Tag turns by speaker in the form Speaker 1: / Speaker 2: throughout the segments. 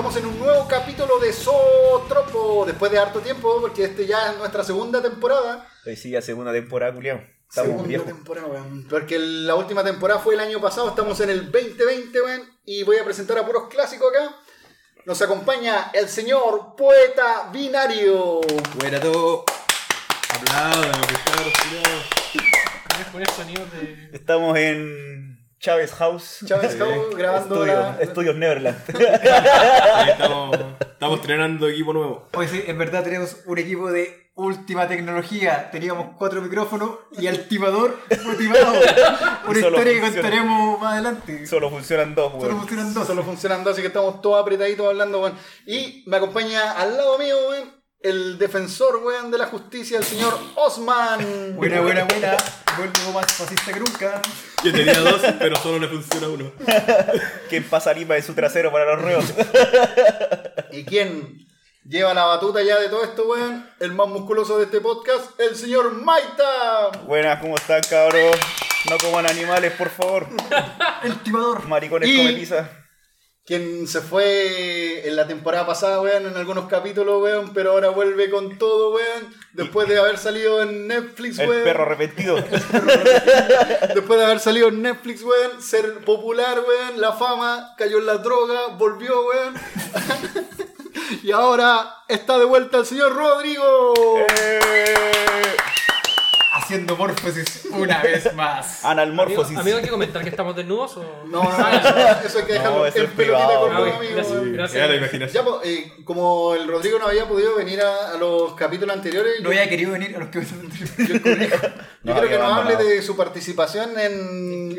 Speaker 1: estamos en un nuevo capítulo de Zootropo, después de harto tiempo, porque este ya es nuestra segunda temporada.
Speaker 2: Hoy sí, ya segunda temporada, culiao. Estamos
Speaker 1: Segunda
Speaker 2: viejos.
Speaker 1: temporada, weón. Porque la última temporada fue el año pasado, estamos en el 2020, weón. Y voy a presentar a puros clásicos acá. Nos acompaña el señor poeta binario.
Speaker 3: Buena todo. Aplaudan,
Speaker 4: sonidos de.
Speaker 2: Estamos en Chávez House.
Speaker 1: Chávez
Speaker 3: Sí.
Speaker 1: Cabo grabando
Speaker 2: Estudio-
Speaker 1: la-
Speaker 2: Estudios Neverland.
Speaker 3: Ahí estamos, estamos estrenando equipo nuevo.
Speaker 5: Oye, sí, en verdad tenemos un equipo de última tecnología. Teníamos cuatro micrófonos y el timador motivado. Una
Speaker 2: Solo
Speaker 5: historia que contaremos más adelante.
Speaker 2: Solo funcionan dos,
Speaker 5: Solo
Speaker 2: weón.
Speaker 5: funcionan dos.
Speaker 1: Solo funcionan dos, así que estamos todos apretaditos hablando, weón. Y me acompaña al lado mío, weón, el defensor, weón, de la justicia, el señor Osman.
Speaker 5: Buena, buena, buena. Vuelvo más fascista que nunca.
Speaker 3: Yo tenía dos, pero solo le funciona uno.
Speaker 2: ¿Quién pasa lima de su trasero para los reos?
Speaker 1: ¿Y quién lleva la batuta ya de todo esto, weón? El más musculoso de este podcast, el señor Maita.
Speaker 2: Buenas, ¿cómo están, cabros? No coman animales, por favor.
Speaker 5: El timador.
Speaker 2: Maricones
Speaker 1: Y-
Speaker 2: come pizza.
Speaker 1: Quien se fue en la temporada pasada, weón, en algunos capítulos, weón, pero ahora vuelve con todo, weón. Después de haber salido en Netflix,
Speaker 2: El
Speaker 1: weón.
Speaker 2: perro arrepentido.
Speaker 1: Después de haber salido en Netflix, weón, ser popular, weón, la fama, cayó en la droga, volvió, weón. y ahora está de vuelta el señor Rodrigo.
Speaker 2: Eh,
Speaker 5: Haciendo morfosis una vez más.
Speaker 4: Amigo,
Speaker 2: Analmorfosis.
Speaker 4: amigo, ¿hay que comentar que estamos desnudos o.?
Speaker 1: No, no, eso, eso hay que dejarlo
Speaker 2: No, eso
Speaker 1: en
Speaker 2: es
Speaker 1: pelotita
Speaker 2: privado,
Speaker 1: con los
Speaker 4: güey.
Speaker 1: amigos,
Speaker 4: Gracias.
Speaker 3: Ya
Speaker 1: pues, eh, como el Rodrigo no había podido venir a, a los capítulos anteriores,
Speaker 5: No
Speaker 1: yo,
Speaker 5: había querido venir a los que
Speaker 1: yo creo
Speaker 2: Nos
Speaker 1: que nos hable de su participación en.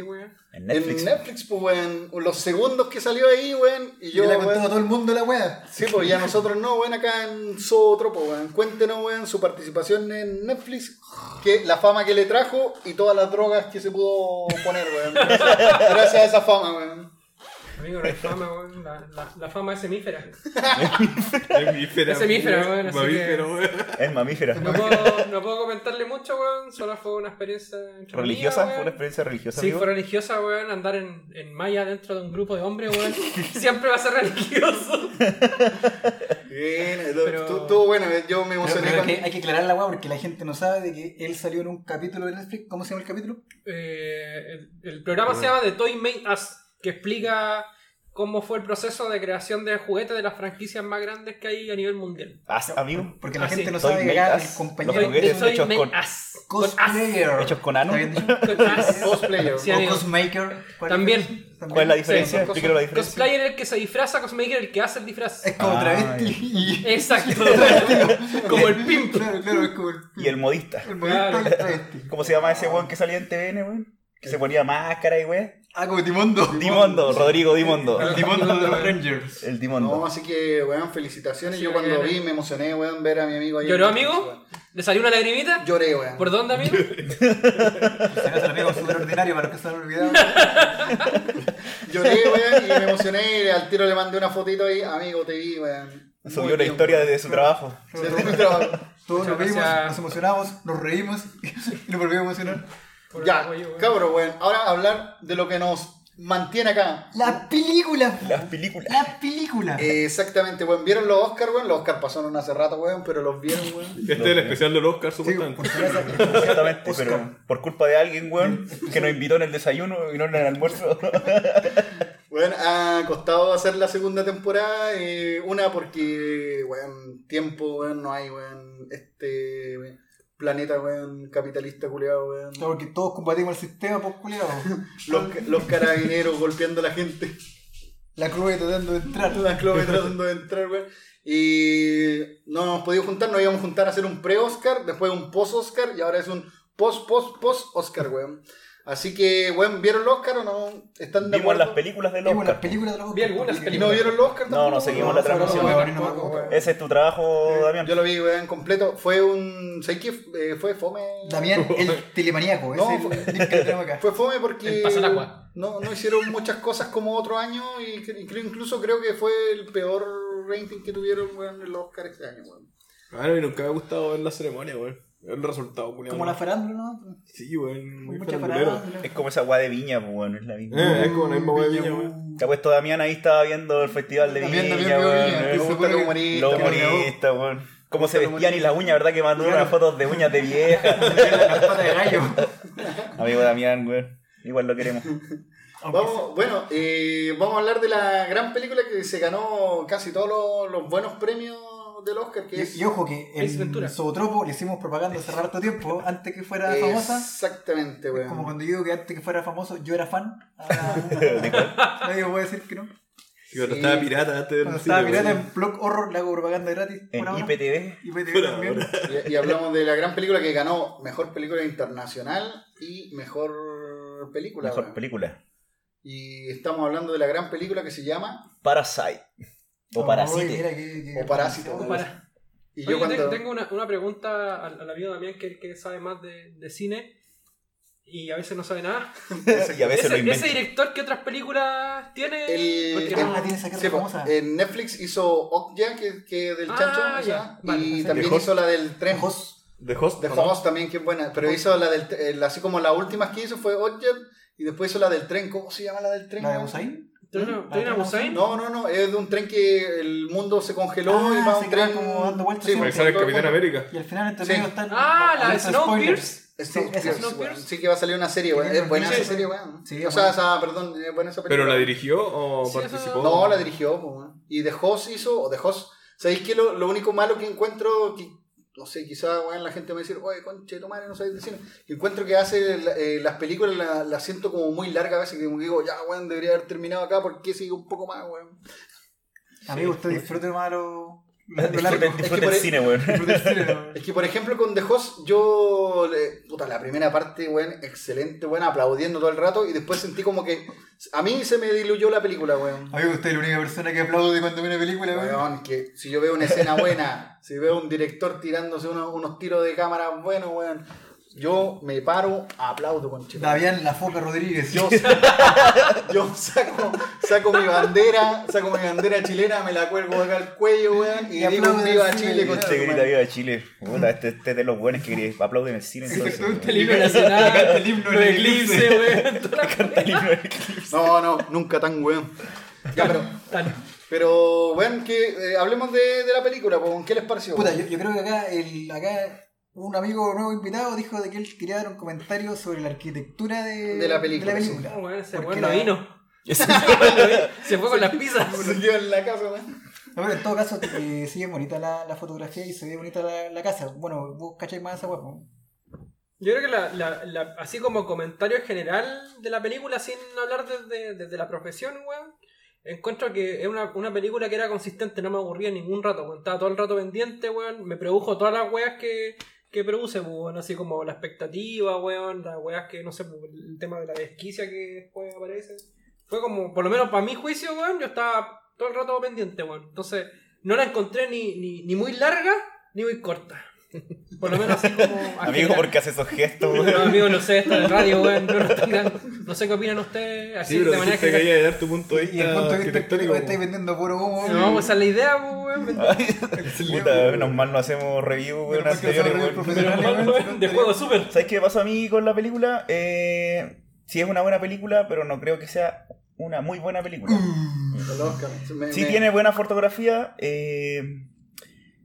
Speaker 2: En Netflix.
Speaker 1: en Netflix, pues, weón. Los segundos que salió ahí, weón. Y
Speaker 5: Yo le contó
Speaker 1: weón,
Speaker 5: a todo el mundo la wea.
Speaker 1: Sí, pues ya nosotros no, weón, acá en Zootropo, weón. Cuéntenos, weón, su participación en Netflix, que la fama que le trajo y todas las drogas que se pudo poner, weón. Gracias, gracias a esa fama, weón.
Speaker 4: Amigo, no hay fama, weón. La, la, la fama es semífera.
Speaker 3: Es mífera.
Speaker 4: Es semífera, weón, así
Speaker 3: Mamífero, weón.
Speaker 2: Es mamífera.
Speaker 4: No puedo, no puedo comentarle mucho, weón. Solo fue una experiencia. entretenida,
Speaker 2: ¿Religiosa?
Speaker 4: weón.
Speaker 2: ¿Fue una experiencia religiosa?
Speaker 4: Sí,
Speaker 2: amigo?
Speaker 4: fue religiosa, weón. Andar en, en malla dentro de un grupo de hombres, weón. Siempre va a ser religioso.
Speaker 1: Bien,
Speaker 4: Pero-
Speaker 1: estuvo bueno, yo me
Speaker 5: Pero,
Speaker 1: emocioné
Speaker 5: pero hay, que, hay que aclarar la porque la gente no sabe de que él salió en un capítulo de Netflix. ¿Cómo se llama el capítulo?
Speaker 4: Eh, el, el programa se llama The Toy Made Us, que explica cómo fue el proceso de creación de juguetes de las franquicias más grandes que hay a nivel mundial.
Speaker 2: Ah, amigo.
Speaker 5: Porque la
Speaker 4: Ah,
Speaker 5: gente
Speaker 4: sí.
Speaker 5: no sabe que el
Speaker 2: Los
Speaker 5: compañero
Speaker 2: juguetes hechos con-
Speaker 4: us.
Speaker 5: cosplayer.
Speaker 2: ¿Hechos con ano?
Speaker 5: ¿Está bien dicho?
Speaker 4: Con us.
Speaker 1: Cosplayer.
Speaker 4: Sí,
Speaker 5: o cosmaker. ¿Cuál
Speaker 4: También.
Speaker 2: ¿Cuál es la diferencia?
Speaker 4: Sí,
Speaker 2: la diferencia.
Speaker 4: Cosplayer es el que se disfraza, cosmaker el que hace el disfraz.
Speaker 5: Es como
Speaker 2: Ah,
Speaker 5: travesti.
Speaker 4: Exacto. como el pimp.
Speaker 5: Claro, claro, es como el
Speaker 2: Y el modista.
Speaker 5: El modista
Speaker 4: Claro.
Speaker 5: y el travesti.
Speaker 2: ¿Cómo se llama ese weón que salía en TVN, weón? Que se ponía máscara y weón.
Speaker 5: Ah, como Timondo.
Speaker 2: Dimondo, Rodrigo Dimondo.
Speaker 5: El Timondo de los Rangers.
Speaker 2: El
Speaker 1: No,
Speaker 2: Dimondo.
Speaker 1: así que, weón, felicitaciones.
Speaker 4: Sí,
Speaker 1: yo cuando vi me emocioné, weón, ver a mi amigo ahí.
Speaker 4: ¿Lloró, amigo?
Speaker 1: weón.
Speaker 4: ¿Le salió una lagrimita?
Speaker 1: Lloré, weón.
Speaker 4: ¿Por dónde, amigo?
Speaker 5: Se me hace el amigo súper ordinario para los que se han olvidado.
Speaker 1: Lloré, weón, y me emocioné y al tiro le mandé una fotito ahí. Amigo, te vi, weón.
Speaker 2: Subió la historia de su trabajo.
Speaker 1: De mi trabajo.
Speaker 5: Todos nos
Speaker 4: gracias.
Speaker 5: nos emocionamos, nos reímos y nos volvimos a emocionar.
Speaker 4: Por
Speaker 1: Ya,
Speaker 4: apoyo, weón.
Speaker 1: Ahora hablar de lo que nos mantiene acá.
Speaker 5: La película.
Speaker 2: Las películas.
Speaker 5: La película.
Speaker 1: Eh, Exactamente, weón. ¿Vieron los Oscar, weón? Los Oscar pasaron hace rato, weón, pero los vieron, weón.
Speaker 3: Este es el especial del Oscar,
Speaker 5: Sí,
Speaker 3: supuestamente.
Speaker 5: acaso.
Speaker 2: Exactamente,
Speaker 5: Oscar.
Speaker 2: pero por culpa de alguien, weón, que nos invitó en el desayuno y no en el almuerzo.
Speaker 1: Bueno, ha costado hacer la segunda temporada. eh, una porque, weón, tiempo, weón, no hay, weón. Este weón, planeta, weón, capitalista culiado, weón.
Speaker 5: Claro, Porque todos combatimos el sistema, pues culiado.
Speaker 1: Los, los carabineros golpeando a la gente.
Speaker 5: La cruz tratando de entrar.
Speaker 1: La Chloe tratando de entrar, weón. Y no hemos podido juntar, nos íbamos a juntar a hacer un pre-Oscar, después un post-Oscar y ahora es un post-post-post-Oscar, weón. Así que, weón, ¿vieron los Oscar o no? ¿Están de
Speaker 2: Vimos
Speaker 1: acuerdo?
Speaker 2: las películas del
Speaker 5: Vimos las
Speaker 2: Oscar.
Speaker 5: películas de los
Speaker 4: Vi algunas
Speaker 1: ¿Y
Speaker 4: películas.
Speaker 1: no vieron los Oscar
Speaker 2: No, no seguimos la transmisión.
Speaker 5: no,
Speaker 4: No,
Speaker 5: no.
Speaker 2: Ese es tu trabajo, Damián.
Speaker 1: Yo lo vi, weón, completo. Fue un. ¿Sabes qué? Eh, fue fome.
Speaker 5: Damián, el telemaníaco.
Speaker 1: No,
Speaker 5: ese
Speaker 1: fue-
Speaker 5: el que tenemos acá.
Speaker 1: Fue fome porque.
Speaker 4: El pasaragua.
Speaker 1: No, no hicieron muchas cosas como otro año y, cre- y creo, incluso creo que fue el peor rating que tuvieron, weón, en los Oscar este año, weón.
Speaker 3: A mí nunca me ha gustado ver la ceremonia, weón. El resultado.
Speaker 5: Como la farándula, ¿no?
Speaker 3: Sí, weón. Muy
Speaker 5: Mucha farándula.
Speaker 2: Es como esa weá de viña, pues, weón, es la misma.
Speaker 3: Eh, es como la misma weá de viña, weón.
Speaker 2: Te ha puesto Damián ahí, estaba viendo el festival de Viña, weón. Los humoristas, weón. Cómo se vestían y las uñas, ¿verdad? Que mandó unas fotos de uñas de vieja.
Speaker 5: De gallo.
Speaker 2: Amigo Damián, weón. Igual lo queremos.
Speaker 1: Vamos, bueno, eh, vamos a hablar de la gran película que se ganó casi todos los, los buenos premios del Oscar, que es...
Speaker 5: Y, y ojo que en. Zootropo le hicimos propaganda hace harto tiempo, antes que fuera famosa.
Speaker 1: Exactamente, weón.
Speaker 5: como cuando yo digo que antes que fuera famoso yo era fan. Ah, nadie puede decir que no.
Speaker 3: Y cuando
Speaker 1: Sí.
Speaker 3: estaba pirata antes del
Speaker 5: Cuando
Speaker 3: cine,
Speaker 5: estaba pirata en Blog Horror le hago propaganda gratis.
Speaker 2: En. IPTV.
Speaker 5: IPTV
Speaker 3: Por
Speaker 5: también.
Speaker 1: Y, y hablamos de la gran película que ganó Mejor Película Internacional y Mejor Película.
Speaker 2: Mejor película.
Speaker 1: Y estamos hablando de la gran película que se llama...
Speaker 2: Parasite. O
Speaker 5: que-
Speaker 1: O Parásito.
Speaker 4: O
Speaker 1: Y
Speaker 4: Oye,
Speaker 1: yo cuando...
Speaker 4: te- tengo una, una pregunta al, al amigo Damián que, que sabe más de, de cine y a veces no sabe nada.
Speaker 2: Y a veces lo
Speaker 4: Ese,
Speaker 2: inventa.
Speaker 4: ese director, ¿qué otras películas tiene?
Speaker 1: El,
Speaker 4: no-
Speaker 5: Ah, tiene esa
Speaker 1: sí,
Speaker 5: famosa.
Speaker 1: en Netflix hizo Okja, que, que del
Speaker 4: Ah,
Speaker 1: Chancho,
Speaker 4: ya.
Speaker 1: esa,
Speaker 4: Vale,
Speaker 1: y también
Speaker 3: De Host.
Speaker 1: hizo la del tren.
Speaker 3: The Host.
Speaker 1: De
Speaker 3: ¿o no?
Speaker 1: Host también, que es buena. Pero hizo la del el- así como las últimas que hizo fue Okja y después hizo la del tren. ¿Cómo se llama la del tren?
Speaker 5: ¿La de? Usain?
Speaker 4: ¿Tren tren a Busan?
Speaker 1: No, no, no, es de un tren que el mundo se congeló
Speaker 5: Ah,
Speaker 1: y va
Speaker 5: se
Speaker 1: un tren
Speaker 5: como dando vueltas
Speaker 1: Sí.
Speaker 3: Ahí sale el Capitán
Speaker 1: mundo.
Speaker 3: América.
Speaker 5: Y al final entre
Speaker 1: Sí.
Speaker 5: medio están.
Speaker 4: Ah, la de
Speaker 5: spoilers.
Speaker 4: Snowpiercer.
Speaker 1: Sí,
Speaker 5: esa.
Speaker 1: sí,
Speaker 4: Snowpiercer.
Speaker 1: sí que va a salir una serie, weón.
Speaker 5: Sí,
Speaker 1: Es buena esa serie, weón.
Speaker 5: Sí,
Speaker 1: o sea,
Speaker 5: bueno.
Speaker 1: esa, perdón, es buena esa película.
Speaker 3: ¿Pero la dirigió o
Speaker 4: Sí,
Speaker 3: participó?
Speaker 1: No, la dirigió, pues, weón. Y The Host hizo, o The Host. ¿Sabéis que lo, lo único malo que encuentro, que, no sé, quizá weón, la gente me va a decir, oye, conche, tu madre, no sabes de cine. Que encuentro que hace la- eh, las películas, las la siento como muy largas a veces, que como que digo, ya, weón, debería haber terminado acá, ¿por qué sigue un poco más, weón?
Speaker 5: Amigo, usted disfrute más lo.
Speaker 1: Es que, por ejemplo, con The Host, yo, le- puta, la primera parte, weón, excelente, weón, aplaudiendo todo el rato, y después sentí como que, a mí se me diluyó la película, weón.
Speaker 5: Amigo, usted es la única persona que aplaude cuando ve una película, weón.
Speaker 1: Weón, que si yo veo una escena buena, si veo un director tirándose unos, unos tiros de cámara buenos, weón, yo me paro, aplaudo con
Speaker 5: Davián La Foca Rodríguez.
Speaker 1: Yo, yo saco, saco mi bandera, saco mi bandera chilena, me la cuelgo acá al cuello, weón, y,
Speaker 5: Y
Speaker 1: digo viva Chile,
Speaker 5: weón.
Speaker 1: con
Speaker 2: Este grita viva Chile. Puta, este, este es de los buenos que quería- aplauden el cine. entonces.
Speaker 4: El himno nacional,
Speaker 5: El himno
Speaker 4: el
Speaker 5: del
Speaker 4: eclipse, weón. toda la-
Speaker 2: Canta el himno del eclipse.
Speaker 1: No, no, nunca tan weón. Ya, pero, pero weón, que eh, hablemos de, de la película, pues, ¿qué les pareció?
Speaker 5: Puta, yo, yo creo que acá, el, acá un amigo nuevo invitado dijo de que él quería dar un comentario sobre la arquitectura de,
Speaker 1: De la película,
Speaker 4: Ah, ese
Speaker 5: Porque
Speaker 4: weón no
Speaker 5: la-
Speaker 4: vino. Se fue con las pizzas.
Speaker 1: Se quedó en la casa.
Speaker 5: No, pero en todo caso, eh, sí es bonita la, la fotografía y se ve bonita la, la casa. Bueno, vos cacháis más esa weá, po?
Speaker 4: Yo creo que la, la- la- así como comentario general de la película, sin hablar desde, desde la profesión, weón, encuentro que es una, una película que era consistente, no me aburría en ningún rato, weón. Estaba todo el rato pendiente, weón. Me produjo todas las weas que, que produce, pues, weón. Así como la expectativa, weón, las weas que, no sé, pues, el tema de la desquicia que después aparece. Fue como, por lo menos para mi juicio, weón, yo estaba todo el rato pendiente, weón. Entonces, no la encontré ni, ni, ni muy larga ni muy corta. Por lo menos así como...
Speaker 2: Amigo. ¿por qué hace esos gestos,
Speaker 4: No,
Speaker 2: weón?
Speaker 4: amigo, no sé, está en el radio, weón. No, nos tengan- no sé qué opinan ustedes. Así
Speaker 3: Sí, pero
Speaker 4: de manera
Speaker 3: que
Speaker 4: general.
Speaker 3: hay que dar tu punto de
Speaker 5: Y
Speaker 3: vista
Speaker 5: el punto de vista
Speaker 3: arquitectónico.
Speaker 5: estáis vendiendo puro humo.
Speaker 4: No, pues esa es la idea, weón.
Speaker 2: Puta, menos mal no hacemos review, weón,
Speaker 5: no
Speaker 2: anteriores, weón.
Speaker 5: weón,
Speaker 4: weón,
Speaker 5: no
Speaker 4: De juego súper.
Speaker 2: ¿Sabes qué me pasó a mí con la película? Eh, sí es una buena película, pero no creo que sea una muy buena película.
Speaker 1: Me-
Speaker 2: Sí tiene buena fotografía. eh,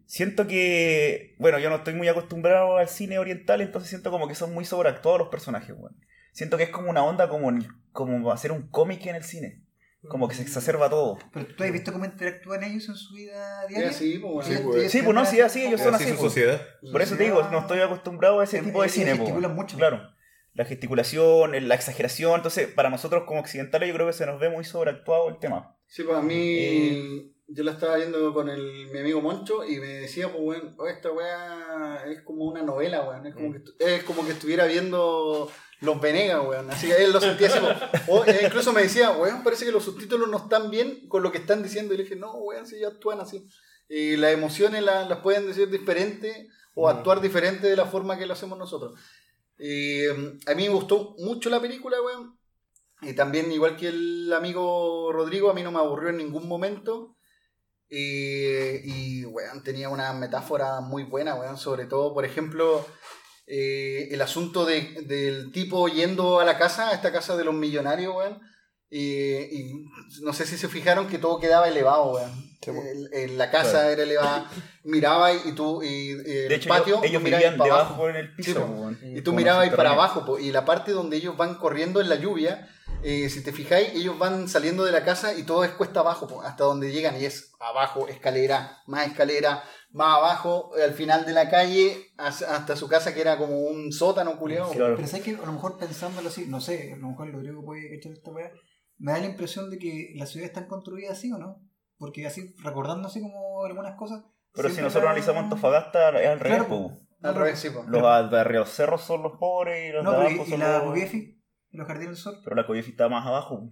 Speaker 2: siento que, bueno, yo no estoy muy acostumbrado al cine oriental, entonces siento como que son muy sobreactuados los personajes, weón. Siento que es como una onda como, como hacer un cómic en el cine. Como que se exacerba todo.
Speaker 5: Pero tú has visto cómo interactúan ellos en su vida diaria.
Speaker 1: pues,
Speaker 3: Sí, pues.
Speaker 2: Sí, pues no, sí, así ellos son
Speaker 3: Así su
Speaker 2: pues.
Speaker 3: sociedad.
Speaker 2: Por eso te digo, no estoy acostumbrado a ese tipo de
Speaker 5: Ellos
Speaker 2: cine.
Speaker 5: gesticulan mucho.
Speaker 2: Claro. La gesticulación, la exageración. Entonces, para nosotros como occidentales, yo creo que se nos ve muy sobreactuado el tema.
Speaker 1: Sí, pues a mí,
Speaker 2: Eh.
Speaker 1: Yo la estaba viendo con el, mi amigo Moncho y me decía, pues, weón, oh, esta weá es como una novela, weón. Es como, que, estu- es como que estuviera viendo Los Venegas, weón. Así que él lo sentía así, como- o, eh, incluso me decía, weón, parece que los subtítulos no están bien con lo que están diciendo. Y le dije, no, weón, si ya actúan así. Y las emociones la- las pueden decir diferente o actuar diferente de la forma que lo hacemos nosotros. Y mm, a mí me gustó mucho la película, weón. Y también, igual que el amigo Rodrigo, a mí no me aburrió en ningún momento. Eh, y, weón, tenía una metáfora muy buena, weón. Sobre todo, por ejemplo, eh, el asunto de- del tipo yendo a la casa, a esta casa de los millonarios, weón. Y, y no sé si se fijaron que todo quedaba elevado, weón. El- el- la casa era elevada. Miraba y tú, y, y el
Speaker 2: De hecho,
Speaker 1: patio,
Speaker 2: ellos, ellos
Speaker 1: para
Speaker 2: debajo
Speaker 1: abajo.
Speaker 2: en el piso.
Speaker 1: po. Y tú mirabas para abajo, po, y la parte donde ellos van corriendo en la lluvia, eh, si te fijáis, ellos van saliendo de la casa y todo es cuesta abajo, hasta donde llegan, y es abajo, escalera, más escalera, más abajo, al final de la calle, hasta su casa que era como un sótano culiado.
Speaker 2: Claro.
Speaker 5: Pero sabes que a lo mejor pensándolo así, no sé, a lo mejor lo griego puede cachar esta weá, me da la impresión de que las ciudades están construidas así o no. Porque así, recordando así como algunas cosas.
Speaker 2: Pero si nosotros
Speaker 5: la-
Speaker 2: analizamos Antofagasta, es al revés.
Speaker 5: Claro,
Speaker 1: Al revés, sí.
Speaker 2: Los de arriba, los cerros son los pobres y los
Speaker 5: No,
Speaker 2: de abajo
Speaker 5: y, y
Speaker 2: son
Speaker 5: la
Speaker 2: los...
Speaker 5: los Jardines del Sol.
Speaker 2: Pero la está más abajo.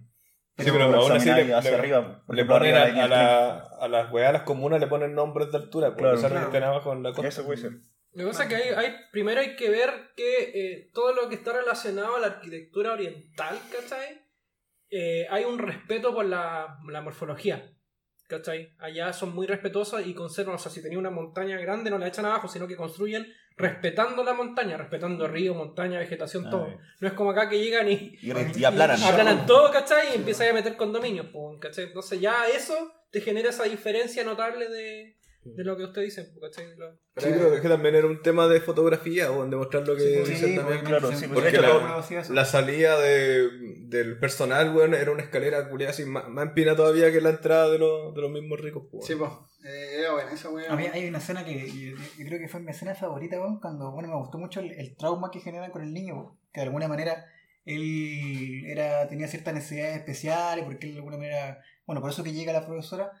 Speaker 3: Sí, pero aún así le,
Speaker 2: hacia
Speaker 3: le-
Speaker 2: arriba.
Speaker 3: le ponen
Speaker 2: arriba
Speaker 3: a, a, la, a las weas, a las comunas le ponen nombres de altura,
Speaker 2: Claro.
Speaker 5: Claro.
Speaker 3: estén abajo en la costa.
Speaker 2: Eso puede ser.
Speaker 4: Lo que pasa es que hay, hay- primero hay que ver que eh, todo lo que está relacionado a la arquitectura oriental, ¿cachai? Eh, hay un respeto por la, la morfología, ¿cachai? Allá son muy respetuosos y conservan, o sea, si tenía una montaña grande no la echan abajo, sino que construyen respetando la montaña, respetando río, montaña, vegetación,
Speaker 2: Ah,
Speaker 4: todo. No es como acá que llegan y,
Speaker 2: Y, aplanan.
Speaker 4: todo, ¿cachai? Y empiezan a meter condominios, pues, ¿cachai? Entonces ya eso te genera esa diferencia notable de, de lo que usted dice, ¿cachai?
Speaker 3: Sí, pero es que también era un tema de fotografía, o de mostrar lo que
Speaker 5: Sí,
Speaker 3: dicen
Speaker 5: sí,
Speaker 3: también.
Speaker 2: claro, sí,
Speaker 5: se-
Speaker 2: porque
Speaker 3: hecho,
Speaker 5: la-
Speaker 3: la- salida de, del personal, weón, era una escalera culiada así, más, más empina todavía que la entrada de los, de los mismos ricos, pues.
Speaker 1: Sí, po. Eh, era buena esa weá.
Speaker 5: A mí hay una escena que yo, yo creo que fue mi escena favorita, weón, cuando, bueno, me gustó mucho el, el trauma que generan con el niño, weón, que de alguna manera él era, tenía ciertas necesidades especiales, porque él de alguna manera, bueno, por eso que llega la profesora,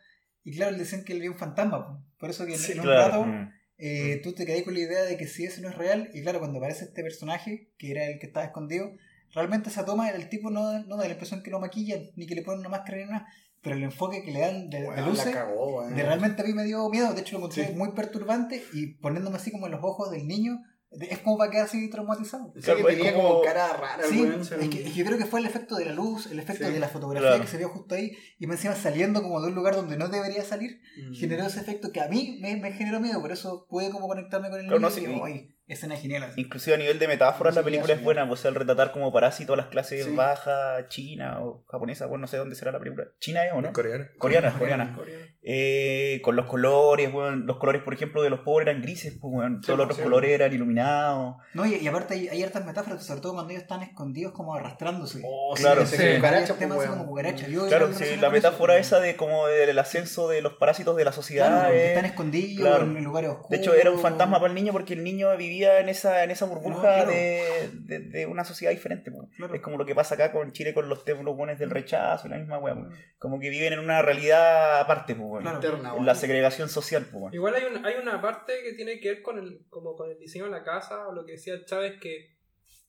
Speaker 5: y claro, le decían que él vio un fantasma, weón. Por eso que en- en un
Speaker 2: Claro.
Speaker 5: rato
Speaker 2: mm.
Speaker 5: eh, tú te quedás con la idea de que si eso no es real, y claro, cuando aparece este personaje, que era el que estaba escondido, realmente esa toma, el tipo no, no da la impresión que lo maquillan, ni que le ponen una máscara ni nada, pero el enfoque que le dan de, de
Speaker 1: Weón, la
Speaker 5: luces,
Speaker 1: cagó,
Speaker 5: de realmente a mí me dio miedo, de hecho lo encontré
Speaker 1: Sí.
Speaker 5: muy perturbante y poniéndome así como en los ojos del niño, de- es como para quedar así traumatizado.
Speaker 1: Sí,
Speaker 2: Claro,
Speaker 1: que tenía
Speaker 2: como-
Speaker 1: como cara rara,
Speaker 5: Sí, es que, es que yo creo que fue el efecto de la luz, el efecto
Speaker 1: Sí,
Speaker 5: de la fotografía
Speaker 2: claro.
Speaker 5: que se vio justo ahí y me encima saliendo como de un lugar donde no debería salir,
Speaker 1: Mm.
Speaker 5: generó ese efecto que a mí me, me generó miedo, por eso pude como conectarme con el
Speaker 2: Claro, no, sí,
Speaker 5: "Oye, escena genial así".
Speaker 2: Inclusive a nivel de metáforas
Speaker 1: Sí,
Speaker 2: la película
Speaker 1: sí,
Speaker 2: es buena, pues el retratar como parásito las clases
Speaker 1: Sí.
Speaker 2: bajas, china o japonesa, bueno, no sé dónde será la película. ¿China es o no?
Speaker 3: Coreano.
Speaker 2: Coreana, coreana.
Speaker 4: coreano.
Speaker 2: Eh, con los colores, bueno, los colores, por ejemplo, de los pobres eran grises, pues, bueno, todos los otros
Speaker 1: sí.
Speaker 2: colores eran iluminados.
Speaker 5: No, y, y aparte hay, hay hartas metáforas, sobre todo cuando ellos están escondidos como arrastrándose.
Speaker 1: Oh,
Speaker 2: Claro,
Speaker 1: sí, cucaracha, pues,
Speaker 5: temas así
Speaker 1: weón.
Speaker 5: como cucaracha. Yo
Speaker 2: Claro,
Speaker 5: yo
Speaker 2: sí,
Speaker 5: relacioné
Speaker 2: la
Speaker 5: eso.
Speaker 2: metáfora esa de como del ascenso de los parásitos de la sociedad.
Speaker 5: Claro, que
Speaker 2: es-
Speaker 5: están escondidos
Speaker 2: claro.
Speaker 5: en lugares oscuros.
Speaker 2: De hecho, era un fantasma para el niño porque el niño vivía en esa, en esa burbuja
Speaker 5: No, claro.
Speaker 2: de, de, de una sociedad diferente.
Speaker 5: Claro.
Speaker 2: Es como lo que pasa acá con Chile con los temas buenos del rechazo y la misma weá. po. Como que viven en una realidad aparte, po,
Speaker 5: Claro.
Speaker 1: Interna,
Speaker 2: la segregación social. weón.
Speaker 4: Igual hay, un- hay una parte que tiene que ver con el, como con el diseño de la casa, o lo que decía Chávez, que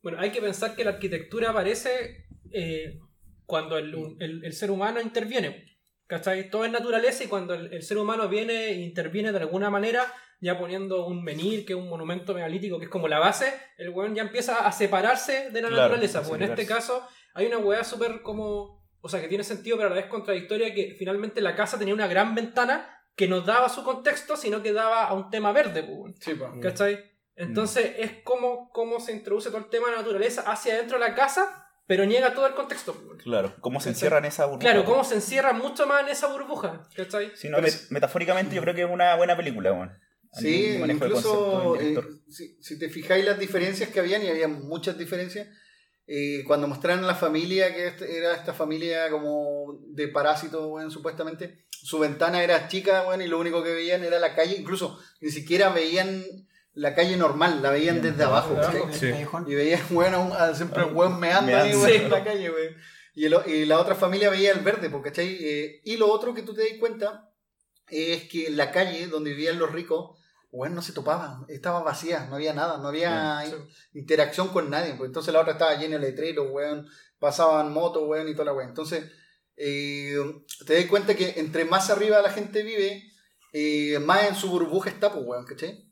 Speaker 4: bueno, hay que pensar que la arquitectura aparece eh, cuando el, el- el ser humano interviene. ¿Cachai? Todo es naturaleza y cuando el, el ser humano viene e interviene de alguna manera, ya poniendo un menir, que es un monumento megalítico, que es como la base, el weón ya empieza a separarse de la
Speaker 2: Claro,
Speaker 4: naturaleza. Pues en este caso hay una weá súper como... O sea, que tiene sentido, pero a la vez contradictoria, que finalmente la casa tenía una gran ventana que no daba su contexto, sino que daba a un tema verde, pues.
Speaker 1: Sí, po.
Speaker 4: ¿cachai? Entonces es como, como se introduce todo el tema de la naturaleza hacia adentro de la casa, pero niega todo el contexto. pues.
Speaker 2: Claro, cómo se encierra en esa burbuja.
Speaker 4: Claro,
Speaker 2: po.
Speaker 4: cómo se encierra mucho más en esa burbuja, ¿cachai?
Speaker 2: Si no, met- metafóricamente yo creo que es una buena película, nivel
Speaker 1: Sí, incluso eh, si te fijáis las diferencias que habían, y había muchas diferencias, eh, cuando mostraron la familia, que este- era esta familia como de parásitos, bueno, supuestamente, su ventana era chica, bueno, y lo único que veían era la calle, incluso ni siquiera veían la calle normal, la veían
Speaker 2: Bien,
Speaker 1: desde abajo. Y veían, bueno, siempre un weón meando ahí,
Speaker 4: Sí.
Speaker 1: en la calle. Y, el o- y la otra familia veía el verde, ¿cachai? Eh, y lo otro que tú te das cuenta es que la calle donde vivían los ricos, weón, no se topaba, estaba vacía, no había nada, no había
Speaker 4: Sí.
Speaker 1: interacción con nadie. Pues entonces la otra estaba llena de letreros, weón, pasaban motos, weón, y toda la weón. Entonces, eh, te das cuenta que entre más arriba la gente vive, eh, más en su burbuja está, pues, weón, ¿cachai?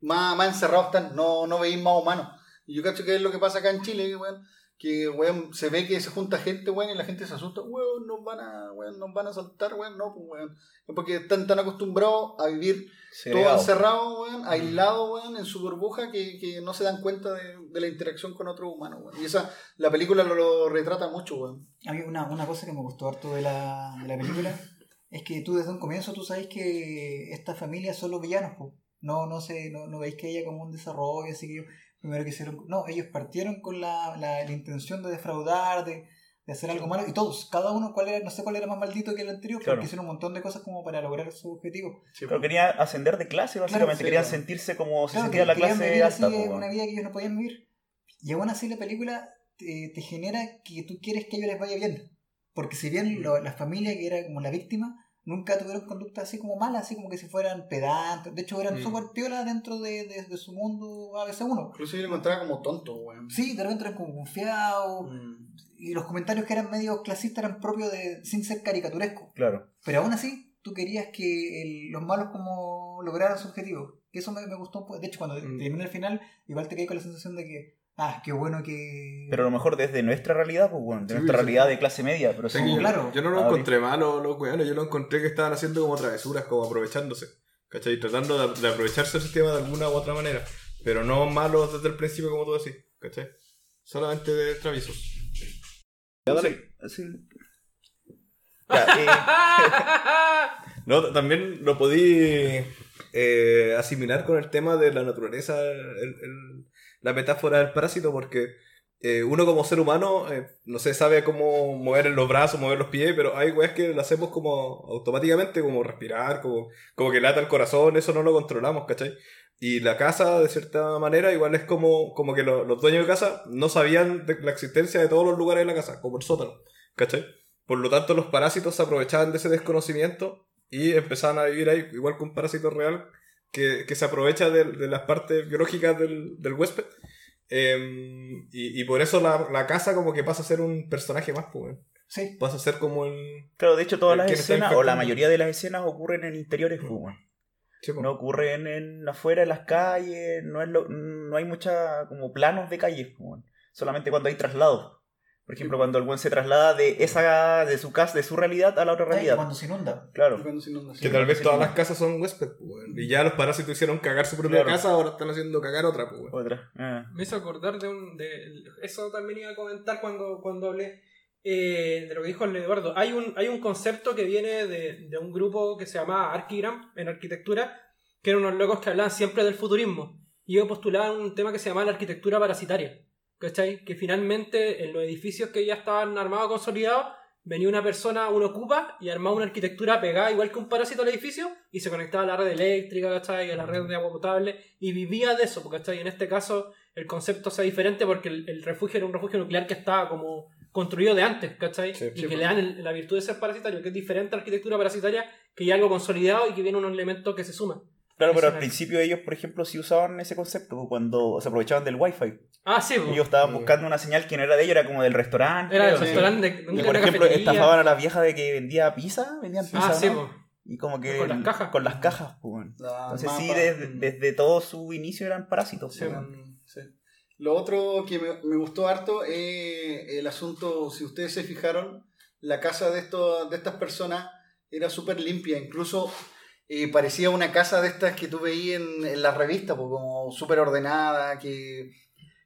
Speaker 1: Más, más encerrados están, no, no veis más humanos. Y yo cacho que es lo que pasa acá en Chile, weón. Que, weón, se ve que se junta gente, weón, y la gente se asusta, weón, nos van a, weón, nos van a saltar, weón, no, pues, weón. Es porque están tan acostumbrados a vivir todo encerrado, weón, aislado, weón, en su burbuja, que, que no se dan cuenta de, de la interacción con otros humanos, weón. Y esa, la película lo, lo retrata mucho, weón.
Speaker 5: A mí una, una cosa que me gustó harto de la, de la película es que tú desde un comienzo tú sabes que esta familia son los villanos, po. No, no sé, no, no veis que haya como un desarrollo, así que ellos primero que hicieron. No, ellos partieron con la, la, la intención de defraudar, de, de hacer algo malo, y todos, cada uno cuál era, no sé cuál era más maldito que el anterior,
Speaker 2: Claro.
Speaker 5: porque hicieron un montón de cosas como para lograr su objetivo.
Speaker 2: Pero quería ascender de clase, básicamente.
Speaker 1: sí,
Speaker 2: querían
Speaker 1: claro.
Speaker 2: sentirse como se
Speaker 5: Claro,
Speaker 2: sentía
Speaker 5: que
Speaker 2: la
Speaker 5: querían
Speaker 2: clase
Speaker 5: así
Speaker 2: alta. weón.
Speaker 5: una vida que ellos no podían vivir. Y aún así la película te, te genera que tú quieres que a ellos les vaya bien. Porque si bien lo- la familia que era como la víctima, nunca tuvieron conducta así como mala, así como que si fueran pedantes. De hecho, eran
Speaker 3: Mm.
Speaker 5: súper piolas dentro de, de- de su mundo ABC1.
Speaker 1: Incluso yo lo encontraba como tonto, weón.
Speaker 5: Sí, de repente eran como confiados.
Speaker 1: Mm.
Speaker 5: Y los comentarios que eran medio clasistas eran propios de. sin ser caricaturescos.
Speaker 2: Claro.
Speaker 5: Pero aún así, tú querías que el- los malos como lograran su objetivo. Que eso me, me gustó un poco. De hecho, cuando
Speaker 3: Mm.
Speaker 5: termina el final, igual te quedé con la sensación de que, ah, qué bueno que...
Speaker 2: Pero a lo mejor desde nuestra realidad, pues bueno, de
Speaker 3: Sí,
Speaker 2: nuestra
Speaker 3: sí.
Speaker 2: realidad de clase media. Pero sí,
Speaker 5: claro.
Speaker 3: yo no lo
Speaker 2: Ah,
Speaker 3: encontré malo, los weones, yo lo encontré que estaban haciendo como travesuras, como aprovechándose. ¿Cachai? Tratando de, de aprovecharse del sistema de alguna u otra manera. Pero no malos desde el principio, como tú decís. ¿Cachai? Solamente de traviesos. Ya, dale.
Speaker 2: Sí. Ya, eh,
Speaker 3: No, también lo podí eh, asimilar con el tema de la naturaleza, el- el- la metáfora del parásito, porque eh, uno como ser humano, eh, no sé, sabe cómo mover los brazos, mover los pies, pero hay weas que lo hacemos como automáticamente, como respirar, como, como que lata el corazón, eso no lo controlamos, ¿cachai? Y la casa, de cierta manera, igual es como, como que lo- los dueños de casa no sabían de la existencia de todos los lugares de la casa, como el sótano, ¿cachai? Por lo tanto, los parásitos se aprovechaban de ese desconocimiento y empezaban a vivir ahí, igual que un parásito real que, que se aprovecha de, de las partes biológicas del, del huésped. Eh, y, y por eso la, la casa como que pasa a ser un personaje más, pues.
Speaker 5: Sí,
Speaker 3: pasa a ser como el...
Speaker 2: claro, de hecho todas las escenas, o la mayoría de las escenas ocurren en interiores, pues.
Speaker 3: Sí, pues.
Speaker 2: No ocurren en afuera en las calles, no es lo- no hay mucha como planos de calles, pues, bueno. solamente cuando hay traslados. Por ejemplo, cuando el buen se traslada de esa de su casa, de su realidad a la otra
Speaker 5: ya,
Speaker 2: realidad.
Speaker 5: cuando se inunda.
Speaker 2: Claro.
Speaker 1: Cuando se inunda, sí.
Speaker 3: que tal vez
Speaker 2: sí,
Speaker 3: todas
Speaker 2: sí.
Speaker 3: las casas son huésped, pues, weón. Y ya los parásitos hicieron cagar su propia
Speaker 2: Claro.
Speaker 3: casa, ahora están haciendo cagar otra, pues, weón.
Speaker 2: Otra. ah.
Speaker 4: Me hizo acordar de un. De, eso también iba a comentar cuando, cuando hablé eh, de lo que dijo el Eduardo. Hay un, hay un concepto que viene de, de un grupo que se llama Archigram en arquitectura, que eran unos locos que hablaban siempre del futurismo. Y ellos postulaban un tema que se llama la arquitectura parasitaria. ¿Cachai? Que finalmente en los edificios que ya estaban armados, consolidados, venía una persona, uno ocupa y armaba una arquitectura pegada igual que un parásito al edificio y se conectaba a la red eléctrica, ¿cachai? A la red de agua potable y vivía de eso, ¿cachai? En este caso el concepto sea diferente porque el, el refugio era un refugio nuclear que estaba como construido de antes, ¿cachai?
Speaker 3: Sí,
Speaker 4: y
Speaker 3: sí,
Speaker 4: que
Speaker 3: pues.
Speaker 4: le dan el- la virtud de ser parasitario, que es diferente a la arquitectura parasitaria, que ya algo consolidado y que viene un elemento que se suma.
Speaker 2: Claro, pero al principio ellos, por ejemplo, sí usaban ese concepto cuando se aprovechaban del wifi.
Speaker 4: Ah, sí, pues.
Speaker 2: Ellos estaban
Speaker 3: Mm.
Speaker 2: buscando una señal que no era de ellos, era como del restaurante.
Speaker 4: era el
Speaker 2: creo, sí.
Speaker 4: restaurante de,
Speaker 2: Y por ejemplo,
Speaker 4: cafetería.
Speaker 2: estafaban a la vieja de que vendía pizza, vendían pizza,
Speaker 4: Ah, sí, pues.
Speaker 2: Y como que
Speaker 4: Con las cajas.
Speaker 2: Con las cajas, pues.
Speaker 1: La
Speaker 2: Entonces sí, desde,
Speaker 1: mm.
Speaker 2: desde todo su inicio eran parásitos.
Speaker 1: Sí,
Speaker 2: pues.
Speaker 1: sí. Lo otro que me, me gustó harto es el asunto, si ustedes se fijaron, la casa de, estos, de estas personas era súper limpia, incluso eh, parecía una casa de estas que tú veías en, en la revista, pues, como súper ordenada, que,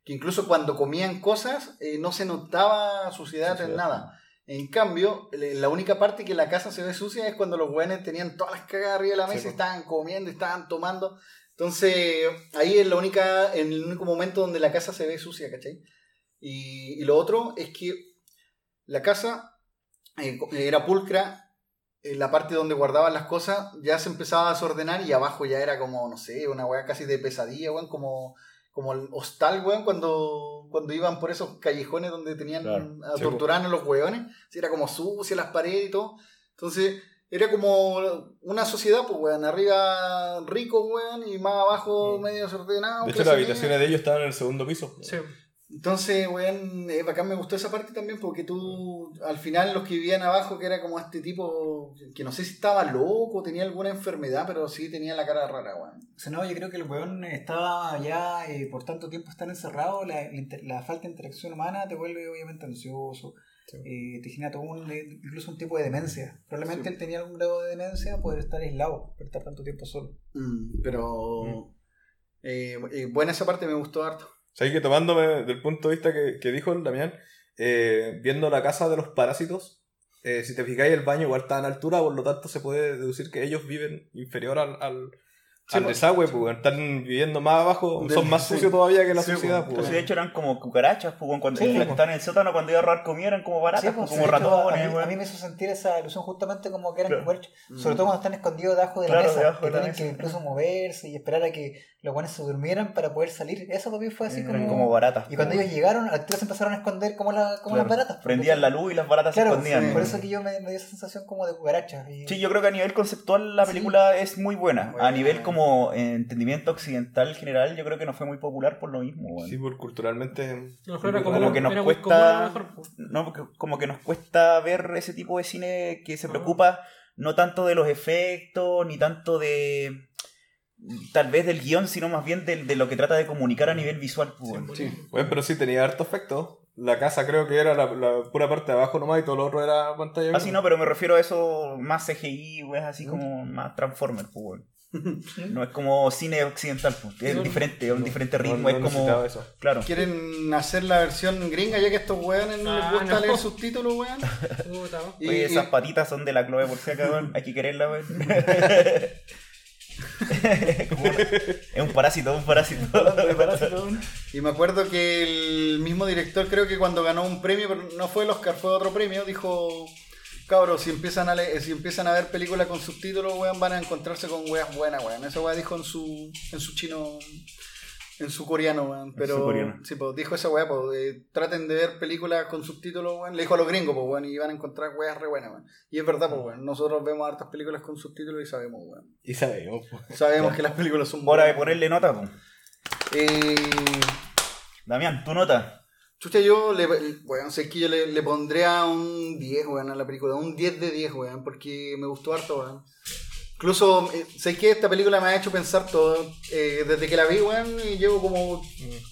Speaker 1: que incluso cuando comían cosas eh, no se notaba suciedad en nada. En cambio, la única parte que la casa se ve sucia es cuando los güeyes tenían todas las cagas arriba de la mesa, estaban comiendo, estaban tomando. Entonces, ahí es la única, en el único momento donde la casa se ve sucia, ¿cachai? Y, y lo otro es que la casa eh, era pulcra, en la parte donde guardaban las cosas ya se empezaba a desordenar y abajo ya era como, no sé, una weá casi de pesadilla, weón, como, como el hostal, weón, cuando, cuando iban por esos callejones donde tenían
Speaker 2: Claro.
Speaker 1: a torturar a los weones, sí, era como sucia las paredes y todo. Entonces, era como una sociedad, pues, weón, arriba rico, weón, y más abajo
Speaker 3: Mm.
Speaker 1: medio desordenado.
Speaker 3: De hecho, las habitaciones de ellos estaban en el segundo piso.
Speaker 4: Sí.
Speaker 1: Entonces, weón, eh, bacán me gustó esa parte también porque tú, al final, los que vivían abajo, que era como este tipo, que no sé si estaba loco, tenía alguna enfermedad, pero sí tenía la cara rara, weón.
Speaker 5: O sea, no, yo creo que el weón estaba ya eh, por tanto tiempo estar encerrado, la, falta de interacción humana te vuelve obviamente ansioso, eh, te genera todo un, incluso un tipo de demencia. Probablemente
Speaker 1: Sí.
Speaker 5: él tenía algún grado de demencia, poder estar aislado, por estar tanto tiempo solo.
Speaker 1: Mm, pero, eh, eh, buena esa parte, me gustó harto.
Speaker 3: ¿Sabes que tomándome del punto de vista que, que dijo el Damián, eh, viendo la casa de los parásitos, eh, si te fijáis, el baño igual está en altura, por lo tanto se puede deducir que ellos viven inferior al, al,
Speaker 1: Sí,
Speaker 3: al
Speaker 1: pues.
Speaker 3: desagüe, pues, están viviendo más abajo, son más
Speaker 1: sí.
Speaker 3: sucios todavía que la
Speaker 1: Sí,
Speaker 3: sociedad.
Speaker 1: pues.
Speaker 3: pues.
Speaker 2: Pues, de hecho eran como cucarachas, pues, cuando
Speaker 5: Sí,
Speaker 2: estaban
Speaker 5: pues.
Speaker 2: en el sótano cuando iba a robar comida eran como baratas,
Speaker 5: Sí,
Speaker 2: pues,
Speaker 5: pues,
Speaker 2: como ratones,
Speaker 5: a, mí,
Speaker 2: weón.
Speaker 5: a mí me hizo sentir esa ilusión justamente como que eran
Speaker 2: Claro.
Speaker 5: cucarachas.
Speaker 1: Mm.
Speaker 5: Sobre todo cuando están escondidos debajo de la
Speaker 2: Claro,
Speaker 5: mesa,
Speaker 2: debajo
Speaker 5: que
Speaker 2: de
Speaker 5: tienen que incluso moverse y esperar a que los buenos se durmieran para poder salir. Eso para mí fue así
Speaker 2: Eran
Speaker 5: como...
Speaker 2: como baratas.
Speaker 5: Y cuando
Speaker 2: pues,
Speaker 5: ellos llegaron, al tiro se empezaron a esconder como, la, como
Speaker 2: claro.
Speaker 5: las baratas. pues,
Speaker 2: Prendían la luz y las baratas
Speaker 5: Claro,
Speaker 2: se escondían.
Speaker 1: sí.
Speaker 5: por eso que yo me, me dio esa sensación como de cucarachas. Y...
Speaker 2: Sí, yo creo que a nivel conceptual la
Speaker 5: Sí.
Speaker 2: película es muy buena.
Speaker 1: Buena.
Speaker 2: A nivel como entendimiento occidental general, yo creo que no fue muy popular por lo mismo.
Speaker 3: Sí, por culturalmente.
Speaker 2: Como
Speaker 4: como,
Speaker 2: que nos cuesta-
Speaker 4: pues.
Speaker 2: No, porque como que nos cuesta ver ese tipo de cine que se
Speaker 4: Ah.
Speaker 2: preocupa no tanto de los efectos, ni tanto de tal vez del guion, sino más bien de, de lo que trata de comunicar a nivel visual. pues.
Speaker 1: Sí.
Speaker 3: Bueno, pero sí tenía harto efecto. La casa creo que era la, la pura parte de abajo nomás y todo lo otro era pantalla.
Speaker 2: Así Ah, no, pero me refiero a eso más CGI, weón, así
Speaker 3: Mm.
Speaker 2: como más Transformers, pues. No es como cine occidental, pues. Es
Speaker 4: No,
Speaker 2: diferente, es un diferente ritmo,
Speaker 3: no
Speaker 2: es como.
Speaker 3: eso.
Speaker 2: Claro.
Speaker 1: ¿Quieren hacer la versión gringa ya que estos weones no les
Speaker 4: Ah,
Speaker 1: gusta
Speaker 4: no.
Speaker 1: leer subtítulos, weón? Y-
Speaker 2: Oye, esas patitas son de la Chloe por si acaso, weón. Hay que quererla, weón. Es un parásito, un parásito.
Speaker 1: Y me acuerdo que el mismo director, creo que cuando ganó un premio, pero no fue el Oscar, fue otro premio, dijo, cabros, si empiezan a le- si empiezan a ver películas con subtítulos, weón, van a encontrarse con weas buenas, weón. Esa wea dijo en su, en su chino, en su coreano, weón. Pero,
Speaker 2: su coreano.
Speaker 1: sí, pues dijo esa wea, pues, eh, traten de ver películas con subtítulos, weón. Le dijo a los gringos, pues, weón, y van a encontrar weas re buenas, weón. Y es verdad, pues, weón. Nosotros vemos hartas películas con subtítulos y sabemos, weón.
Speaker 3: Y sabemos. pues.
Speaker 1: Sabemos que las películas son
Speaker 2: Hora de
Speaker 1: buenas.
Speaker 2: ponerle nota, pues.
Speaker 1: Eh,
Speaker 2: Damián, tu nota.
Speaker 1: Chucha, yo le, weón, sé que yo le, le pondría un 10, weón, a la película. Un 10 de 10, weón, porque me gustó harto, weón. Incluso, eh, sé que esta película me ha hecho pensar todo. eh, desde que la vi, weón, llevo como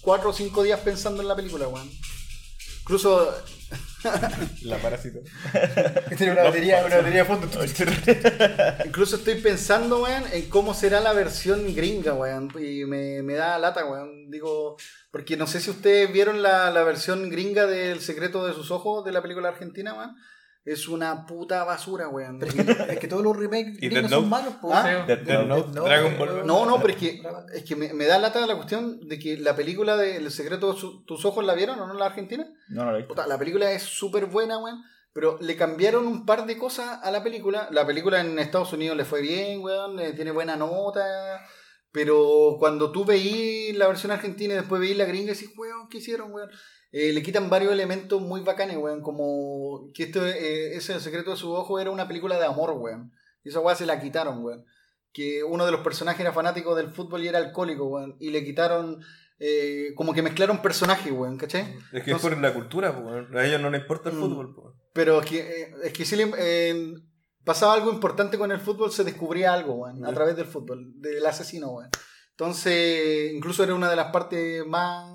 Speaker 1: 4 o 5 días pensando en la película, weón. Incluso,
Speaker 3: La parásito.
Speaker 5: Tiene una batería, una batería de fondo.
Speaker 1: incluso estoy pensando, weón, en cómo será la versión gringa, weón. Y me, me da lata, weón. Digo, porque no sé si ustedes vieron la, la versión gringa del secreto de sus ojos de la película argentina, weón. Es una puta basura, weón.
Speaker 5: Es que, es que todos los remakes
Speaker 3: ¿Y
Speaker 5: gringos
Speaker 3: Death
Speaker 5: son malos, po.
Speaker 1: Ah,
Speaker 4: Sí.
Speaker 2: Death
Speaker 3: Death
Speaker 2: Note.
Speaker 3: Note, Dragon Ball.
Speaker 1: No, no, pero es que, es que me, me da lata la cuestión de que la película de El secreto de su- tus ojos la vieron o no la argentina.
Speaker 2: No, no visto.
Speaker 1: Puta, la película es súper buena, weón. Pero le cambiaron un par de cosas a la película. La película en Estados Unidos le fue bien, weón. eh, tiene buena nota. Pero cuando tú veís la versión argentina y después veís la gringa, decís, weón, ¿qué hicieron, weón? Eh, le quitan varios elementos muy bacanes, weón. Como que esto, eh, ese El secreto de su ojo era una película de amor, weón. Y esa weá se la quitaron, weón. Que uno de los personajes era fanático del fútbol y era alcohólico, weón. Y le quitaron. eh, como que mezclaron personajes, weón, ¿cachai?
Speaker 3: Es que es por la cultura, pues. A ellos no les importa el
Speaker 1: Mm.
Speaker 3: fútbol, pues.
Speaker 1: Pero es que, eh, es que si le, eh, pasaba algo importante con el fútbol, se descubría algo, weón, a través del fútbol, del asesino, weón. Entonces, incluso era una de las partes más,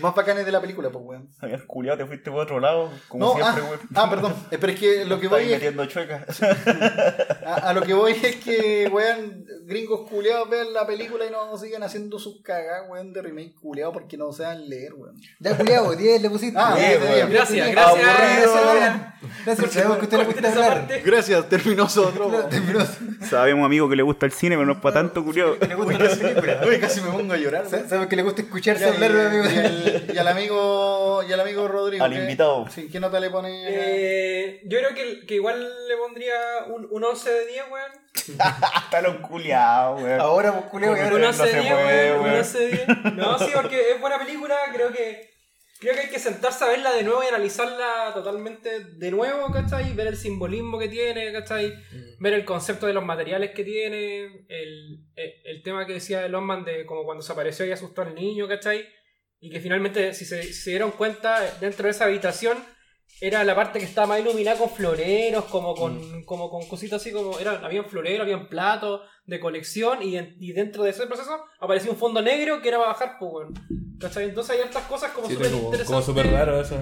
Speaker 1: más bacanes de la película, pues, weón.
Speaker 2: Habías culiado, te fuiste por otro lado, como
Speaker 1: No,
Speaker 2: siempre,
Speaker 1: ah,
Speaker 2: weón.
Speaker 1: ah, perdón. Eh, Pero es que lo que voy es,
Speaker 2: metiendo chuecas.
Speaker 1: a, a lo que voy es que, weón, gringos culeados vean la película y no sigan haciendo sus cagadas, weón, de remake culeado porque no saben leer, weón.
Speaker 5: Ya, culiado, 10 le pusiste.
Speaker 1: Ah,
Speaker 5: Diez,
Speaker 1: diez,
Speaker 5: weón.
Speaker 1: diez.
Speaker 4: Gracias, gracias.
Speaker 5: Aburrido,
Speaker 4: Gracias,
Speaker 5: weón. Gracias, sabemos que a usted le gusta hablar.
Speaker 1: Gracias, terminó otro.
Speaker 2: Sabemos, amigo, que le gusta el cine, pero no es para tanto, culiado.
Speaker 5: Le gusta la película.
Speaker 1: Uy, casi me pongo a llorar.
Speaker 5: Sabemos que le gusta escucharse hablar, amigo.
Speaker 1: Y al, amigo y al amigo Rodrigo.
Speaker 2: Al
Speaker 1: ¿qué-
Speaker 2: invitado.
Speaker 1: Sí, ¿qué nota le pone?
Speaker 4: Eh, yo creo que, que igual le pondría un, un 11 de 10, weón.
Speaker 2: Los culiados, weón.
Speaker 5: Ahora, pues, culiado,
Speaker 2: Con
Speaker 4: Un
Speaker 5: ahora.
Speaker 2: no
Speaker 4: 11 de
Speaker 2: se
Speaker 4: 10,
Speaker 2: puede,
Speaker 4: weón. Un
Speaker 2: weón.
Speaker 4: 11 de 10. No, sí, porque es buena película. Creo que creo que hay que sentarse a verla de nuevo y analizarla totalmente de nuevo, ¿cachai? Ver el simbolismo que tiene, ¿cachai? Ver el concepto de los materiales que tiene. El, el, el tema que decía de Longman de como cuando se apareció y asustó al niño, ¿cachai? Y que finalmente, si se, si se dieron cuenta, dentro de esa habitación era la parte que estaba más iluminada con floreros, como con, como con cositas así como. Era, habían floreros, habían platos de colección, y, en- y dentro de ese proceso aparecía un fondo negro que era para bajar, pues. Entonces hay estas cosas como
Speaker 3: Sí,
Speaker 4: súper
Speaker 3: como,
Speaker 4: interesantes.
Speaker 3: como súper raro eso.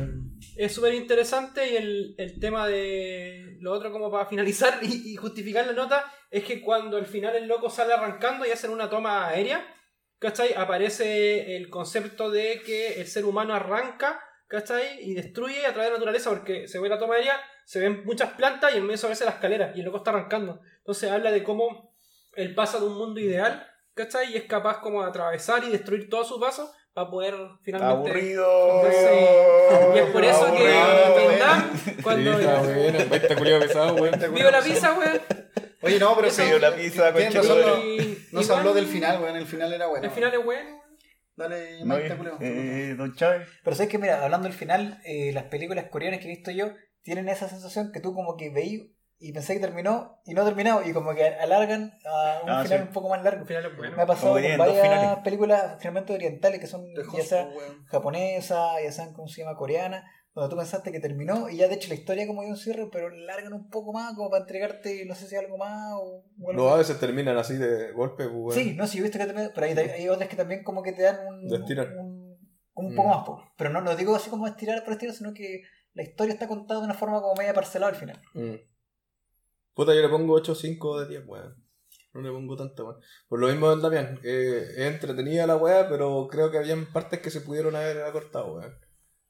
Speaker 4: Es súper interesante y el, el tema de lo otro como para finalizar y, y justificar la nota es que cuando al final el loco sale arrancando y hacen una toma aérea, ¿cachai? Aparece el concepto de que el ser humano arranca, ¿cachai? Y destruye a través de la naturaleza porque se ve la toma aérea, se ven muchas plantas y en medio aparece la escalera y el loco está arrancando. Entonces habla de cómo él pasa de un mundo ideal, ¿cachai? Y es capaz como de atravesar y destruir todo su paso para poder finalmente...
Speaker 2: Aburrido.
Speaker 4: Entonces, y es por eso que
Speaker 1: Aburrido,
Speaker 4: en Nam, cuando
Speaker 3: Sí, está bueno. Pesado, weón.
Speaker 4: vivo la pizza, weón,
Speaker 1: Oye, no, pero
Speaker 4: Eso-
Speaker 1: sí.
Speaker 2: la pizza, tu
Speaker 1: no, se
Speaker 4: igual,
Speaker 1: habló del final, weón. El final era bueno.
Speaker 4: El final es bueno.
Speaker 1: Dale,
Speaker 2: No,
Speaker 1: Maite, culeo.
Speaker 2: eh, don Chávez.
Speaker 5: Pero sabes que, mira, hablando del final, eh, las películas coreanas que he visto yo tienen esa sensación que tú como que veí y pensé que terminó y no ha terminado y como que alargan a un
Speaker 2: Ah,
Speaker 5: final
Speaker 2: sí.
Speaker 5: un poco más largo.
Speaker 4: Final bueno.
Speaker 5: Me ha pasado con varias
Speaker 2: finales.
Speaker 5: películas finalmente orientales que son
Speaker 1: De
Speaker 5: ya sea japonesa, ya sean como se llama coreana, donde tú pensaste que terminó y ya de hecho la historia como dio un cierre, pero largan un poco más como para entregarte no sé si algo más o, o algo
Speaker 3: No, a veces terminan así de golpe, pues, weón.
Speaker 5: Sí, no, sí, yo he visto que termina, pero hay, hay otras que también como que te dan un, un poco
Speaker 3: Mm.
Speaker 5: más, po. pero no lo digo así como estirar por estirar, sino que la historia está contada de una forma como media parcelada al final.
Speaker 3: Mm. Puta, yo le pongo 8 5 de 10, weón. No le pongo tanto, weón. Por lo mismo del Damián. Eh, es entretenida la weá, pero creo que habían partes que se pudieron haber acortado, weón.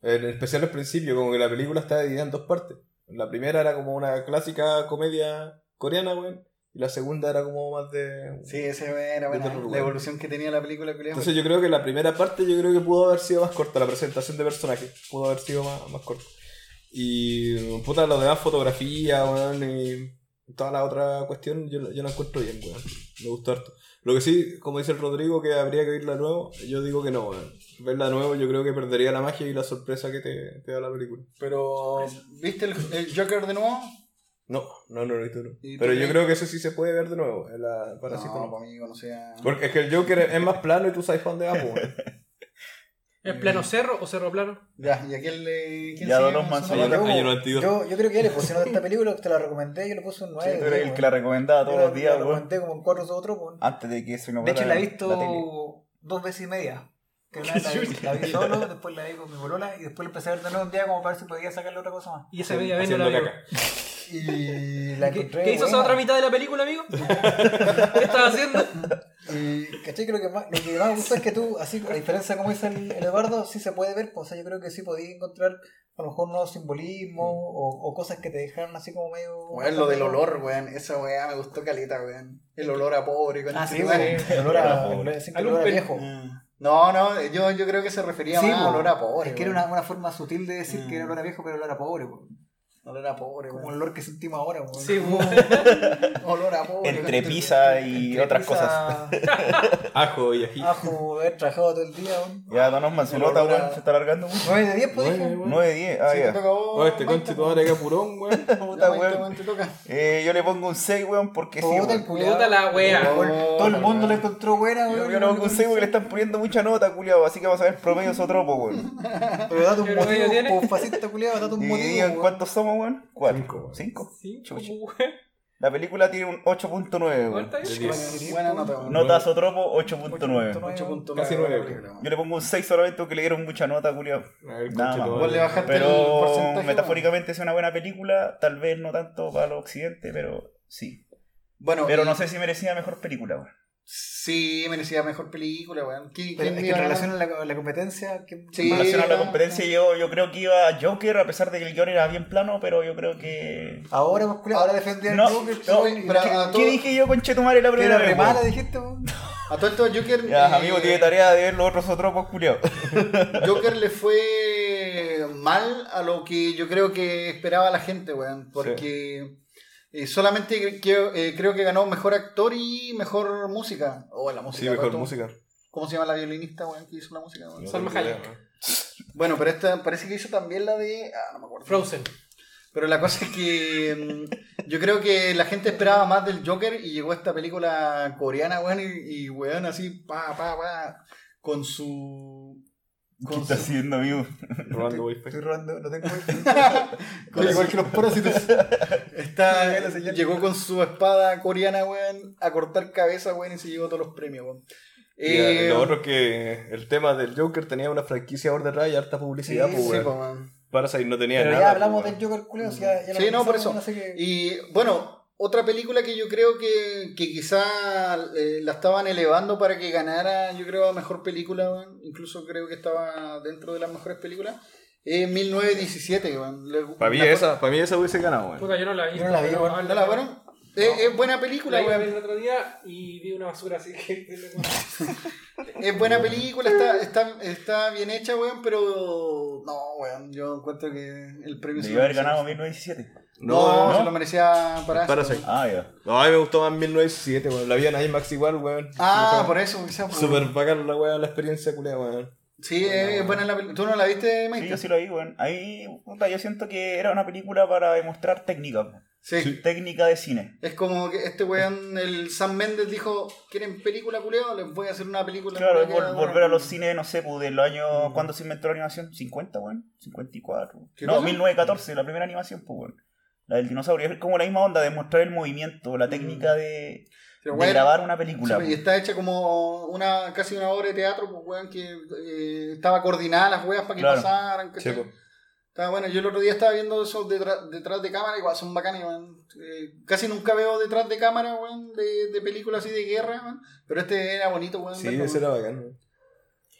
Speaker 3: En especial al principio, como que la película está dividida en dos partes. La primera era como una clásica comedia coreana, weón. Y la segunda era como más de...
Speaker 1: Sí, ese era buena.
Speaker 3: Terror,
Speaker 1: La evolución que tenía la película.
Speaker 3: Entonces yo creo que la primera parte yo creo que pudo haber sido más corta, la presentación de personajes. Pudo haber sido más, más corta. Y puta, lo demás, fotografía, weón, y toda la otra cuestión, yo, yo la encuentro bien, weón. Me gustó harto. Lo que sí, como dice el Rodrigo, que habría que verla de nuevo, yo digo que no, weón. Verla de nuevo yo creo que perdería la magia y la sorpresa que te, te da la película.
Speaker 1: Pero, ¿viste el, el Joker de nuevo?
Speaker 3: No, no, no lo he visto, no.
Speaker 1: ¿Y tú
Speaker 3: Pero yo creo que eso sí se puede ver de nuevo, en la Parásito.
Speaker 1: no,
Speaker 3: no.
Speaker 1: para mí, no sea.
Speaker 3: Porque es que el Joker es más plano y tú sabes para dónde va, pues, weón.
Speaker 4: ¿Es plano cerro o cerro plano?
Speaker 1: Ya, ¿y aquel le. ¿Quién
Speaker 2: Ya,
Speaker 1: sigue
Speaker 2: Don
Speaker 1: con
Speaker 2: Osman,
Speaker 1: su
Speaker 2: soy
Speaker 1: nota?
Speaker 2: yo.
Speaker 3: Año 92.
Speaker 5: Yo, yo creo que ya le nota a esta película, te la recomendé, yo le puse un 9.
Speaker 2: Sí, tú eres el que la recomendaba todos los días,
Speaker 5: La
Speaker 2: weón.
Speaker 5: recomendé como en 4 o otro, weón.
Speaker 2: Antes de que se nos
Speaker 5: De hecho, la he
Speaker 2: tele.
Speaker 5: visto dos veces y media. Que una vez la, vi, la vi solo, después la vi con mi bolola y después la empecé a ver de nuevo un día como para ver si podía sacarle otra cosa más.
Speaker 4: Y esa media vez no
Speaker 3: Haciendo
Speaker 4: la vio.
Speaker 3: caca.
Speaker 5: Y la
Speaker 4: ¿Qué,
Speaker 5: encontré
Speaker 4: qué hizo esa
Speaker 5: buena.
Speaker 4: otra mitad de la película, amigo? ¿Qué estás haciendo?
Speaker 5: Y, ¿cachai? Creo que más, lo que más me gusta es que tú, así, a diferencia de como dice el, el Eduardo, sí se puede ver, pues, o sea, yo creo que sí podías encontrar a lo mejor nuevos simbolismos o, o cosas que te dejaron así como medio...
Speaker 1: Weón, lo del olor, weón. Esa weá me gustó caleta, weón. El olor a pobre. con
Speaker 5: Ah, sí, weón, el olor a, el olor-
Speaker 4: pel-
Speaker 5: viejo.
Speaker 1: Mm. No, no, yo, yo creo que se refería
Speaker 5: Sí,
Speaker 1: más a olor a pobre.
Speaker 5: Es que era una, una forma sutil de decir que era olor a viejo, pero olor a pobre, weón.
Speaker 1: Olor a pobre,
Speaker 5: Como el
Speaker 1: weón.
Speaker 5: olor que sentimos ahora, weón.
Speaker 4: Sí, weón.
Speaker 1: Olor a pobre.
Speaker 2: Entre pizza y
Speaker 5: Entre
Speaker 2: otras
Speaker 5: pizza,
Speaker 2: cosas.
Speaker 3: Ajo y ají.
Speaker 5: Ajo, haber trabajado todo el día, weón.
Speaker 2: Ya, Don Osman, su nota, weón, se está alargando mucho.
Speaker 5: 9 de 10, pues
Speaker 3: Nueve,
Speaker 5: dije.
Speaker 3: weón.
Speaker 2: 9 de 10, ah,
Speaker 1: Sí, te
Speaker 2: ya.
Speaker 1: toca a vos,
Speaker 3: Oh, este conche tu madre que apurón, weón.
Speaker 2: Puta, weón.
Speaker 1: weón, toca.
Speaker 2: Eh, yo le pongo un 6, weón, porque sí, weón.
Speaker 4: Puta la wea.
Speaker 5: Todo el mundo
Speaker 1: weón.
Speaker 5: la encontró buena, weón.
Speaker 2: yo le pongo un 6 porque le están poniendo mucha nota, culiao, así que vamos a ver promedio sotropo, weón.
Speaker 5: Pero date un
Speaker 4: ¿Qué promedio
Speaker 5: motivo, fascista culiao, date un
Speaker 2: ¿Y
Speaker 5: motivo.
Speaker 2: digan
Speaker 5: weón.
Speaker 2: cuántos somos, weón? ¿Cuál?
Speaker 3: Cinco, weón.
Speaker 2: ¿Cinco? Chucha.
Speaker 4: weón.
Speaker 2: La película tiene un 8.9, weón.
Speaker 4: ¿Cuánto
Speaker 3: De
Speaker 4: es?
Speaker 3: 10.
Speaker 1: Buena nota, weón.
Speaker 2: Nota sotropo 8.9.
Speaker 1: 8.9
Speaker 3: Casi
Speaker 1: la
Speaker 3: nueve.
Speaker 1: película, weón.
Speaker 2: Yo le pongo un 6 solamente porque le dieron mucha nota, culiao. Nada más.
Speaker 3: madre.
Speaker 1: le bajaste el
Speaker 2: Pero
Speaker 1: porcentaje.
Speaker 2: metafóricamente es una buena película, tal vez no tanto para los occidentes, pero sí.
Speaker 1: Bueno,
Speaker 2: Pero
Speaker 1: y-
Speaker 2: no sé si merecía mejor película, weón.
Speaker 1: Sí, merecía mejor película, weón. ¿Quién,
Speaker 5: Pero
Speaker 1: quién
Speaker 5: es que
Speaker 1: iba
Speaker 5: en relación a la, competencia,
Speaker 1: Sí.
Speaker 2: En relación a la competencia, yo, yo creo que iba a Joker, a pesar de que el guion era bien plano, pero yo creo que.
Speaker 5: ahora, pues, culiao, ahora defendía
Speaker 2: No,
Speaker 5: el Joker.
Speaker 2: no,
Speaker 5: pues,
Speaker 1: pero-
Speaker 2: ¿Qué dije yo con Chetumare la primera vez?
Speaker 5: mala, dijiste, weón.
Speaker 1: A todo esto, Joker.
Speaker 2: Ya,
Speaker 1: eh,
Speaker 2: amigo, tiene tarea de ver los otros otropos, culiao.
Speaker 1: Joker le fue mal a lo que yo creo que esperaba la gente, weón. Porque eh, solamente creo, eh, creo que ganó mejor actor y mejor música. O la música.
Speaker 3: Sí, mejor
Speaker 1: ¿cuánto?
Speaker 3: música.
Speaker 1: ¿Cómo se llama la violinista, weón, que hizo la música? weón?
Speaker 3: No
Speaker 4: Salma Hayek.
Speaker 1: Bueno, pero esta parece que hizo también la de. Ah, no me acuerdo.
Speaker 4: Frozen.
Speaker 1: Pero la cosa es que mm, yo creo que la gente esperaba más del Joker y llegó esta película coreana, weón, y, y weón, así, pa, pa, pa, con su
Speaker 2: ¿Qué está
Speaker 1: su-
Speaker 2: haciendo, amigo?
Speaker 3: Robando wifi.
Speaker 5: Estoy robando, no tengo Al igual que los parásitos.
Speaker 1: Está, llegó con su espada coreana, weón, a cortar cabeza, weón, y se llevó todos los premios, weón.
Speaker 3: Y,
Speaker 1: Eh,
Speaker 3: eh, lo otro es que el tema del Joker tenía una franquicia por detrás y harta publicidad,
Speaker 5: Sí,
Speaker 3: pues,
Speaker 1: sí,
Speaker 3: weón.
Speaker 1: weón.
Speaker 3: Parasite no tenía
Speaker 5: Pero
Speaker 3: nada.
Speaker 5: ya hablamos
Speaker 3: pues,
Speaker 5: del Joker culeo, si ya, ya lo
Speaker 1: Sí, no, por eso.
Speaker 5: no sé qué-
Speaker 1: Y bueno, otra película que yo creo que, que quizá eh, la estaban elevando para que ganara, yo creo, a mejor película, weón. incluso creo que estaba dentro de las mejores películas, es 1917, weón. Le-
Speaker 3: Para mí esa, para mí esa hubiese ganado, weón.
Speaker 4: Puta, yo no la vi.
Speaker 5: Yo no la vi,
Speaker 1: ¿No la fueron? Es, buena película,
Speaker 4: La iba a ver
Speaker 1: weón.
Speaker 4: el otro día y vi una basura así que.
Speaker 1: Es buena película, está, está, está bien hecha, weón, pero no, weón, yo encuentro que el premio se
Speaker 2: Debió haber ganado 1917.
Speaker 1: No,
Speaker 3: No,
Speaker 1: se lo merecía para
Speaker 3: Parasite.
Speaker 2: Ah, ya.
Speaker 3: No, a mí me gustó más 1917, weón. La vi en IMAX igual, weón.
Speaker 1: Ah, por eso, quizás. por-
Speaker 3: Súper bacán la weón, la experiencia culea, weón.
Speaker 1: Sí, es buena la película. ¿Tú no la viste,
Speaker 2: Sí,
Speaker 1: Mike?
Speaker 2: yo sí lo vi, weón. Ahí, puta, yo siento que era una película para demostrar técnica. po.
Speaker 1: Sí.
Speaker 2: Técnica de cine.
Speaker 1: Es como que este weón, el Sam Mendes dijo, ¿quieren película culeado? Les voy a hacer una película.
Speaker 2: Claro, vol- volver a los cines, no sé, pues de los años.
Speaker 1: Mm.
Speaker 2: ¿Cuándo se inventó la animación? ¿50, weón? ¿54?
Speaker 1: ¿Qué
Speaker 2: No,
Speaker 1: cosa?
Speaker 2: 1914, la primera animación, pues, weón. La del dinosaurio. Es como la misma onda de mostrar el movimiento, la técnica de, de
Speaker 1: weón,
Speaker 2: grabar una película.
Speaker 1: sí, y
Speaker 2: pues.
Speaker 1: está hecha como una casi una obra de teatro, pues weón, que eh, estaba coordinada las weas para que
Speaker 2: Claro.
Speaker 1: pasaran.
Speaker 3: Sí,
Speaker 1: ¿cachai?
Speaker 3: po.
Speaker 1: Estaba bueno, yo el otro día estaba viendo esos detrás, detrás de cámara, igual son bacanes, weón. Eh, casi nunca veo detrás de cámara, weón, de, de películas así de guerra, weón. Pero este era bonito, weón.
Speaker 3: Sí,
Speaker 1: verlo,
Speaker 3: ese
Speaker 1: weón.
Speaker 3: era bacán, weón.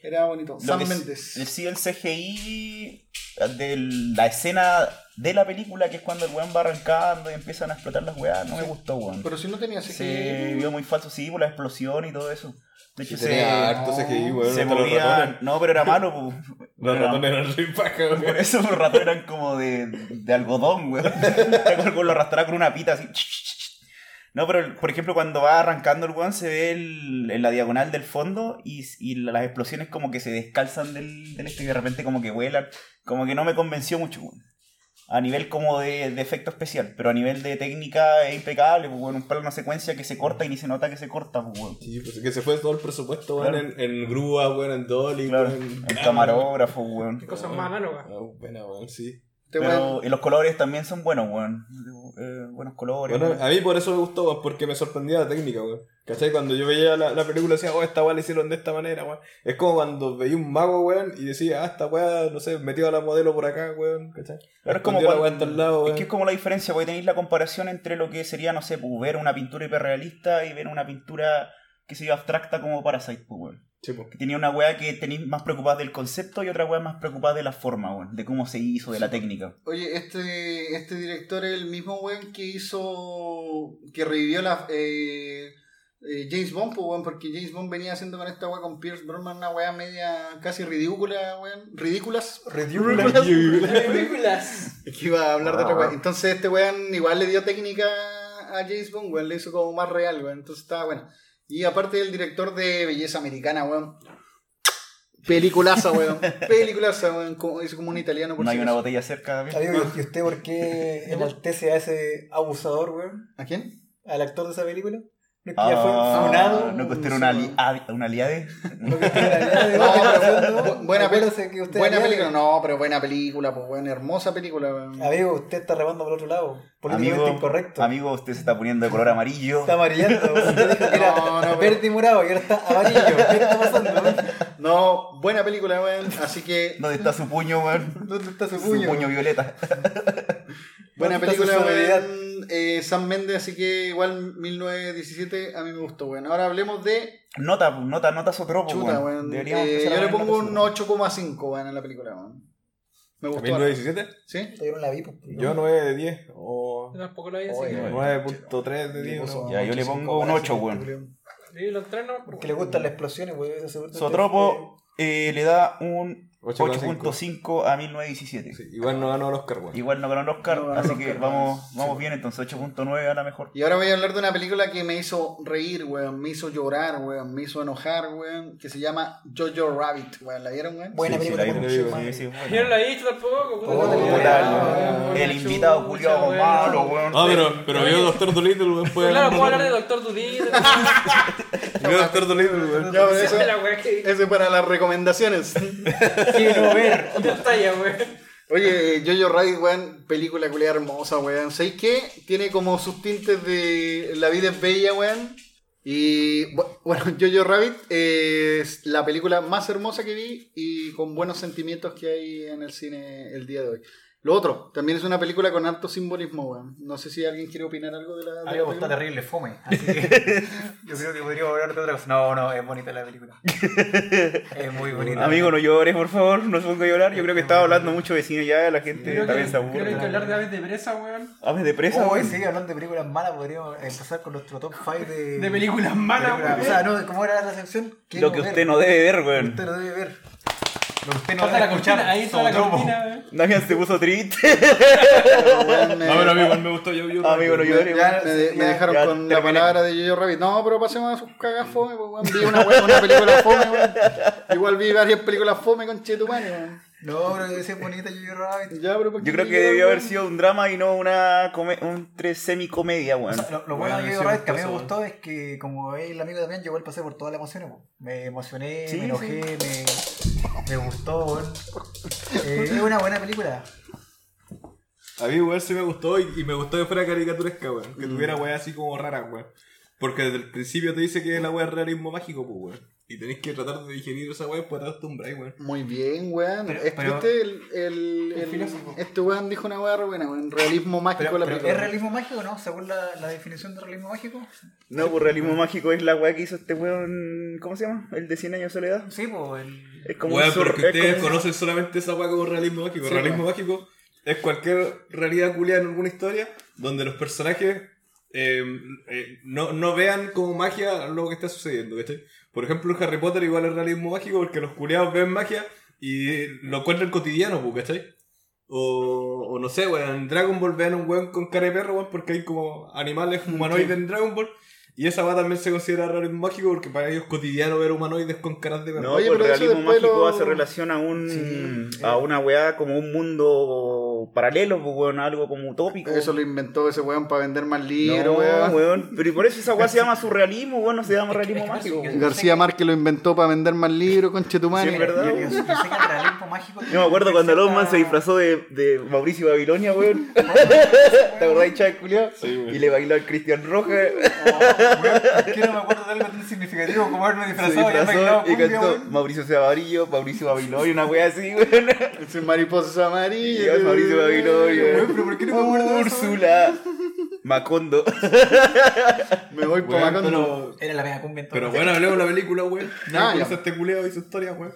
Speaker 1: Era bonito.
Speaker 2: Lo
Speaker 1: Sam
Speaker 2: que sí-
Speaker 1: Mendes.
Speaker 2: el- Sí, el CGI de la escena de la película, que es cuando el weón va arrancando y empiezan a explotar las weas, no me gustó, weón.
Speaker 1: Pero si no tenía ese
Speaker 2: Se vio muy falso, sí, por la explosión y todo eso. De hecho,
Speaker 3: Sí, tenía
Speaker 2: se,
Speaker 3: harto CGI, weón.
Speaker 2: se movían. No, pero era malo, pues.
Speaker 3: Los
Speaker 2: Era-
Speaker 3: ratones eran re paja,
Speaker 2: Por
Speaker 3: weón.
Speaker 2: eso los ratones eran como de, de algodón, weón. Lo arrastraba con una pita así. No, pero por ejemplo, cuando va arrancando el weón, se ve el- en la diagonal del fondo y, y las explosiones como que se descalzan del, del este y de repente como que vuelan. Como que no me convenció mucho, weón. A nivel como de, de efecto especial, pero a nivel de técnica es impecable, pues, weón. Un plano secuencia que se corta y ni se nota que se corta, pues, weón.
Speaker 3: Sí, pues que se fue todo el presupuesto, weón,
Speaker 2: Claro.
Speaker 3: en, en grúa, weón, en dolly,
Speaker 2: Claro, el camarógrafo, weón.
Speaker 4: Qué cosas más análogas.
Speaker 3: Ah, buena, weón, sí.
Speaker 2: Pero y los colores también son buenos, weón. Eh, buenos colores.
Speaker 3: Bueno,
Speaker 2: weón.
Speaker 3: a mí por eso me gustó, weón, porque me sorprendía la técnica, weón. ¿Cachai? Cuando yo veía la, la película decía, oh, esta weá la hicieron de esta manera, weón. Es como cuando veía un mago, weón, y decía, ah, esta weá, no sé, metió a la modelo por acá, weón, ¿cachai?
Speaker 2: Claro, es como
Speaker 3: la
Speaker 2: cuando-
Speaker 3: lado,
Speaker 2: Es que es como la diferencia, porque tenéis la comparación entre lo que sería, no sé, pues, ver una pintura hiperrealista y ver una pintura, que se yo, abstracta como Parasite, pues, weón.
Speaker 3: Sí, pues.
Speaker 2: Que tenía una weá que tenéis más preocupada del concepto y otra weá más preocupada de la forma, weón. De cómo se hizo, de la técnica.
Speaker 1: Oye, este, este director es el mismo weón que hizo. que revivió la. eh, eh, James Bond, pues, weón, porque James Bond venía haciendo con esta weá con Pierce Brosnan una weá media casi ridícula, weón. Ridículas.
Speaker 5: Ridícula.
Speaker 4: Películas.
Speaker 1: Es que iba a hablar de otra weá. Entonces este weón igual le dio técnica a James Bond, weón, le hizo como más real, weón. Entonces estaba bueno. Y aparte el director de Belleza Americana, weón. Peliculaza, weón. Peliculaza, weón. Como, hizo como un italiano por
Speaker 2: No hay una botella cerca de mí.
Speaker 5: Amigo, ¿y usted por qué enaltece a ese abusador, weón?
Speaker 1: ¿A quién?
Speaker 5: Al actor de esa película. ¿No es que ya fue
Speaker 2: Ah,
Speaker 5: funado?
Speaker 2: no usted era una, ali- ah, una aliade.
Speaker 5: ¿No
Speaker 1: pero buena,
Speaker 5: usted
Speaker 1: buena película. No, pero buena película, pues buena, hermosa película.
Speaker 5: Amigo, usted está remando por otro lado. Políticamente
Speaker 2: Amigo,
Speaker 5: incorrecto.
Speaker 2: amigo, usted se está poniendo de color amarillo.
Speaker 5: Está amarillento. Usted dijo que era
Speaker 1: No, no, pero-
Speaker 5: verde y morado y ahora está amarillo. ¿Qué está pasando?
Speaker 1: No, buena película, weón. Así que,
Speaker 2: ¿Dónde está su puño, weón?
Speaker 5: ¿Dónde está su
Speaker 2: Su
Speaker 5: puño?
Speaker 2: puño violeta.
Speaker 1: buena
Speaker 5: ¿Dónde está su
Speaker 1: película, weón. Eh, Sam Mendes, así que igual 1917 a mí me gustó, weón. Ahora hablemos de
Speaker 2: Nota, nota, nota sotropo,
Speaker 1: Chuta,
Speaker 2: weón.
Speaker 1: Eh,
Speaker 2: a
Speaker 1: yo le pongo un
Speaker 2: notas
Speaker 1: 8,5, weón, en la película, weón. Me
Speaker 3: ¿A
Speaker 1: gustó.
Speaker 3: 1917?
Speaker 1: ¿Sí?
Speaker 5: Yo no la vi. pues,
Speaker 3: Yo 9 de 10 o
Speaker 4: Yo tampoco la vi así.
Speaker 5: Oye,
Speaker 4: que-
Speaker 3: 9.3 de 10.
Speaker 1: puso
Speaker 3: ¿no?
Speaker 2: Ya, yo le pongo un 8, weón.
Speaker 4: Sí, los tres no.
Speaker 5: Porque le gustan las explosiones, seguro-
Speaker 2: Sotropo eh, le da un
Speaker 3: 8,5.
Speaker 2: 8.5 a 1917.
Speaker 3: Sí, igual no ganó el Oscar, weón.
Speaker 2: Igual no ganó el Oscar,
Speaker 1: No ganó el
Speaker 2: así
Speaker 1: Oscar,
Speaker 2: que vamos, vamos
Speaker 1: Sí.
Speaker 2: bien, entonces 8.9 a la mejor.
Speaker 1: Y ahora voy a hablar de una película que me hizo reír, weón. Me hizo llorar, weón. Me hizo enojar, weón. Que se llama Jojo Rabbit, weón. ¿La vieron, weón?
Speaker 5: Buena
Speaker 2: Sí,
Speaker 5: película.
Speaker 2: la vi,
Speaker 3: sí,
Speaker 4: Yo no la
Speaker 2: bueno.
Speaker 4: he visto tampoco. no,
Speaker 2: el invitado
Speaker 4: weón.
Speaker 2: malo, weón.
Speaker 3: Ah, pero, pero vio Doctor Dolittle, weón.
Speaker 4: Claro, puedo hablar de Doctor Dolittle.
Speaker 3: Vio Doctor Dolittle, weón.
Speaker 1: Ya, pero eso,
Speaker 4: Esa es la weá que-
Speaker 1: eso es para las recomendaciones. Oye, Jojo Rabbit, weón, película culiada hermosa, weón. ¿Sabéis qué? Tiene como sus tintes de La vida es bella, weón. Y bu- bueno, Jojo Rabbit es la película más hermosa que vi y con buenos sentimientos que hay en el cine el día de hoy. Lo otro, también es una película con alto simbolismo, weón. No sé si alguien quiere opinar algo de la, de
Speaker 5: A
Speaker 1: la
Speaker 5: mí me gusta terrible fome. Así que yo creo que podríamos hablar de otra cosa. No, no, es bonita la película. Es muy bonita.
Speaker 2: Amigo, no llores, por favor, no se ponga a llorar. Yo creo que estaba hablando mucho de cine ya, la gente
Speaker 4: Creo que,
Speaker 2: también se
Speaker 4: creo que hay que
Speaker 2: aburre.
Speaker 4: hablar de aves de presa, weón.
Speaker 2: Aves de presa,
Speaker 5: Oh,
Speaker 2: weón.
Speaker 5: sí, hablando de películas malas, podríamos empezar con nuestro top 5 de...
Speaker 4: De películas malas,
Speaker 5: películas-
Speaker 4: weón.
Speaker 5: O sea, no, ¿cómo era la sección?
Speaker 2: Lo que usted no debe ver, weón.
Speaker 5: Usted no debe ver. Usted no
Speaker 4: la
Speaker 5: escuchar.
Speaker 4: cortina, ahí está la cortina.
Speaker 2: Damián se puso triste.
Speaker 1: Me-
Speaker 3: No, pero a mí igual me gustó yo. yo
Speaker 2: Amigo, no
Speaker 1: me,
Speaker 2: llores,
Speaker 1: ya- me me dejaron
Speaker 2: ya
Speaker 1: con la
Speaker 2: terminé.
Speaker 1: palabra de Jojo Rabbit. No, pero pasemos a sus cagas fome, pues, weón. Vi una, weón, una película fome, weón. Igual vi varias películas fome con Chetumani, weón.
Speaker 5: No, pero debe ser bonita Jojo Rabbit.
Speaker 1: Ya, pero ¿por qué
Speaker 2: Yo creo que debió haber
Speaker 1: weón?
Speaker 2: sido un drama y no una come- un tres semi-comedia,
Speaker 5: O
Speaker 2: weón.
Speaker 5: sea, lo, lo bueno
Speaker 3: Bueno,
Speaker 5: de Jojo Rabbit que a mí me
Speaker 3: gustó
Speaker 5: es que como es el amigo también, yo igual pasé por todas las emociones. po. Me emocioné,
Speaker 2: Sí,
Speaker 5: me enojé, me, me gustó. weón. Eh, es una buena película.
Speaker 3: A mí, weón, sí me gustó y, y me gustó que fuera caricaturesca, weón.
Speaker 1: Mm.
Speaker 3: Que tuviera weón así como rara, weón. Porque desde el principio te dice que la weón es realismo mágico, pues, weón. Y tenés que tratar de digerir esa weón para te acostumbrar, weón.
Speaker 1: Muy bien, weón.
Speaker 5: Pero-
Speaker 1: Este,
Speaker 5: pero-
Speaker 1: este, el, el, el-
Speaker 4: filósofo.
Speaker 1: este weón dijo una weá re buena, weón. Realismo mágico
Speaker 5: Pero,
Speaker 1: la
Speaker 5: pero
Speaker 1: película.
Speaker 5: ¿es realismo mágico no? Según la, la definición de realismo mágico.
Speaker 2: No, pues realismo mágico es la weá que hizo este weón. ¿Cómo se llama? El de 100 años de soledad.
Speaker 5: Sí, pues el...
Speaker 2: Es como
Speaker 3: Weón,
Speaker 2: un sur-
Speaker 3: pero que ustedes
Speaker 2: como-
Speaker 3: conocen solamente esa weá como realismo mágico.
Speaker 1: Sí,
Speaker 3: realismo mágico es cualquier realidad culiada en alguna historia donde los personajes eh, eh, no, no vean como magia lo que está sucediendo, ¿cachai? Por ejemplo, en Harry Potter igual es realismo mágico porque los culiados ven magia y lo encuentran cotidiano, pues, ¿cachai? O, o no sé, weón, en Dragon Ball vean un weón con cara de perro, weón, porque hay como animales humanoides en Dragon Ball. Y esa weá también se considera realismo mágico porque para ellos es cotidiano ver humanoides con caras de perro.
Speaker 2: No,
Speaker 1: Oye,
Speaker 2: pues el
Speaker 1: eso
Speaker 2: realismo mágico
Speaker 1: lo-
Speaker 2: hace relación a un
Speaker 5: Sí,
Speaker 2: a
Speaker 5: eh.
Speaker 2: una weá como un mundo paralelo, pues weón, algo como utópico.
Speaker 1: Eso lo inventó ese weón para vender más libros,
Speaker 2: no,
Speaker 1: weón.
Speaker 2: weón. Pero y por eso esa weá se llama surrealismo, weón, no se llama realismo
Speaker 5: es que-
Speaker 2: mágico.
Speaker 5: es
Speaker 2: weón.
Speaker 1: García Márquez lo inventó para vender más libros con Chetumani.
Speaker 2: Sí, es verdad.
Speaker 5: Yo, yo- yo sé que el realismo mágico...
Speaker 2: Yo me acuerdo cuando Longman se disfrazó de, de Mauricio Babilonia, weón. ¿Te acordás, Chávez Culiao?
Speaker 3: Sí, weón.
Speaker 2: Y le bailó al Cristian Rojas.
Speaker 5: Oh, weón, ¿por qué no me acuerdo de algo tan significativo como haberme
Speaker 2: Se
Speaker 5: disfrazado y haber
Speaker 2: disfrazó y
Speaker 5: cumbia,
Speaker 2: cantó
Speaker 5: weón?
Speaker 2: Mauricio Cebarillo, Mauricio Babilonia, una wea así, weón.
Speaker 1: Ese mariposa amarilla.
Speaker 2: Mauricio Babilonia.
Speaker 5: Pero ¿por qué no me acuerdo de eso,
Speaker 2: Úrsula. Macondo.
Speaker 1: Me voy por
Speaker 3: Weón,
Speaker 1: Macondo.
Speaker 3: pero,
Speaker 5: Era la mega cumbia entonces.
Speaker 3: pero bueno, hablemos de la película, weón.
Speaker 1: Ah, ya.
Speaker 3: este culeo y su historia, weón.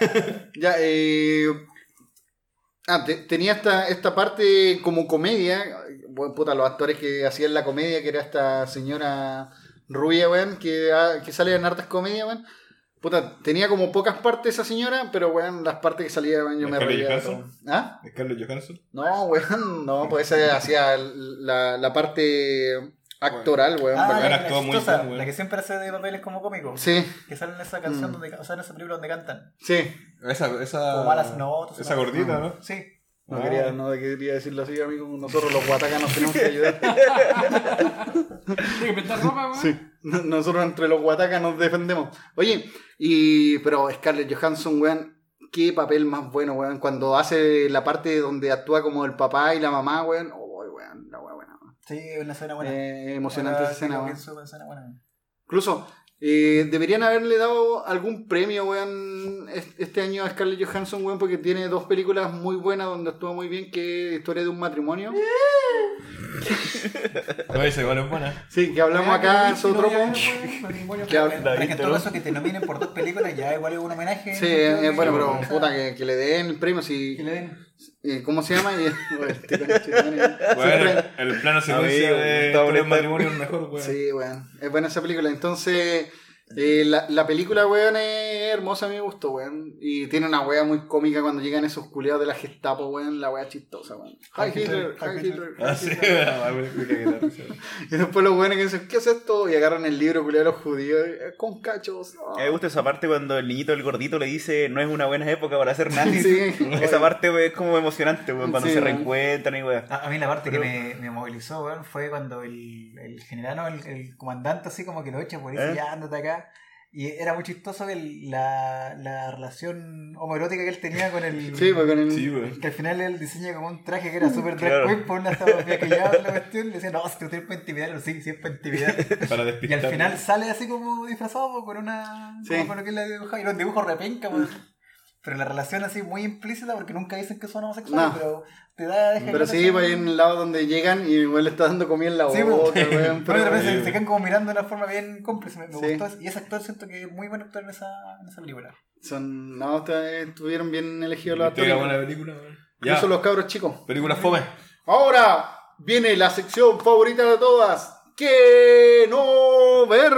Speaker 1: Ya, eh. Ah, te- tenía esta, esta parte como comedia. Bueno, puta, los actores que hacían la comedia, que era esta señora rubia, weón, que, ah, que sale en hartas comedias, weón. Puta, tenía como pocas partes esa señora, pero weón, las partes que salía, weón, yo me
Speaker 3: ¿Scarlett
Speaker 1: reía. ¿Ah?
Speaker 3: Scarlett Johansson.
Speaker 1: No, weón, no, pues esa hacía la, la parte actoral, weón.
Speaker 5: Ah, la,
Speaker 3: muy
Speaker 5: chistosa,
Speaker 3: bien, weón.
Speaker 5: la que siempre hace de papeles como cómico.
Speaker 1: Sí,
Speaker 5: Que sale en esa canción,
Speaker 1: Mm.
Speaker 5: donde, o sea, en esa película donde cantan.
Speaker 1: sí.
Speaker 3: Esa, esa.
Speaker 5: Como malas notas.
Speaker 3: Esa gordita, ¿no?
Speaker 5: Sí.
Speaker 1: No,
Speaker 3: Ah.
Speaker 1: quería, no quería decirlo así, amigo. Nosotros los guatacas nos tenemos que ayudar.
Speaker 4: Que pintar ropa, weón.
Speaker 1: Sí, no- nosotros entre los guatacas nos defendemos. Oye, y pero Scarlett Johansson, weón, qué papel más bueno, weón. Cuando hace la parte donde actúa como el papá y la mamá, weón. Oh, weón, la weón buena. weón.
Speaker 5: Sí, una escena buena.
Speaker 1: Eh, emocionante
Speaker 5: Ahora
Speaker 1: esa escena, weón. Incluso, eh, deberían haberle dado algún premio, weón, es- este año a Scarlett Johansson, weón, porque tiene dos películas muy buenas donde actúa muy bien, que es Historia de un matrimonio.
Speaker 3: No, esa igual es buena.
Speaker 1: Sí, que hablamos acá en su tropo. Que
Speaker 5: te nominen por dos películas ya igual es un homenaje.
Speaker 1: Sí, eh, bueno, pero puta, que, que le den el premio, si...
Speaker 5: Que le den.
Speaker 1: Eh, ¿Cómo se llama? Este conche,
Speaker 3: Bueno, el, plano secuencia de matrimonio es mejor, weón.
Speaker 1: Sí, weón. Es buena esa película. Entonces, eh, la, la película, weón, es hermosa, a mí me gustó, weón. Y tiene una wea muy cómica cuando llegan esos culiados de la Gestapo, weón. La wea chistosa, weón. Hi Hitler,
Speaker 5: Hi
Speaker 1: hi Hitler.
Speaker 3: Ah,
Speaker 1: hi
Speaker 3: sí,
Speaker 1: Hitler.
Speaker 3: ah.
Speaker 1: Y después los weones que dicen, ¿qué es esto? Y agarran el libro, culiado de los judíos, eh, con cachos.
Speaker 2: A mí me gusta esa parte cuando el niñito, el gordito, le dice no es una buena época para hacer nada.
Speaker 1: Sí.
Speaker 2: Esa parte weón, es como emocionante, weón, cuando
Speaker 1: Sí,
Speaker 2: se
Speaker 1: weón.
Speaker 2: reencuentran y weón.
Speaker 5: A, a mí la parte
Speaker 2: Pero-
Speaker 5: que me, me movilizó, weón, fue cuando el, el general o el, el comandante así como que lo echa por eso,
Speaker 2: ¿Eh?
Speaker 5: ya ándate acá. Y era muy chistoso el- la, la relación homoerótica que él tenía con el.
Speaker 1: Sí, pues con el.
Speaker 3: Sí, weón.
Speaker 5: Que al final él diseña como un traje que era súper drag queen, por una estaba maquillado en la cuestión. Le decía, no, si tú tienes para intimidar, sí, sí es para intimidar.
Speaker 3: Para
Speaker 5: Y
Speaker 3: despistar.
Speaker 5: al final sale así como disfrazado pues, con una.
Speaker 1: Sí.
Speaker 5: como con lo que le dibuja. Y los dibujos repenca, pues. Pero la relación así muy implícita porque nunca dicen que son homosexuales,
Speaker 1: No.
Speaker 5: pero te da.
Speaker 1: Pero sí, pues hay un lado donde llegan y igual le está dando comida en la
Speaker 5: Sí,
Speaker 1: boca,
Speaker 5: pues.
Speaker 1: weón.
Speaker 5: Pero de repente
Speaker 3: Sí.
Speaker 5: se, se quedan como mirando de una forma bien cómplice. Me, me
Speaker 1: Sí.
Speaker 5: gustó. Y ese actor siento que es muy buen actor en esa, en esa película.
Speaker 1: Son, no, estuvieron bien elegidos los
Speaker 3: que
Speaker 1: actores.
Speaker 3: buena película.
Speaker 1: Incluso los cabros chicos.
Speaker 3: Película fome.
Speaker 1: Ahora viene la sección favorita de todas. ¿Qué no ver?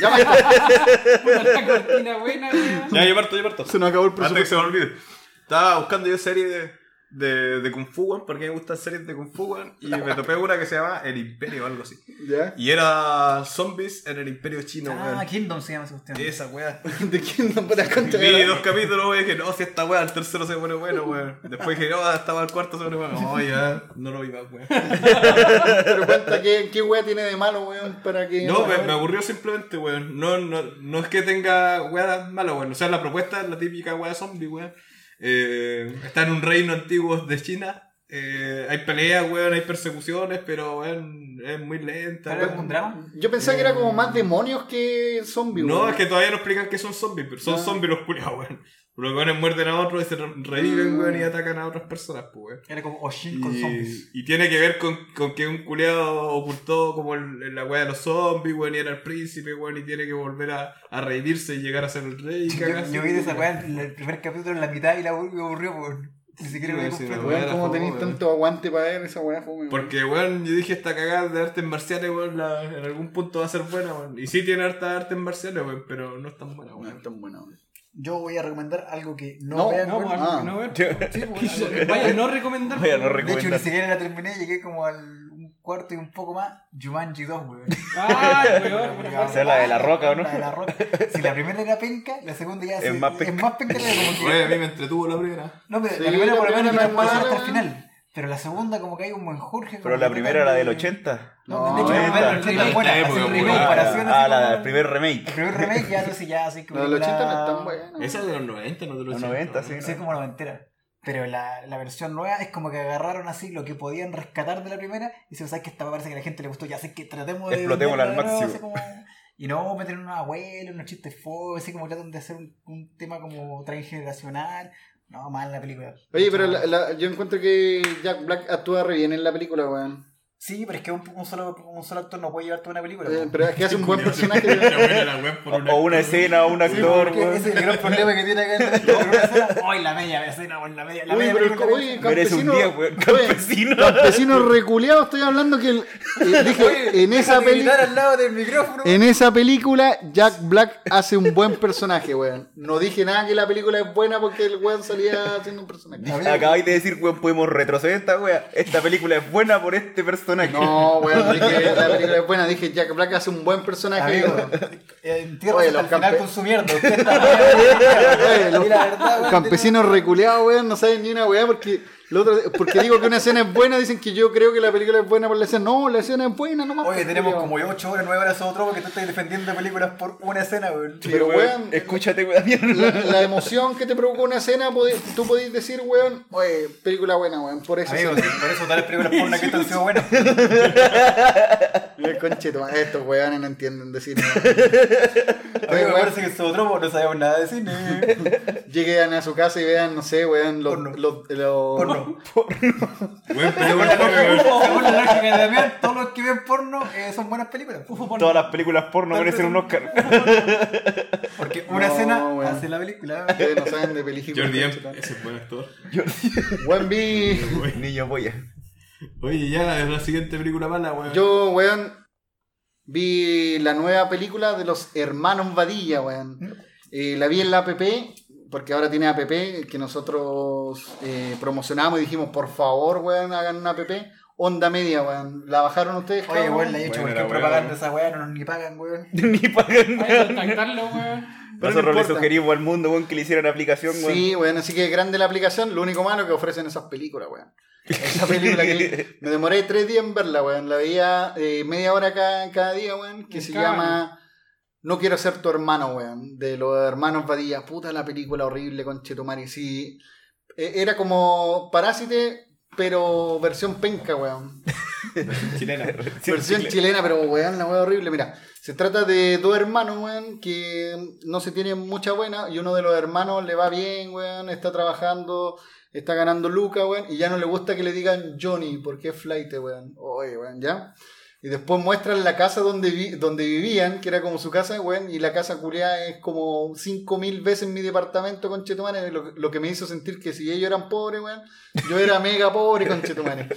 Speaker 1: Ya me-
Speaker 4: La cortina buena, weón.
Speaker 3: Ya, yo parto, yo parto.
Speaker 1: se nos acabó el
Speaker 3: Antes que
Speaker 1: presupuesto.
Speaker 3: se me olvide. Estaba buscando yo series de, de, de Kung Fu, weón, porque me gustan series de Kung Fu, weón, y me topé una que se llama El Imperio o algo así.
Speaker 1: ¿Ya?
Speaker 3: Y era zombies en el Imperio Chino,
Speaker 5: ah,
Speaker 3: weón.
Speaker 5: Kingdom se llama esa cuestión.
Speaker 3: Esa weá.
Speaker 1: ¿De quién no puedes
Speaker 3: Y
Speaker 1: contar?
Speaker 3: Vi dos capítulos, weón, y dije, no, si esta weá, el tercero se pone bueno, weón. Después dije, no, estaba el cuarto se pone bueno. No, ya, no lo vi más, weón.
Speaker 1: Pero cuenta qué, qué wea tiene de malo, weón, para que.
Speaker 3: No, me, me aburrió simplemente, weón. No, no, no es que tenga weas malas, weón. O sea, la propuesta es la típica wea zombie, weón. Eh, está en un reino antiguo de China. Eh, hay peleas, weón, hay persecuciones, pero weón, es muy lenta.
Speaker 5: ¿Pero es un drama?
Speaker 1: Yo pensaba que era como más demonios que zombies,
Speaker 3: No,
Speaker 1: weón.
Speaker 3: es que todavía no explican que son zombies, pero son
Speaker 1: Ah.
Speaker 3: zombies los culiados, weón. Los weones muerden a otros y se re- reviven, weón, y atacan a otras personas, pues, weón.
Speaker 5: Era como Oshin con zombies.
Speaker 3: Y, tiene que ver con, con que un culeado ocultó como el- la weá de los zombies, weón, y era el príncipe, weón, y tiene que volver a, a revivirse y llegar a ser el rey. y
Speaker 5: Yo,
Speaker 3: cagarse.
Speaker 5: yo vi de esa weá en el primer capítulo en la mitad y la me aburrió, por Ni siquiera vi
Speaker 3: Sí,
Speaker 1: Weón, ¿cómo tenéis
Speaker 3: weón.
Speaker 1: tanto aguante para ver esa weá? fome, weón?
Speaker 3: Porque, weón, yo dije esta cagada de artes marciales, weón, la- en algún punto va a ser buena, weón. Y sí tiene harta artes marciales, weón, pero no es tan buena,
Speaker 1: No
Speaker 3: weón.
Speaker 1: es tan buena, weón.
Speaker 5: Yo voy a recomendar algo que no,
Speaker 1: No,
Speaker 5: vean,
Speaker 4: No,
Speaker 5: weón,
Speaker 1: Ah.
Speaker 4: no, weón.
Speaker 5: Sí, weón, algo-
Speaker 4: Vaya, no recomendar.
Speaker 2: Vaya, no
Speaker 5: De hecho, ni siquiera la terminé, llegué como al un cuarto y un poco más. Jumanji 2, weón.
Speaker 4: Ay, weón.
Speaker 2: O sea, la de la roca, ¿o no?
Speaker 5: La de la roca. Si la primera era penca, la segunda ya
Speaker 2: Es
Speaker 5: se-
Speaker 2: más penca.
Speaker 5: Es más penca que como que-
Speaker 3: a mí me entretuvo la primera.
Speaker 5: No, pero
Speaker 1: Sí,
Speaker 5: la primera
Speaker 1: la
Speaker 5: por lo menos me hasta el final. Pero la segunda como que hay un buen Jorge.
Speaker 2: Pero
Speaker 5: que
Speaker 2: la primera era del
Speaker 5: de-
Speaker 2: 80.
Speaker 5: No,
Speaker 1: No,
Speaker 5: de hecho, la primera del 80 es buena. Un remake,
Speaker 2: Ah, la del primer remake.
Speaker 5: El primer remake ya no sé, ya así como.
Speaker 1: La del 80 no es tan buena.
Speaker 3: Esa es de los 90, no de los
Speaker 2: Los
Speaker 3: 80.
Speaker 2: 90, sí.
Speaker 5: Sí,
Speaker 2: ¿no?
Speaker 5: como noventera. Pero la, la versión nueva es como que agarraron así lo que podían rescatar de la primera y se sabes que esta parece que a la gente le gustó, ya sé que tratemos de.
Speaker 2: Explotémosla al máximo.
Speaker 5: y no meter unos abuelos, unos chistes fobos, así como tratan de hacer un, un tema como transgeneracional. No, mal la película.
Speaker 1: Oye, pero la- la- yo encuentro que Jack Black actúa re bien en la película, weón.
Speaker 5: Sí, pero es que un, un solo, un solo actor no puede llevar toda una película.
Speaker 1: Eh, pero es que hace un buen personaje. Weón.
Speaker 3: weón
Speaker 2: O una escena, o un actor, weón.
Speaker 5: ese es el gran problema que tiene acá en la película. Una escena, ¡Ay, la media escena! weón, la media, la media
Speaker 1: pero oye,
Speaker 2: un día, weón. Campesino.
Speaker 1: Campesino reculeado, estoy hablando que el- eh, dije, en esa película.
Speaker 5: al lado del micrófono.
Speaker 1: En esa película, Jack Black hace un buen personaje, weón. No dije nada que la película es buena porque el weón salía haciendo un personaje.
Speaker 2: Acabáis de decir, weón, podemos retroceder esta wea. Esta película es buena por este personaje.
Speaker 1: No, weón, dije la película es buena. Dije Jack Black hace un buen personaje.
Speaker 5: Amigo,
Speaker 1: Oye, los
Speaker 5: el final con su mierda. Usted está
Speaker 1: Oye, los
Speaker 5: Y la verdad, weón,
Speaker 1: campesinos reculeados, weón, no saben ni una weá porque, lo otro- porque digo que una escena es buena, dicen que yo creo que la película es buena por la escena. No, la escena es buena, nomás.
Speaker 5: Oye, tenemos
Speaker 1: culiao.
Speaker 5: como 8 horas, 9 horas otro porque tú estás defendiendo películas por una escena, weón.
Speaker 1: Pero, weón,
Speaker 2: escúchate, weón.
Speaker 1: la, la emoción que te provocó una escena, podés- tú podés decir, weón, oye, película buena, weón, por eso.
Speaker 5: Amigo, por eso todas las películas por una que han sido buenas.
Speaker 1: El concheto, estos weones no entienden de cine.
Speaker 5: Amigo,
Speaker 1: Oye,
Speaker 5: me
Speaker 1: weón,
Speaker 5: parece que nosotros no sabemos nada de cine.
Speaker 1: lleguen a su casa y vean, no sé, weón, los...
Speaker 5: Porno.
Speaker 1: los, los-
Speaker 5: Porno.
Speaker 3: Weón, película fome, weón.
Speaker 5: Según la lógica de Damián, todos los que ven porno eh, son buenas películas.
Speaker 2: Todas las películas porno merecen un Oscar.
Speaker 5: Porque una
Speaker 1: No,
Speaker 5: escena
Speaker 1: weón.
Speaker 5: hace la película.
Speaker 1: Ustedes no saben de películas.
Speaker 3: Jordi M.
Speaker 1: concheto.
Speaker 3: Ese es buen actor.
Speaker 1: Weón, vi...
Speaker 2: Niño polla.
Speaker 3: Oye, ya, es la siguiente película mala, weón.
Speaker 1: Yo, weón, vi la nueva película de los hermanos Vadilla, weón. Eh, la vi en la app, porque ahora tiene app que nosotros eh, promocionamos y dijimos, por favor, weón, hagan una app. Onda media, weón. ¿La bajaron ustedes?
Speaker 5: Oye, weón, le he hecho
Speaker 3: weón.
Speaker 5: propaganda esa weá, no nos ni pagan, weón.
Speaker 2: Ni pagan.
Speaker 4: Weón.
Speaker 1: Pero
Speaker 2: Nosotros
Speaker 1: no
Speaker 2: le sugerimos al mundo, weón, que le hicieran aplicación, weón.
Speaker 1: Sí, weón, así que grande la aplicación. Lo único malo que ofrecen esas películas, weón. Esa película que me demoré tres días en verla, weón. La veía eh, media hora cada, cada día, weón. Que se llama No quiero ser tu hermano, weón. De los hermanos Badía. Puta la película horrible con Chetumari. Sí. Eh, Era como Parásite, pero versión penca, weón.
Speaker 3: Chilena.
Speaker 1: Versión chilena, pero weón, la weón horrible. Mira, se trata de dos hermanos, weón, que no se tienen mucha buena y uno de los hermanos le va bien, weón, está trabajando, está ganando lucas, weón, y ya no le gusta que le digan Johnny porque es flight, weón. Oye, weón, ¿ya? Y después muestran la casa donde, vi- donde vivían, que era como su casa, weón, y la casa culiada es como 5000 veces mi departamento con Chetumane, lo, lo que me hizo sentir que si ellos eran pobres, weón, yo era mega pobre con Chetumane.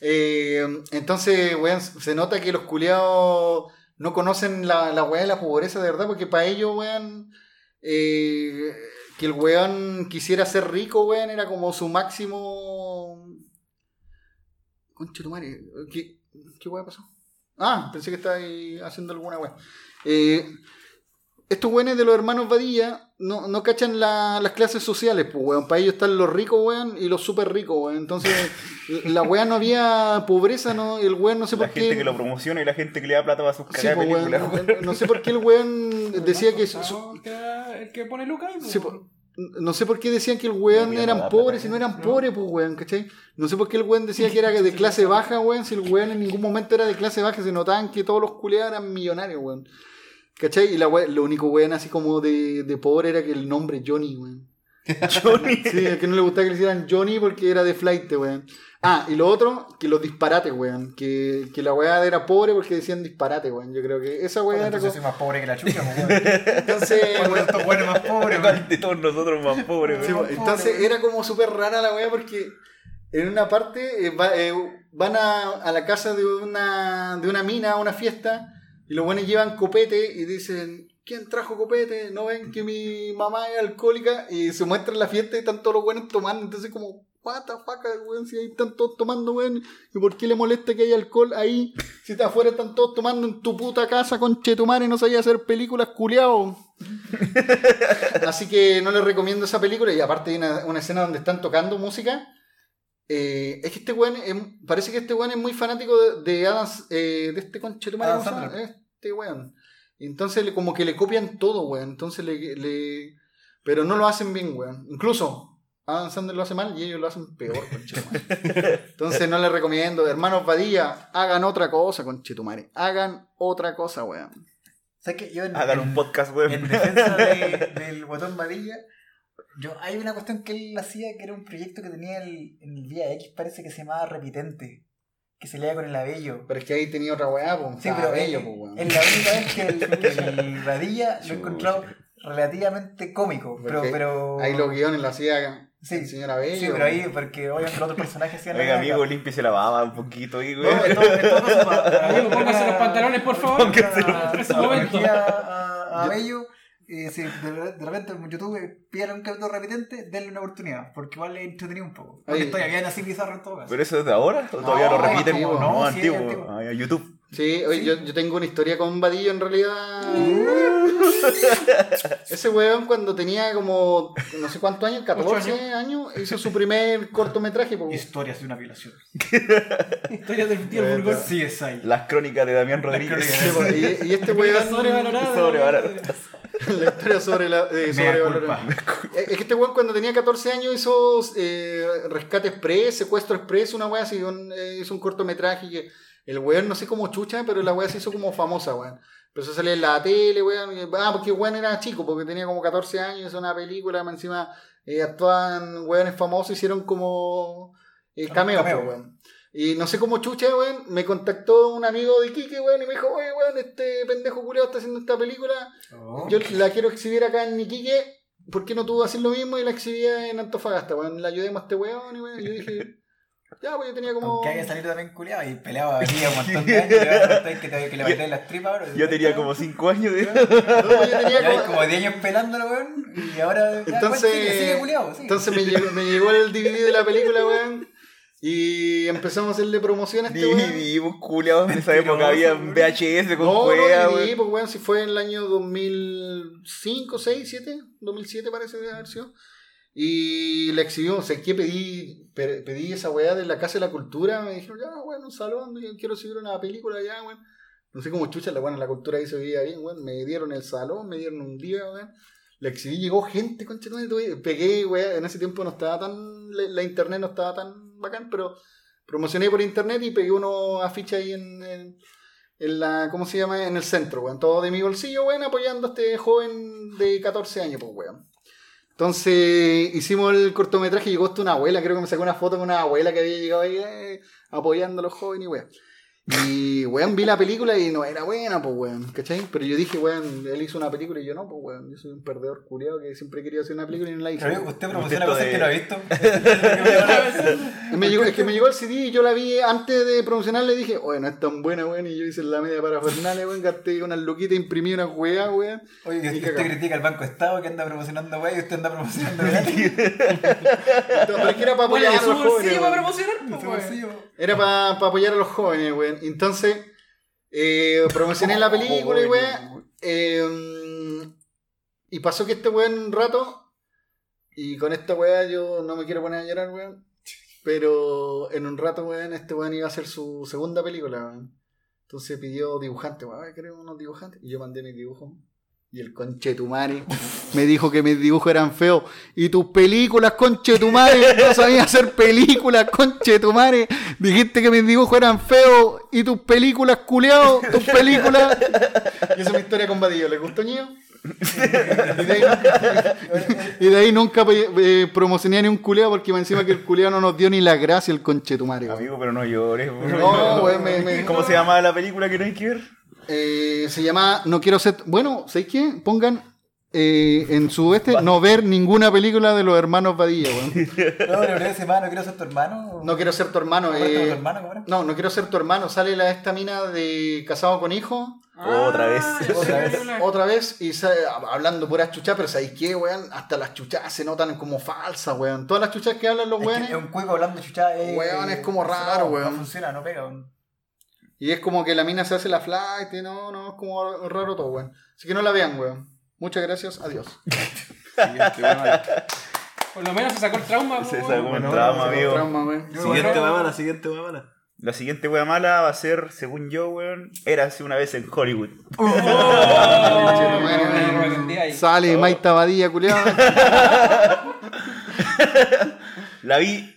Speaker 1: Eh, entonces, weón, se nota que los culiados no conocen la, la weá de la pobreza de verdad, porque para ellos, weón, eh, que el weón quisiera ser rico, weón, era como su máximo. Concha tu madre, ¿qué, qué weá pasó? Ah, pensé que estaba ahí haciendo alguna weá. Eh, estos weones de los hermanos Badilla no, no cachan la- las clases sociales, pues, weón. Para ellos están los ricos, weón, y los súper ricos, weón. Entonces, la weá no había pobreza, ¿no? El weón no sé
Speaker 2: La
Speaker 1: por qué.
Speaker 2: gente que lo promociona y la gente que le da plata para sus
Speaker 1: Sí, pues, no sé por qué el weón decía que. su- su-
Speaker 4: El que, el que pone Lucas ahí,
Speaker 1: sí,
Speaker 4: pues.
Speaker 1: po- no sé por qué decían que el weón
Speaker 2: No,
Speaker 1: eran pobres si no eran
Speaker 4: no.
Speaker 1: pobres, pues weón, ¿cachai? No sé por qué el weón decía que era de clase baja, weón, si el weón en ningún momento era de clase baja, se notaban que todos los culiados eran millonarios, weón. ¿Cachai? Y la we- lo único weón así como de, de pobre era que el nombre Johnny, weón.
Speaker 2: Johnny.
Speaker 1: Sí, a que no le gustaba que le hicieran Johnny porque era de flight, weón. Ah, y lo otro, que los disparates, weón. Que, que la weá era pobre porque decían disparate, weón. Yo creo que esa weá era
Speaker 5: Entonces
Speaker 1: como...
Speaker 5: soy más pobre que la chucha, weón.
Speaker 1: Entonces,
Speaker 5: Bueno, estos buenos más pobres, weón.
Speaker 2: de todos nosotros más pobres,
Speaker 1: Sí,
Speaker 2: weón.
Speaker 1: entonces era como súper rara la weá porque en una parte eh, va- eh, van a, a la casa de una, de una mina a una fiesta y los buenos llevan copete y dicen, ¿quién trajo copete? ¿No ven que mi mamá es alcohólica? Y se muestra en la fiesta y están todos los buenos tomando. Entonces como, the fuck, weón, si ahí están todos tomando, weón. ¿Y por qué le molesta que haya alcohol ahí? Si está afuera están todos tomando en tu puta casa con Chetumare y no sabía hacer películas culiao. Así que no les recomiendo esa película. Y aparte hay una, una escena donde están tocando música. Eh, es que este weón, es- parece que este weón es muy fanático de, de Adam, eh, de este.
Speaker 5: Sandler.
Speaker 1: Este weón. Entonces como que le copian todo, weón. Entonces le, le- Pero no lo hacen bien, weón. Incluso Adam Sandler lo hace mal y ellos lo hacen peor, conchetumare. Entonces no les recomiendo. Hermanos Badilla, hagan otra cosa, conchetumare. Hagan otra cosa, weón.
Speaker 5: ¿Sabes qué? Yo en,
Speaker 2: Hagan
Speaker 5: en-
Speaker 2: un podcast, weón.
Speaker 5: En defensa de- del botón Badilla, yo, hay una cuestión que él hacía que era un proyecto que tenía el- en el día X, parece que se llamaba Repitente, que se leía con el abello.
Speaker 1: Pero es que ahí tenía otra weá, pues.
Speaker 5: Sí, pero
Speaker 1: bello,
Speaker 5: es,
Speaker 1: pues, weón.
Speaker 5: es la única vez que el, que el Badilla lo he encontrado relativamente cómico. Pero, pero...
Speaker 1: Ahí los guiones lo hacía
Speaker 5: Sí.
Speaker 1: el señor Abello.
Speaker 5: Sí, pero ahí, porque obviamente los otros personajes hacían la
Speaker 2: Oiga, amigo, límpiese la baba un poquito ahí,
Speaker 5: No, todo caso, para- para-
Speaker 4: Amigo, póngase los pantalones, por favor.
Speaker 2: Póngase los
Speaker 5: corregir a, a, a Bello, eh, si de, de repente en YouTube pídale un capítulo repitente, denle una oportunidad, porque igual le entretenido un poco. Porque
Speaker 1: Ahí.
Speaker 5: todavía bien así bizarro en todo caso.
Speaker 2: ¿Pero eso es de ahora? ¿O todavía
Speaker 1: No,
Speaker 2: lo repiten?
Speaker 1: antiguo,
Speaker 2: no,
Speaker 5: no, sí,
Speaker 2: antiguo.
Speaker 5: antiguo.
Speaker 2: Ah, YouTube.
Speaker 1: Sí, oye,
Speaker 5: Sí.
Speaker 1: Yo, yo tengo una historia con Vadillo en realidad. Ese weón cuando tenía como no sé cuántos años, 14
Speaker 4: Ocho
Speaker 1: años, hizo su primer cortometraje. po.
Speaker 5: Historias de una violación.
Speaker 4: Historia del tío
Speaker 1: Bueno.
Speaker 4: Burgos.
Speaker 5: Sí, es ahí.
Speaker 2: Las crónicas de Damián Rodríguez.
Speaker 1: Sí, y, y este weón
Speaker 4: sobrevalorada.
Speaker 2: Sobrevalorada.
Speaker 1: la historia sobre la eh,
Speaker 5: Mea
Speaker 1: sobrevalorada. Es que este weón cuando tenía 14 años hizo eh, Rescate Express, Secuestro Express, una weá así, un, eh, hizo un cortometraje que el weón no sé cómo chucha, pero la weá se hizo como famosa, weón. Empezó a salir en la tele, weón. Ah, porque weón era chico, porque tenía como 14 años, una película, encima eh, actuaban weones famosos, hicieron como eh, cameos,
Speaker 5: cameo.
Speaker 1: pues, weón. Y no sé cómo chucha, weón, me contactó un amigo de Quique, weón, y me dijo, oye, weón, este pendejo culiado está haciendo esta película,
Speaker 5: Oh.
Speaker 1: yo la quiero exhibir acá en Iquique. ¿Por qué no tú haces lo mismo y la exhibía en Antofagasta? Weón, la ayudemos a este weón. Y weón, yo dije, ya, pues yo tenía como.
Speaker 5: Aunque haya salido también culiado y peleaba venía un montón de años, le que, te, que le bailen las tripas ahora.
Speaker 2: Yo tenía como 5 años de...
Speaker 1: No, pues yo tenía
Speaker 5: Ya
Speaker 1: como-
Speaker 5: como 10 años pelándolo, weón. Y ahora. ya,
Speaker 1: Entonces,
Speaker 5: weón, sigue, sigue culiado, sigue.
Speaker 1: entonces me, llegó, me llegó el DVD de la película, weón. Y empezamos a hacerle promoción a este weón.
Speaker 2: DVD, pues, culiao. En esa época había. VHS con
Speaker 1: No,
Speaker 2: cueva,
Speaker 1: no, DVD, pues weón, si fue en el año 2005, 6, 7, 2007 parece de haber sido. Y la exhibió, o sea, que pedí pe- pedí esa weá de la Casa de la Cultura, me dijeron, ya, weón, un salón, quiero subir una película ya, weón. No sé cómo chucha, la weón, la cultura ahí se veía bien, weón. Me dieron el salón, me dieron un día, weón. La exhibí, llegó gente, concha, pegué, weón. En ese tiempo no estaba tan, la, internet no estaba tan bacán, pero promocioné por internet y pegué unos afiches ahí en, en, en la, ¿cómo se llama? En el centro, weón. Todo de mi bolsillo, weón, apoyando a este joven de 14 años, pues, weón. Entonces hicimos el cortometraje y llegó hasta una abuela, creo que me sacó una foto con una abuela que había llegado ahí eh, apoyando a los jóvenes y weón. Y weón, vi la película y no era buena, pues weón, ¿cachai? Pero yo dije, weón, él hizo una película y yo no, pues weón, yo soy un perdedor culiado que siempre quería hacer una película y no la hice.
Speaker 5: Pero usted promociona cosas
Speaker 2: de-
Speaker 5: que no ha visto.
Speaker 1: Y me llegó- es que me llegó el CD y yo la vi antes de promocionarla y dije, oye, no es tan buena, weón. Y yo hice la media para Fernández, weón, gasté unas luquitas, imprimí unas weas, weón.
Speaker 5: Oye,
Speaker 1: Y
Speaker 5: usted, usted critica al Banco Estado que anda promocionando wey y usted anda promocionando gratis.
Speaker 1: Pero es que era para apoyar a los jóvenes.
Speaker 4: para pues.
Speaker 1: Era para apoyar a los jóvenes, weón. Entonces, eh, promocioné la película y weón. eh, y pasó que este weón un rato, y con esta weá yo no me quiero poner a llorar, weón. Pero en un rato, weón, este weón iba a hacer su segunda película. Entonces pidió dibujante, weón, "Ay, queremos unos dibujantes. Y yo mandé mis dibujos. Y el conchetumare me dijo que mis dibujos eran feos. Y tus películas, conchetumare, no sabías hacer películas, conchetumare. Dijiste que mis dibujos eran feos. Y tus películas, culeado, tus películas. Y esa es mi historia con Badillo. ¿Les gustó, ño? Y de ahí nunca, y de ahí nunca eh, promocioné ni un culeado porque encima que el culeado no nos dio ni la gracia el conchetumare.
Speaker 2: Amigo, pero no llores.
Speaker 1: No, weón, me- me-
Speaker 2: ¿Cómo se llama la película que no hay que ver?
Speaker 1: Eh, se llama No quiero ser. Bueno, ¿sabéis qué? Pongan eh, en su este no ver ninguna película de los hermanos Badilla, weón.
Speaker 5: No, pero ese hermano, no quiero ser tu hermano.
Speaker 1: No quiero ser tu hermano.
Speaker 5: ¿Cómo era tu
Speaker 1: eh,
Speaker 5: hermano?
Speaker 1: No, no quiero ser tu hermano. Sale la esta mina de casado con hijo.
Speaker 2: Otra vez.
Speaker 4: Ah,
Speaker 5: Otra vez.
Speaker 1: Otra vez, y hablando puras chuchas, pero ¿sabéis qué, weón? Hasta las chuchas se notan como falsas, weón. Todas las chuchas que hablan los
Speaker 5: Es que
Speaker 1: weones.
Speaker 5: es un cuico hablando chuchada. eh,
Speaker 1: Weón, es como raro,
Speaker 5: no,
Speaker 1: weón.
Speaker 5: No funciona, no pega. weón.
Speaker 1: Y es como que la mina se hace la flight, y no, no, es como raro todo, weón. Así que no la vean, weón. Muchas gracias, adiós.
Speaker 4: Por lo menos se sacó el trauma.
Speaker 2: Se sacó
Speaker 4: weón.
Speaker 2: el trauma, amigo.
Speaker 1: Trauma, weón.
Speaker 3: Siguiente huevona, siguiente huevona.
Speaker 2: La siguiente wea mala va a ser, según yo, weón, érase una vez en Hollywood.
Speaker 4: Oh, weón,
Speaker 1: weón. Sale Maita Badilla, culiado.
Speaker 2: La vi.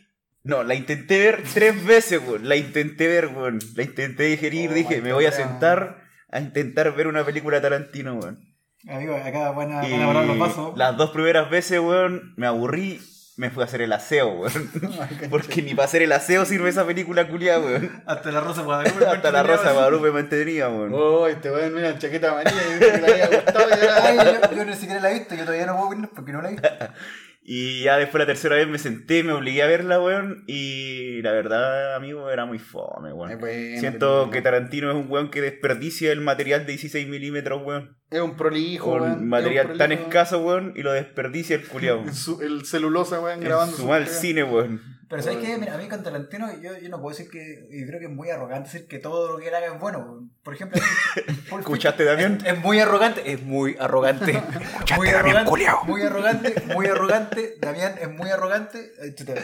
Speaker 2: No, la intenté ver tres veces, weón. La intenté ver, weón. La intenté digerir.
Speaker 1: Oh,
Speaker 2: dije, me voy a sentar a intentar ver una película de Tarantino, weón.
Speaker 5: Amigo, acá van a,
Speaker 2: Y
Speaker 5: van a borrar los vasos.
Speaker 2: las dos primeras veces, weón, me aburrí. Me fui a hacer el aseo, weón. Porque ni para hacer el aseo sirve esa película culiada, weón.
Speaker 5: Hasta la Rosa Guadalupe.
Speaker 2: Hasta la Rosa Guadalupe me entretenía, weón.
Speaker 1: Oh, este weón, mira, chaqueta amarilla, y que le había gustado y
Speaker 5: Ay,
Speaker 1: era-
Speaker 5: yo, yo ni siquiera la he visto, yo todavía no puedo opinar porque no la he visto.
Speaker 2: Y ya después la tercera vez me senté, me obligué a verla, weón. Y la verdad, amigo, era muy fome, weón.
Speaker 1: buena
Speaker 2: Siento que Tarantino es un weón que desperdicia el material de 16 milímetros, weón.
Speaker 1: Es un prolijo, weón.
Speaker 2: Con material
Speaker 1: Es un
Speaker 2: tan escaso, weón, y lo desperdicia el culiao.
Speaker 1: Su- el celulosa, weón, grabando
Speaker 2: su mal cine, weón.
Speaker 5: Pero ¿sabes qué? Mira, a mí con Tarantino yo, yo no puedo decir que... Y creo que es muy arrogante decir que todo lo que él haga es bueno. Por ejemplo...
Speaker 2: ¿Escuchaste, Damián?
Speaker 5: Es, es muy arrogante. Es muy arrogante. muy arrogante. Muy arrogante. Muy arrogante. Damián es muy arrogante.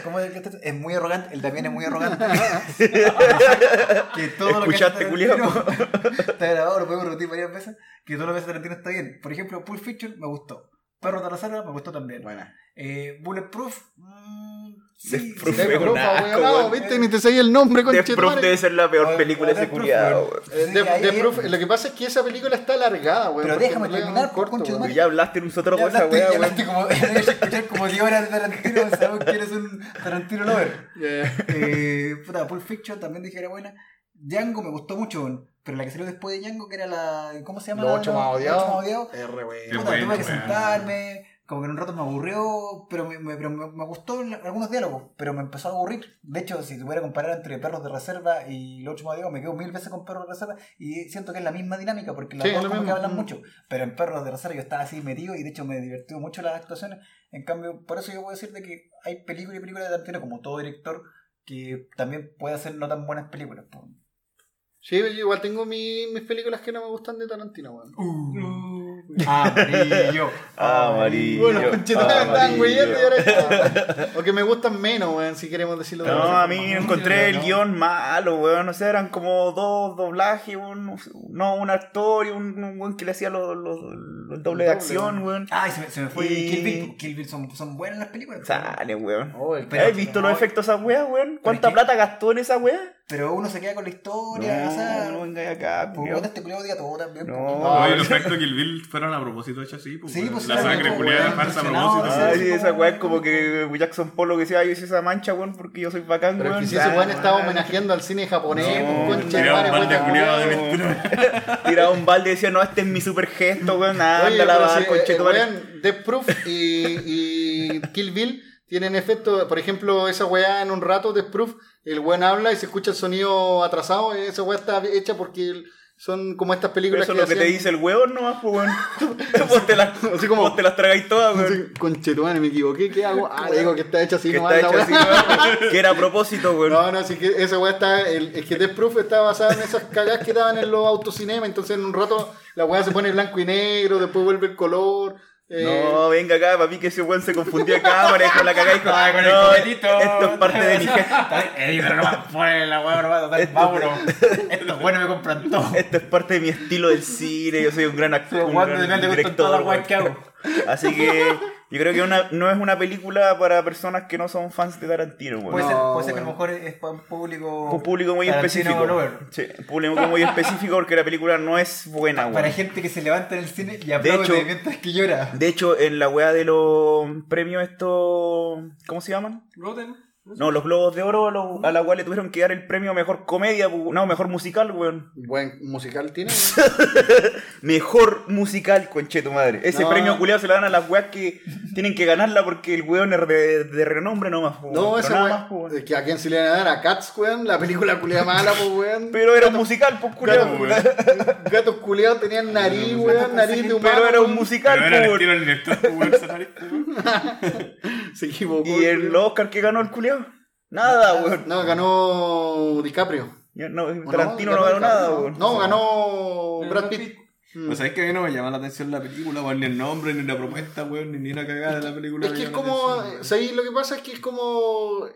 Speaker 5: ¿Cómo es que? Es muy arrogante. El Damián es muy arrogante. que todo lo que
Speaker 2: ¿Escuchaste,
Speaker 5: Está grabado, lo podemos repetir varias veces. Que todo lo que hace Tarantino está bien. Por ejemplo, Pulp Fiction me gustó. Perro de la Reserva me gustó también.
Speaker 1: Buena.
Speaker 5: Eh, Bulletproof. mm, sí,
Speaker 2: Death
Speaker 5: sí,
Speaker 2: es.
Speaker 1: ¿viste? Ni te sabía el nombre,
Speaker 2: Death Proof
Speaker 1: conchetumare.
Speaker 2: debe ser la peor
Speaker 5: Bueno,
Speaker 2: película de culiao,
Speaker 5: weón.
Speaker 1: lo que pasa es que esa película está alargada, weón.
Speaker 5: Pero déjame terminar,
Speaker 1: corto, weón.
Speaker 2: Ya hablaste en un sotro
Speaker 5: Ya
Speaker 2: con esa weá,
Speaker 5: ya
Speaker 2: weón.
Speaker 5: hablaste como, escuchar como 10 horas de Tarantino, sabemos que eres un Tarantino lover. Eh, puta, Pulp Fiction también dije que era buena. Django me gustó mucho, pero la que salió después de Django, que era la. ¿Cómo se llama?
Speaker 1: Los
Speaker 5: la-
Speaker 1: ocho
Speaker 5: la-
Speaker 1: más
Speaker 5: Los
Speaker 1: odiados.
Speaker 5: ocho más odiados. Tuve que sentarme, como que en un rato me aburrió, pero me, me- pero me, me gustó algunos diálogos, pero me empezó a aburrir. De hecho, si tuviera que comparar entre Perros de Reserva y Los Más Odiados, me quedo mil veces con Perros de Reserva y siento que es la misma dinámica, porque las
Speaker 1: Sí,
Speaker 5: dos como que hablan
Speaker 1: Mm.
Speaker 5: mucho. Pero en Perros de Reserva yo estaba así metido y de hecho me divirtió mucho las actuaciones. En cambio, por eso yo a decir de que hay películas y películas de Tarantino, como todo director, que también puede hacer no tan buenas películas.
Speaker 1: Sí, yo igual tengo mi- mis películas que no me gustan de Tarantino, weón.
Speaker 5: Amarillo.
Speaker 2: Amarillo.
Speaker 1: Bueno, conchetumare, me estaban
Speaker 2: amarillo.
Speaker 1: güeyando y ahora está- O que me gustan menos, weón, si queremos decirlo de
Speaker 2: No, a mí encontré el
Speaker 5: no.
Speaker 2: guion malo, weón. No sé, eran como dos doblajes, un, no, un actor y un, un weón que le hacía los, los, los dobles de acción, weón.
Speaker 5: Ay, se me, se me fue
Speaker 2: Y-
Speaker 5: Kill Bill. Kill Bill son, son buenas las películas.
Speaker 2: Sale, weón.
Speaker 1: Oh,
Speaker 2: ¿Has visto los efectos de esa weá, weón? ¿Cuánta plata gastó en esa weá?
Speaker 5: Pero uno se queda con la historia, o sea.
Speaker 2: No, no venga acá,
Speaker 5: Pues
Speaker 2: culiao.
Speaker 5: este culiao odia todo también.
Speaker 2: No.
Speaker 1: No, el-
Speaker 6: los efectos Kill Bill fueron a propósito hechos así. Pues,
Speaker 5: Sí, pues,
Speaker 6: la sangre culiada
Speaker 5: weón,
Speaker 6: falsa a propósito.
Speaker 5: sí,
Speaker 2: Ay,
Speaker 5: sí,
Speaker 2: esa weá es como que Jackson Pollo que decía, ay, yo hice esa mancha, weón, porque yo soy bacán,
Speaker 1: Pero es
Speaker 2: weón.
Speaker 1: que si ese weón
Speaker 2: Ah,
Speaker 1: estaba homenajeando al cine japonés,
Speaker 2: No,
Speaker 1: pues, concha de
Speaker 6: Tiraba
Speaker 1: madre,
Speaker 6: un balde
Speaker 1: weón,
Speaker 6: culiado de
Speaker 1: weón.
Speaker 6: pintura.
Speaker 2: Tiraba un balde y decía, no, este es mi super gesto, weón. Anda
Speaker 1: Oye,
Speaker 2: a
Speaker 1: pero
Speaker 2: lavar,
Speaker 1: si, eh,
Speaker 2: conchetumare.
Speaker 1: Death Proof y, y Kill Bill tienen efecto, por ejemplo, esa weá en un rato, Death Proof, el weón habla y se escucha el sonido atrasado, esa weá está hecha porque son como estas
Speaker 2: Pero
Speaker 1: películas
Speaker 2: eso es lo que te dice el weón nomás, pues, weón. vos, te las,
Speaker 1: Así como-
Speaker 2: vos te las tragáis todas, weón.
Speaker 1: Así, Conchetumare, me equivoqué, ¿qué hago? Ah, digo que está hecha así
Speaker 2: que
Speaker 1: nomás
Speaker 2: está así, weón. Que era a propósito, weón.
Speaker 1: No, no, sí que esa weá está. El, es que Death Proof está basada en esas cagas que daban en los autocinemas. Entonces, en un rato la weá se pone blanco y negro, después vuelve el color. Eh,
Speaker 2: No, venga acá, papi, que ese weón se confundió de cámara y con la cagáis con,
Speaker 5: Ay, con el
Speaker 2: no,
Speaker 5: cohetito.
Speaker 2: esto es parte de mi gesto.
Speaker 5: Ey, pero no más ponle la weá, nomás, total,
Speaker 2: Esto-
Speaker 5: vámonos. Estos buenos me compran todo.
Speaker 2: Esto es parte de mi estilo del cine, yo soy un gran actor, un
Speaker 5: Juan, de
Speaker 2: gran
Speaker 5: gustan todas las
Speaker 2: director.
Speaker 5: que hago.
Speaker 2: weón. Así que yo creo que una, no es una película para personas que no son fans de Tarantino, weón.
Speaker 5: Puede, ser, puede ser que a lo mejor es para un público.
Speaker 2: un público muy
Speaker 5: Tarantino
Speaker 2: específico.
Speaker 5: lover.
Speaker 2: Sí, un público muy específico porque la película no es buena,
Speaker 5: Para
Speaker 2: weón.
Speaker 5: gente que se levanta en el cine y aplaude
Speaker 2: hecho-
Speaker 5: mientras que llora.
Speaker 2: De hecho, en la weá de los premios estos... ¿Cómo se llaman?
Speaker 4: Rotten.
Speaker 2: No, los Globos de Oro a, los- a la cual le tuvieron que dar el premio Mejor Comedia, no, Mejor Musical, weón.
Speaker 1: Buen musical tiene.
Speaker 2: Mejor Musical, conche tu madre. Ese
Speaker 1: No.
Speaker 2: premio culiado se lo dan a las weas que tienen que ganarla porque el weón es de, de renombre nomás,
Speaker 1: No,
Speaker 2: weón. más, pu, weón.
Speaker 1: es que a quién se le van a dar a Cats, weón. La película culiada mala, pues, weón.
Speaker 2: Pero era un musical, pues culiado.
Speaker 1: Gatos, gatos culiados tenían nariz, weón. Nariz de humano.
Speaker 2: Pero era un
Speaker 1: weón.
Speaker 2: musical,
Speaker 6: Pero era el director, pues, weón, weón.
Speaker 1: Se equivocó.
Speaker 2: Y el. Oscar que ganó el culiado. Nada, weón.
Speaker 1: No, ganó DiCaprio.
Speaker 2: No,
Speaker 1: ¿O
Speaker 2: Tarantino no ganó nada,
Speaker 1: no.
Speaker 2: weón.
Speaker 1: No, ganó Brad Pitt.
Speaker 4: Pitt.
Speaker 1: Mm.
Speaker 6: Pues sabes que a mí no me llama la atención la película, weón, ni el nombre, ni la propuesta, weón, ni, ni la cagada de la película.
Speaker 1: Es que es como.
Speaker 6: atención.
Speaker 1: ¿sabéis? Lo que pasa es que es como.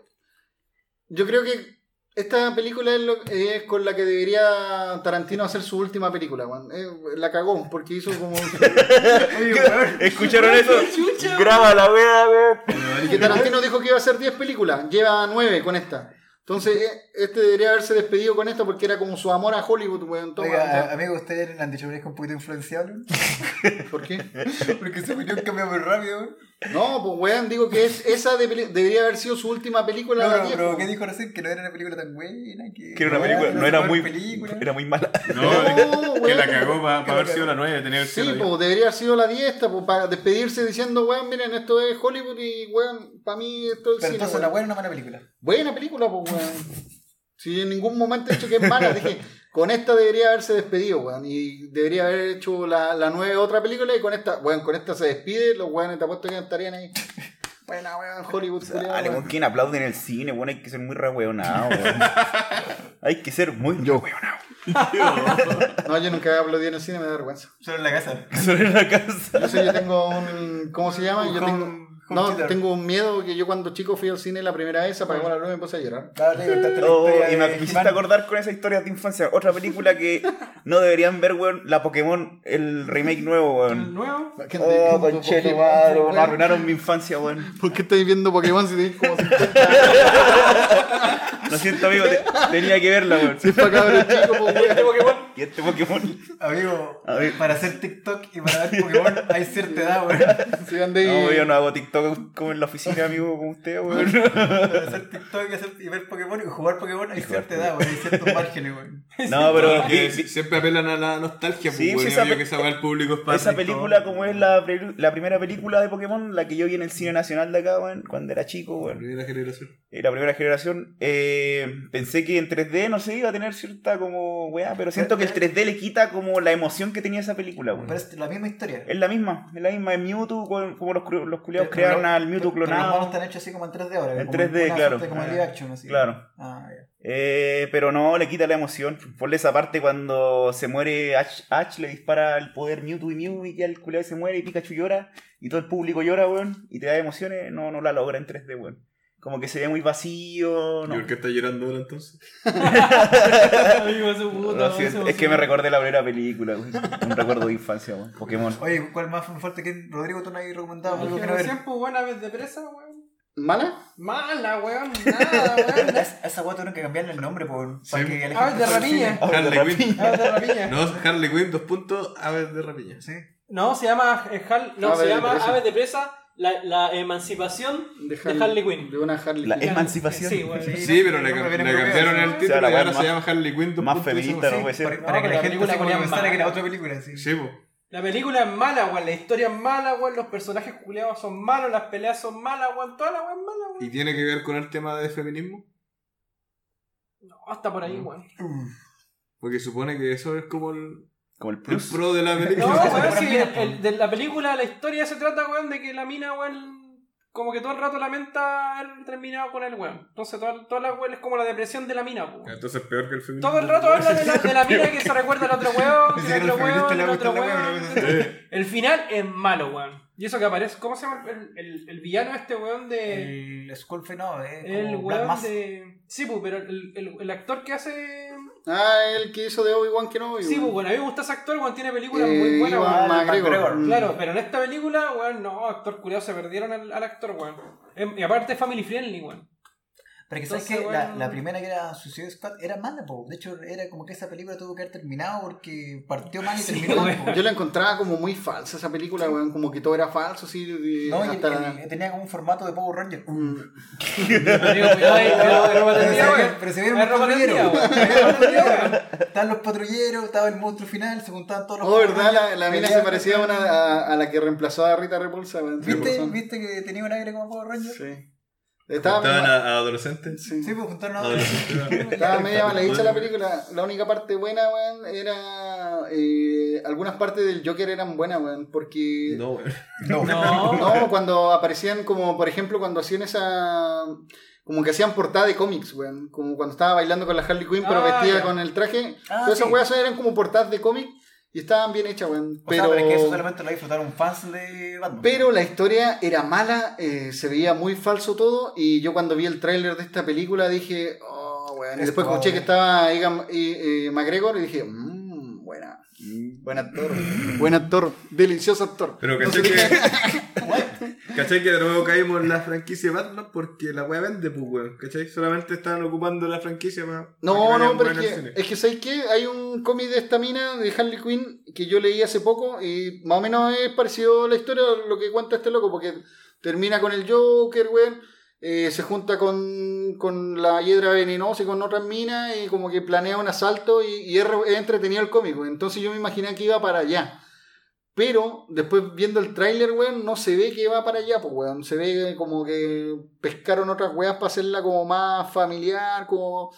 Speaker 1: Yo creo que esta película es, lo- es con la que debería Tarantino hacer su última película, weón. Eh, la cagó, porque hizo como.
Speaker 5: Oye.
Speaker 2: ¿Escucharon eso? Graba la wea, weón.
Speaker 1: y que Tarantino dijo que iba a hacer 10 películas, lleva 9 con esta. Entonces, eh, este debería haberse despedido con esta porque era como su amor a Hollywood, weón. Toma,
Speaker 5: Oiga, amigo, ¿ustedes han dicho que es un poquito influenciable?
Speaker 1: ¿Por qué?
Speaker 5: Porque su opinión cambia muy rápido. weón.
Speaker 1: No, pues weón, digo que es, esa de debería haber sido su última película.
Speaker 5: No,
Speaker 1: de
Speaker 5: pero,
Speaker 1: 10,
Speaker 5: pero
Speaker 1: po.
Speaker 5: ¿qué dijo recién? Que no era una película tan buena. Que,
Speaker 2: Que era una película,
Speaker 5: que
Speaker 2: no era muy.
Speaker 5: película.
Speaker 2: Era muy mala.
Speaker 6: No,
Speaker 1: No,
Speaker 6: que la cagó para
Speaker 5: Que
Speaker 6: haber
Speaker 5: la
Speaker 6: sido la 9, tenía que ser
Speaker 1: Sí,
Speaker 6: la 10.
Speaker 1: pues debería haber sido la 10, pues para despedirse diciendo, weón, miren, esto es Hollywood y, weón, para mí esto es
Speaker 5: Pero
Speaker 1: cine.
Speaker 5: entonces
Speaker 1: weón.
Speaker 5: una buena o una mala película.
Speaker 1: Buena película, pues, weón. Si en ningún momento he dicho que es mala, dije, con esta debería haberse despedido, weón. Y debería haber hecho la, la nueva otra película y con esta, weón, con esta se despide, los weones te apuesto que estarían ahí. Buena, weón, Hollywood, culiao, weón.
Speaker 2: con quien aplaude en el cine, weón, hay que ser muy rehueonado, weón. Hay que ser muy
Speaker 1: Yo.
Speaker 2: rehueonado.
Speaker 1: No, yo nunca aplaudí en el cine, me da vergüenza.
Speaker 5: Solo en la casa.
Speaker 2: Solo en la casa.
Speaker 1: Yo sé, yo tengo un. ¿Cómo se llama? Yo tengo. No, tengo un miedo que yo cuando chico fui al cine la primera vez, apagó la luz y me puse a llorar.
Speaker 5: Dale,
Speaker 2: Oh, y me,
Speaker 5: He-Man.
Speaker 2: acordar con esa historia de infancia. Otra película que no deberían ver, weón. La Pokémon, el remake nuevo,
Speaker 4: ¿El
Speaker 2: weón.
Speaker 4: nuevo?
Speaker 1: ¿Qué
Speaker 2: Oh, conchete madre, weón. Arruinaron mi infancia, weón.
Speaker 1: ¿Por qué estáis viendo Pokémon si tenéis como 50 años?
Speaker 2: Lo siento, amigo, te- tenía que verla, weón.
Speaker 1: Si es para cabros chicos, pues, weón.
Speaker 4: ¿Este Pokémon?
Speaker 2: Y este Pokémon.
Speaker 5: Amigo, para hacer TikTok y para ver Pokémon hay cierta edad, weón.
Speaker 1: Si.
Speaker 2: No, yo no hago TikTok como en la oficina, amigo, como usted, weón.
Speaker 5: Hacer TikTok y, hacer, y ver Pokémon y jugar Pokémon hay cierta edad, weón. Hay ciertos márgenes, weón.
Speaker 2: No, pero
Speaker 6: Que siempre apelan a la nostalgia,
Speaker 2: Sí,
Speaker 6: pues,
Speaker 2: sí,
Speaker 6: weón,
Speaker 2: esa
Speaker 6: que weá el público es
Speaker 2: esa película, como es la, la primera película de Pokémon, la que yo vi en el cine nacional de acá, weón, cuando era chico, weón.
Speaker 6: Primera generación.
Speaker 2: Eh, la primera generación, eh, pensé que en 3D, no sé, iba a tener cierta como weá, pero siento que el 3D le quita como la emoción que tenía esa película, weón.
Speaker 5: Pero es la misma historia.
Speaker 2: Es la misma, es la misma, es Mewtwo, como los, los culiados
Speaker 5: Pero lo-
Speaker 2: al Mewtwo
Speaker 5: pero- pero Los monos
Speaker 2: clonado.
Speaker 5: están hechos así como en 3D ahora.
Speaker 2: En
Speaker 5: como
Speaker 2: 3D,
Speaker 5: una
Speaker 2: claro.
Speaker 5: suerte Como en live action, así.
Speaker 2: Claro.
Speaker 5: Ah, ya.
Speaker 2: Eh, pero no, le quita la emoción. Por esa parte cuando se muere Ash, Ash le dispara el poder Mewtwo y Mew y ya el culiado se muere y Pikachu llora y todo el público llora, weón, y te da emociones, no, no la logra en 3D, weón. Como que se ve muy vacío,
Speaker 3: ¿Y
Speaker 2: no.
Speaker 3: por qué está llorando ahora entonces?
Speaker 4: Amigo, su puta,
Speaker 2: Lo
Speaker 4: weón,
Speaker 2: siento,
Speaker 4: se
Speaker 2: es que me recordé la primera película, weón. Un recuerdo de infancia, weón. Pokémon.
Speaker 5: Oye, ¿cuál más me falta que Rodrigo tú no habías recomendado? Que no
Speaker 4: pues, buena vez de presa, weón.
Speaker 1: ¿Mala?
Speaker 4: Mala, weón. Nada, weón.
Speaker 5: A esa- weá tuvieron que cambiarle el nombre por, para
Speaker 3: Sí.
Speaker 5: que la
Speaker 4: Aves de rapiña.
Speaker 5: cine.
Speaker 3: Harley Quinn.
Speaker 4: Aves de rapiña.
Speaker 3: No, Harley Quinn, dos puntos, aves de rapiña.
Speaker 5: Sí.
Speaker 4: No, se llama, eh, Hal- no,
Speaker 1: Aves
Speaker 4: se
Speaker 1: de
Speaker 4: llama. Aves de Presa, la, la emancipación de Harley, Quinn.
Speaker 1: De una Harley
Speaker 2: La
Speaker 1: Quinn.
Speaker 2: emancipación.
Speaker 4: Sí, weón.
Speaker 5: Sí.
Speaker 3: Sí, pero le, cambiaron el título
Speaker 2: O sea, la
Speaker 3: y ahora se llama Harley Quinn.
Speaker 2: más feminista, no puede ser.
Speaker 5: Para, que la
Speaker 4: la
Speaker 5: gente se
Speaker 4: ponía
Speaker 5: pensara que era otra película. Sí.
Speaker 3: Sí, po.
Speaker 4: La película es mala, weón. La historia es mala, weón. Los personajes culiados son malos. Las peleas son malas, weón. Toda la weón es mala,
Speaker 3: ¿Y
Speaker 4: weón.
Speaker 3: tiene que ver con el tema de feminismo?
Speaker 4: No, hasta por ahí, weón.
Speaker 3: Porque supone que eso es como el,
Speaker 2: Como el
Speaker 3: el
Speaker 2: plus.
Speaker 3: pro de la
Speaker 4: No,
Speaker 3: película.
Speaker 5: Eso
Speaker 4: weón,
Speaker 5: fuera
Speaker 4: sí,
Speaker 5: mina,
Speaker 4: el- el- de la película, la historia se trata, weón, de que la mina, weón, como que todo el rato lamenta haber terminado con el weón. Entonces, toda, toda la weón es como la depresión de la mina, weón.
Speaker 3: Entonces peor que el feminismo.
Speaker 4: Todo el rato habla de la, de la mina que se recuerda al otro weón, que el otro weón, el otro weón.
Speaker 3: Eh,
Speaker 4: final es malo, weón. Y eso que aparece, ¿cómo se llama el, el, el villano este weón de...
Speaker 5: El Skullface no, es
Speaker 4: El weón de... Sí, pues, pero el, el, el actor que hace...
Speaker 1: Ah, el que hizo de Obi-Wan Kenobi.
Speaker 4: Sí, pues, bueno, a mí me gusta ese actor, weón, tiene películas
Speaker 1: Eh,
Speaker 4: muy buenas,
Speaker 1: Ewan
Speaker 4: weón.
Speaker 1: McGregor.
Speaker 5: McGregor.
Speaker 1: Mm.
Speaker 4: Claro, pero en esta película, weón, no, actor curioso, se perdieron al, al actor, weón. Em, Y aparte es family friendly, weón.
Speaker 5: Pero que sabes que la,
Speaker 4: bueno.
Speaker 5: la primera que era Suicide Squad era mala, po. De hecho, era como que esa película tuvo que haber terminado porque partió mal y
Speaker 4: Sí,
Speaker 5: terminó mal. po.
Speaker 1: Yo la encontraba como muy falsa esa película, weón. Como que todo era falso, así. y
Speaker 5: No, y
Speaker 1: hasta
Speaker 5: el-
Speaker 1: la-
Speaker 5: el- tenía como un formato de Power Ranger.
Speaker 1: Mm.
Speaker 5: Pero se vieron los patrulleros. Estaban los patrulleros, estaba el monstruo final, se juntaban todos los
Speaker 1: Oh, ¿verdad? La, la mina se parecía a, una, a, a la que reemplazó a Rita Repulsa,
Speaker 5: ¿Viste. ¿Viste que tenía un aire como Power Ranger? Sí,
Speaker 1: Sí. Estaba,
Speaker 3: Estaban
Speaker 1: media-
Speaker 3: a, a adolescentes.
Speaker 1: sí.
Speaker 5: pues juntaron a
Speaker 3: Adolescentes.
Speaker 1: Estaba media mal hecha la película. La única parte buena, weón, era. eh, algunas partes del Joker eran buenas, weón. Porque.
Speaker 3: No, weón.
Speaker 5: No,
Speaker 4: No,
Speaker 1: No, cuando aparecían, como por ejemplo, cuando hacían esa. Como que hacían portada de cómics, weón. Como cuando estaba bailando con la Harley Quinn, pero
Speaker 4: Ah,
Speaker 1: vestida
Speaker 4: ya.
Speaker 1: con el traje.
Speaker 5: Ah,
Speaker 1: Todas esas
Speaker 5: sí.
Speaker 1: weas eran como portadas de cómic y estaban bien hechas, weón.
Speaker 5: O
Speaker 1: Pero,
Speaker 5: sea, pero es que eso solamente lo disfrutaron fans de Batman.
Speaker 1: pero la historia era mala, eh, se veía muy falso todo. Y yo cuando vi el tráiler de esta película dije, oh, weón. Y
Speaker 5: Es
Speaker 1: después escuché que estaba Egan eh, eh, McGregor y dije, mmm, buena.
Speaker 2: Mm.
Speaker 1: Buen actor. Buen actor. Delicioso actor.
Speaker 3: Pero
Speaker 1: Entonces
Speaker 3: caché
Speaker 1: dije,
Speaker 3: que. ¿Cachai que de nuevo caímos en la franquicia de Batman? Porque la weá vende, pues weón. ¿Cachai? Solamente estaban ocupando la franquicia para.
Speaker 1: No, no, pero es que, es que ¿sabes qué? Hay un cómic de esta mina de Harley Quinn que yo leí hace poco y más o menos es parecido a la historia de lo que cuenta este loco, porque termina con el Joker, weón, eh, se junta con, con la hiedra venenosa y con otras minas y como que planea un asalto y, y es, re- es entretenido el cómic, weón. entonces yo me imaginé que iba para allá. Pero después viendo el tráiler, weón, no se ve que va para allá, pues, weón. Se ve como que pescaron otras weas para hacerla como más familiar, como...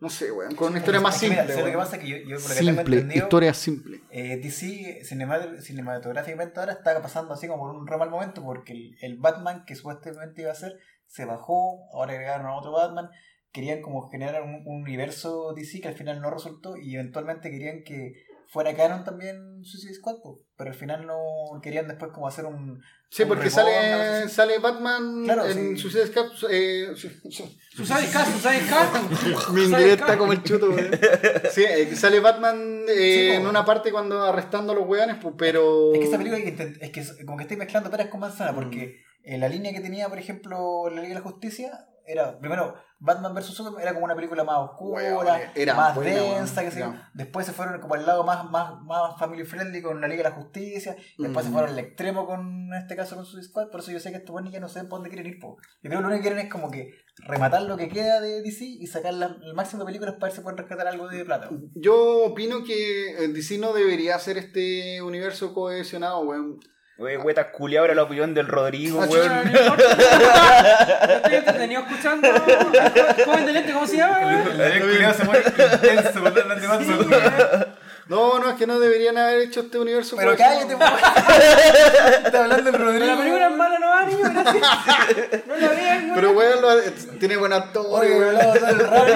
Speaker 1: No sé, weón, con una historia más
Speaker 5: Es que mira,
Speaker 1: simple.
Speaker 5: ¿sabes lo que pasa? Que yo, yo por lo que tengo
Speaker 1: Simple,
Speaker 5: entendido,
Speaker 1: historia simple.
Speaker 5: eh, DC cinemat- cinematográficamente ahora está pasando así como por un re mal momento porque el, el Batman que supuestamente iba a ser se bajó, ahora agregaron a otro Batman, querían como generar un, un universo DC que al final no resultó y eventualmente querían que fuera canon también Suicide Squad, po, pero al final no querían después como hacer un...
Speaker 1: Sí,
Speaker 5: un
Speaker 1: porque sale, sale Batman
Speaker 5: Claro,
Speaker 1: en
Speaker 5: sí.
Speaker 1: Suicide Squad. Eh, su- su-
Speaker 4: Suicide Squad, Suicide Squad.
Speaker 1: mi está como el chuto. Sí, eh, sale Batman eh,
Speaker 5: Sí,
Speaker 1: en una parte cuando arrestando a los weones, pero.
Speaker 5: Es que esa película hay que intent- es que como que estoy mezclando peras con manzana, porque
Speaker 1: Mm.
Speaker 5: eh, la línea que tenía, por ejemplo, la Liga de la Justicia, era, primero, Batman vs. Superman era como una película más oscura,
Speaker 1: era
Speaker 5: más
Speaker 1: buena,
Speaker 5: densa, que sé.
Speaker 1: Ya.
Speaker 5: Después se fueron como al lado más, más, más family friendly con la Liga de la Justicia, y después se
Speaker 1: Mm.
Speaker 5: fueron al extremo con, en este caso, con Suicide Squad, por eso yo sé que estos buenos ya no saben por dónde quieren ir, po. Yo creo que lo único que quieren es como que rematar lo que queda de DC y sacar la- el máximo de películas para ver si pueden rescatar algo de plata.
Speaker 1: Yo opino que eh, DC no debería hacer este universo cohesionado, weón.
Speaker 2: Wey, hueta culiao era la opinión del Rodrigo,
Speaker 1: Ah,
Speaker 2: weón.
Speaker 4: No, no importa. Estoy entretenido escuchando. Joven de lente, ¿cómo se llama? weón?
Speaker 5: El culiao se pone intenso
Speaker 4: weón.
Speaker 1: No, no, es que no deberían haber hecho este universo.
Speaker 5: Pero
Speaker 1: pues,
Speaker 5: cállate, weón. Está hablando el
Speaker 4: Pero
Speaker 5: Rodrigo.
Speaker 4: la película es mala, no va, niño. gracias. No la vean, no
Speaker 1: Pero weón, lo- tiene buen actor,
Speaker 5: Oye,
Speaker 1: weón.
Speaker 5: hablamos todo el rato.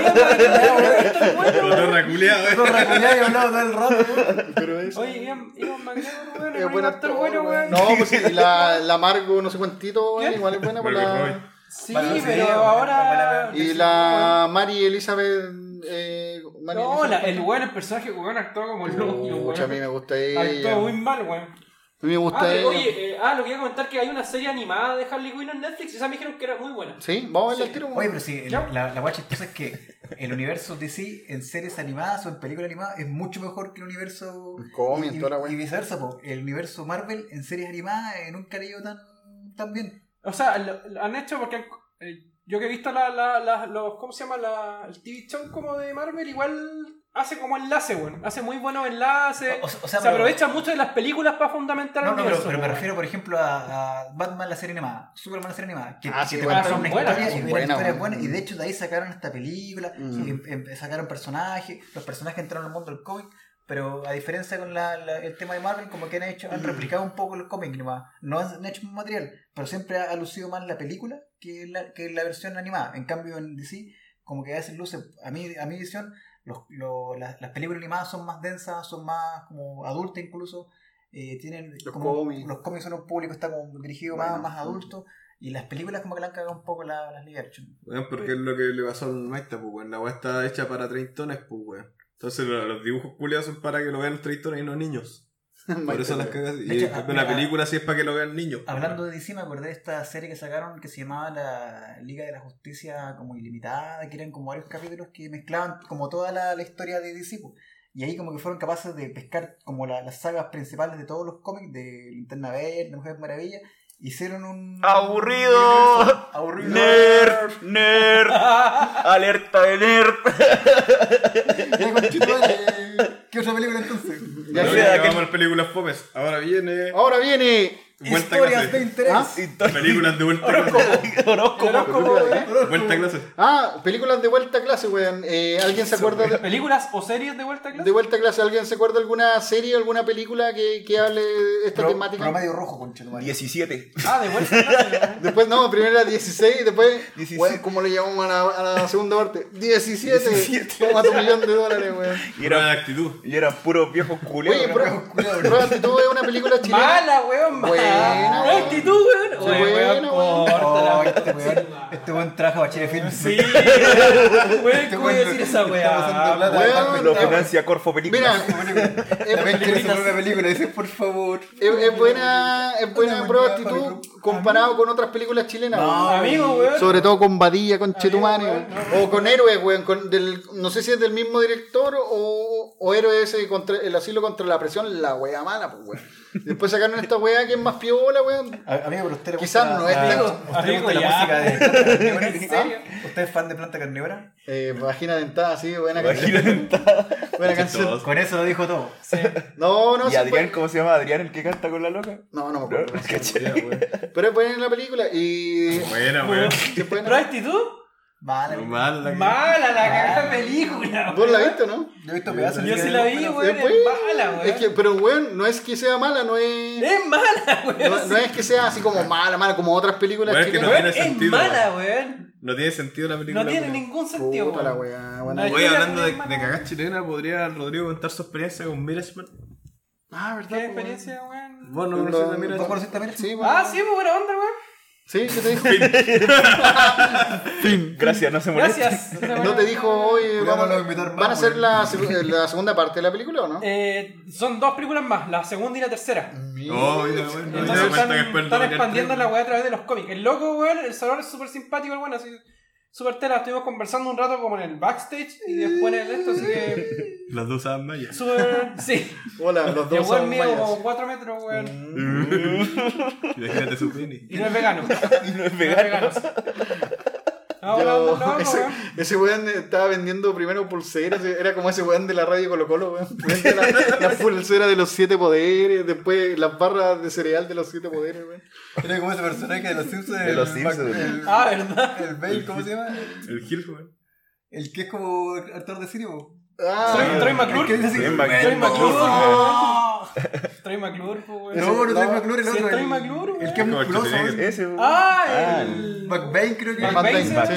Speaker 3: Cotorra culiao, eh.
Speaker 5: Zorra culiao y hablamos todo el rato, weón.
Speaker 1: Pero eso.
Speaker 4: Oye, Ian, McGregor, weón,
Speaker 1: Es buen
Speaker 4: actor bueno,
Speaker 1: weón.
Speaker 4: weón.
Speaker 1: No, pues sí, la, la Margo, no sé cuántito, weón, igual es buena por la.
Speaker 4: Sí, pero ahora.
Speaker 1: Y la Mari Elizabeth. Eh,
Speaker 4: No, la, el weón, el personaje, weón, actuó como el loco,
Speaker 1: a mí me gusta ella.
Speaker 4: Actuó muy mal, weón.
Speaker 1: A mí me gusta
Speaker 4: Ah,
Speaker 1: ella.
Speaker 4: oye, eh, ah, lo que iba a comentar que hay una serie animada de Harley Quinn en Netflix y esa me dijeron que era muy buena.
Speaker 1: Sí, vamos a verla
Speaker 4: Sí.
Speaker 1: al tiro.
Speaker 5: Oye, pero sí,
Speaker 4: Ya.
Speaker 5: la, la guay chistosa es que el universo DC en series animadas o en películas animadas es mucho mejor que el universo.
Speaker 1: En cómic,
Speaker 5: y,
Speaker 1: toda la
Speaker 5: y- y viceversa, po. el universo Marvel en series animadas eh, nunca le ha ido tan, tan bien.
Speaker 4: O sea, lo, lo han hecho porque eh, yo que he visto la, la, la- los, ¿cómo se llama? La, el TV show como de Marvel, igual hace como enlace, weón. Hace muy buenos enlaces.
Speaker 5: O- o sea,
Speaker 4: se
Speaker 5: pero-
Speaker 4: aprovecha mucho de las películas para fundamentar
Speaker 5: No,
Speaker 4: el
Speaker 5: no, pero,
Speaker 4: universo.
Speaker 5: pero me refiero, por ejemplo, a, a Batman, la serie animada, Superman, la serie animada, que,
Speaker 1: Ah,
Speaker 5: que
Speaker 1: sí,
Speaker 5: te
Speaker 1: bueno,
Speaker 5: contaron
Speaker 4: son
Speaker 5: una
Speaker 4: buenas,
Speaker 5: historia
Speaker 1: weón.
Speaker 5: buena, y de hecho de ahí sacaron esta película,
Speaker 1: Mm.
Speaker 5: y em- em- sacaron personajes, los personajes entraron al mundo del cómic, pero a diferencia con la, la- el tema de Marvel, como que han hecho, han replicado un poco el cómic nomás, no han, han hecho más material, pero siempre ha lucido más la película que la, que la versión animada, en cambio en DC, como que a veces luce, a mí, a mi visión, los, lo- las, las películas animadas son más densas, son más como adultas incluso, eh, tienen
Speaker 1: Los
Speaker 5: como,
Speaker 1: cómics.
Speaker 5: los cómics son un público está como dirigido
Speaker 1: Bueno,
Speaker 5: más, más adulto y las películas como que le han cagado un poco la- las live action.
Speaker 3: Weón, porque es lo que le pasó al Maita, pues, weón. La weá está hecha para treintones, pues, weón. Entonces lo- los dibujos culiados son para que lo vean treintones y no niños. Por eso las cagas. Y
Speaker 5: hecho, mira,
Speaker 3: la película sí es para que lo vean niños. pues,
Speaker 5: Hablando de DC me acordé de esta serie que sacaron que se llamaba la Liga de la Justicia como ilimitada, que eran como varios capítulos que mezclaban como toda la, la historia de DC. po. Y ahí como que fueron capaces de pescar como la- las sagas principales de todos los cómics, de Linterna Verde, de Mujer Maravilla. Hicieron un...
Speaker 2: ¡Aburrido!
Speaker 5: un ¡Aburrido!
Speaker 2: Nerd, nerd, alerta de nerd.
Speaker 5: Ya, conchetumare, ¿Qué otra película entonces?
Speaker 1: Ya
Speaker 3: a películas fomes. Ahora viene.
Speaker 1: Ahora viene.
Speaker 3: Vuelta
Speaker 5: Historias de interés.
Speaker 1: ¿Ah?
Speaker 3: Películas de vuelta a clase.
Speaker 2: Horóscopo.
Speaker 3: Vuelta a clase.
Speaker 1: Ah, películas de vuelta a clase, weón. Eh, ¿Alguien se acuerda de,
Speaker 4: ¿Películas o series de vuelta a clase?
Speaker 1: de vuelta a clase? ¿Alguien se acuerda de alguna serie o alguna película que, que hable de esta
Speaker 5: Pro-
Speaker 1: temática?
Speaker 5: Promedio rojo, conchetumare.
Speaker 2: 17.
Speaker 4: Ah, de vuelta a clase.
Speaker 1: Después, no, primero era 16 y después,
Speaker 2: 17.
Speaker 1: weón, ¿cómo le llamamos a la, a la segunda parte? 17.
Speaker 2: 17.
Speaker 1: Toma tu millón de dólares, weón.
Speaker 2: Y
Speaker 3: Era actitud.
Speaker 2: y eran puros viejos culeros.
Speaker 1: Oye, Actitud es una película chilena.
Speaker 4: Mala, weón, mala.
Speaker 1: Buena, weón.
Speaker 4: actitud, weón. Oye,
Speaker 1: buena,
Speaker 4: weón,
Speaker 1: weón.
Speaker 4: córtala,
Speaker 5: Oh,
Speaker 4: weón.
Speaker 5: este weón, este weón trabaja para Chile Film.
Speaker 4: Sí, weón,
Speaker 5: Este
Speaker 4: ¿cómo voy a decir esa weá?
Speaker 1: Weón,
Speaker 2: Lo financia Corfo Películas.
Speaker 1: Mira,
Speaker 5: También quiere hacer una película, dice por favor.
Speaker 1: es, buena, es buena Prueba
Speaker 5: buena
Speaker 1: Actitud comparado con otras películas chilenas.
Speaker 5: No.
Speaker 4: Amigo, weón.
Speaker 1: Sobre todo con Badilla, con Chetumane, o con Héroes, weón. Con del, no sé si es del mismo director o, o Héroes ese contra, el asilo contra la presión, la wea mala, pues, weón. Después sacaron esta wea que es más piola, weón.
Speaker 5: A- Amigo, pero usted le
Speaker 1: Quizás
Speaker 5: gusta
Speaker 1: no es
Speaker 5: la-. ¿Usted le
Speaker 4: Amigo,
Speaker 5: gusta la
Speaker 4: ya.
Speaker 5: música de planta carnívora?
Speaker 4: ¿En serio?
Speaker 5: ¿Ah? ¿Usted es fan de planta carnívora?
Speaker 1: Eh, vagina dentada, sí, buena canción.
Speaker 2: Imagínate.
Speaker 1: Buena canción.
Speaker 5: Con eso lo dijo todo.
Speaker 1: No, no
Speaker 2: ¿Y
Speaker 1: sí,
Speaker 2: Adrián,
Speaker 1: fue-
Speaker 2: cómo se llama? ¿Adrián el que canta con la loca?
Speaker 1: No, no me acuerdo. Pero es buena la película y.
Speaker 3: Buena, weón.
Speaker 4: ¿Pero actitud?
Speaker 5: Vale.
Speaker 3: Mal la
Speaker 4: Mala la cagada película,
Speaker 1: ¿Vos la viste, no?
Speaker 5: Yo he visto pedazos.
Speaker 4: Yo sí la vi, weón.
Speaker 1: Es
Speaker 4: mala, weón.
Speaker 1: Es que, pero, weón, no es que sea mala, no es.
Speaker 4: Es mala,
Speaker 1: No,
Speaker 4: weón.
Speaker 1: no es que sea así como mala, mala, como otras películas
Speaker 3: Weón, es que no
Speaker 4: mala, weón.
Speaker 3: No tiene sentido la película.
Speaker 4: No tiene ningún sentido,
Speaker 1: Puta la
Speaker 4: weón.
Speaker 1: weá, buena.
Speaker 4: No,
Speaker 3: Oye,
Speaker 4: Yo la
Speaker 3: hablando de, de
Speaker 4: mala.
Speaker 3: chilena, ¿podría Rodrigo contar su experiencia con Miresman?
Speaker 1: Ah, ¿verdad?
Speaker 4: ¿Qué experiencia, weón?
Speaker 3: ¿Vos no a
Speaker 5: conociste también?
Speaker 1: Sí, bueno.
Speaker 4: Ah, sí, pues buena onda, weón.
Speaker 1: Sí, ¿qué te dijo?
Speaker 2: Gracias, no se moleste.
Speaker 4: Gracias.
Speaker 1: ¿No te dijo hoy vamos-
Speaker 5: no invitar más,
Speaker 1: van a hacer
Speaker 5: weón.
Speaker 1: la, seg- la segunda parte de la película o no?
Speaker 4: Eh, son dos películas más, la segunda y la tercera.
Speaker 3: Oh, mira, weón. No me
Speaker 4: Entonces
Speaker 3: da cuenta
Speaker 4: están, están expandiendo la weá a través de los cómics. El loco, weón, el salón es súper simpático, el weón, así súper tela. Estuvimos conversando un rato como en el backstage y después en el esto, así que
Speaker 3: Los dos usaban mallas.
Speaker 4: súper. Sí.
Speaker 1: Hola, los
Speaker 4: Y
Speaker 1: dos son
Speaker 4: mide como
Speaker 1: mayas.
Speaker 4: 4 metros, weón.
Speaker 3: Imagínate su pene.
Speaker 4: Y no es vegano.
Speaker 2: Y no es vegano.
Speaker 1: Yo-
Speaker 4: loco,
Speaker 1: ese,
Speaker 4: weón.
Speaker 1: ese weón estaba vendiendo primero pulseras, era como ese weón de la radio Colo Colo, weón. La, la pulsera de los siete poderes, después las barras de cereal de los siete poderes, weón.
Speaker 5: Era como ese personaje de los Simpsons.
Speaker 2: De los Simpsons.
Speaker 5: El,
Speaker 4: Ah, ¿verdad?
Speaker 5: el Bale, ¿cómo se llama?
Speaker 3: El Gil, weón.
Speaker 5: El que es como actor de po.
Speaker 1: Ah,
Speaker 4: Troy- Troy McClure.
Speaker 5: El que dice así,
Speaker 2: Troy
Speaker 5: "Man,
Speaker 4: Troy McClure,
Speaker 5: no".
Speaker 4: Troy McClure, pues, weón.
Speaker 5: No, no, Troy
Speaker 1: no,
Speaker 5: McClure, el
Speaker 4: sí,
Speaker 5: otro.
Speaker 4: Troy
Speaker 5: el-
Speaker 4: McClure,
Speaker 5: El que es musculoso.
Speaker 2: Ese.
Speaker 4: Ah,
Speaker 2: Ah,
Speaker 4: el.
Speaker 5: McBain, creo que
Speaker 4: Mac
Speaker 1: Mac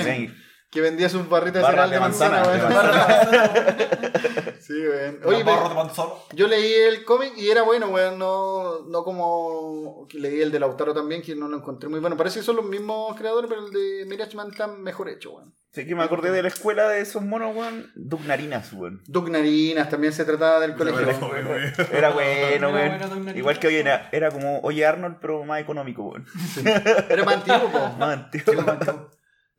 Speaker 1: Que vendía sus barritas cereal
Speaker 2: de
Speaker 1: de manzana,
Speaker 2: manzana, de
Speaker 1: weón. Sí, weón. Oye,
Speaker 5: barro
Speaker 1: pero
Speaker 5: de manzana.
Speaker 1: yo leí el cómic y era bueno, weón. No, no como que leí el de Lautaro también, que no lo encontré muy bueno. Parece que son los mismos creadores, pero el de Mirage Man está mejor hecho, weón.
Speaker 2: Sí que me acordé de la escuela de esos monos, weón. Doug Narinas, weón.
Speaker 1: Duke Narinas también se trataba del colegio.
Speaker 3: Era bueno, weón.
Speaker 2: Era bueno. Igual que hoy era, era como Oye Arnold, pero más económico, weón.
Speaker 1: Era más antiguo, po.
Speaker 2: Más antiguo.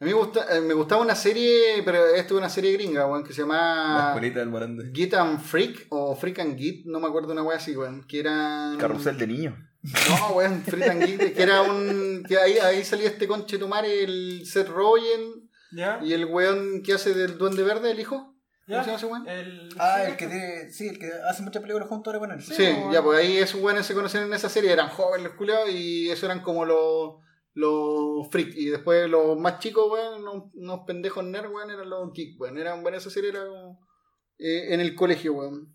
Speaker 1: A mí me, gusta, eh, me gustaba una serie, pero esto es una serie gringa, weón, que se
Speaker 3: La
Speaker 1: llama
Speaker 3: escuelita del Morande.
Speaker 1: Git and Freak o Freak and Git, no me acuerdo una wea así, weón, que era...
Speaker 2: Carrusel de niños.
Speaker 1: No, weón, Freak and Git, que era un... que ahí, ahí salía este conche tomare, el Seth Rogen
Speaker 4: ¿Ya?
Speaker 1: y el weón que hace del Duende Verde, el hijo. ¿Cómo
Speaker 4: ¿Ya?
Speaker 1: se llama ese weón?
Speaker 4: El...
Speaker 5: Ah,
Speaker 4: sí,
Speaker 5: el que tiene. Sí, el que hace muchas películas juntos ahora con él.
Speaker 1: Sí, ya, pues ahí esos weones se conocían en esa serie, eran jóvenes los culiados y eso eran como los... Los freak y después los más chicos, weón, unos, unos pendejos nerd, weón, eran los geek, weón. Eran, bueno, esa serie era como eh, en el colegio, weón.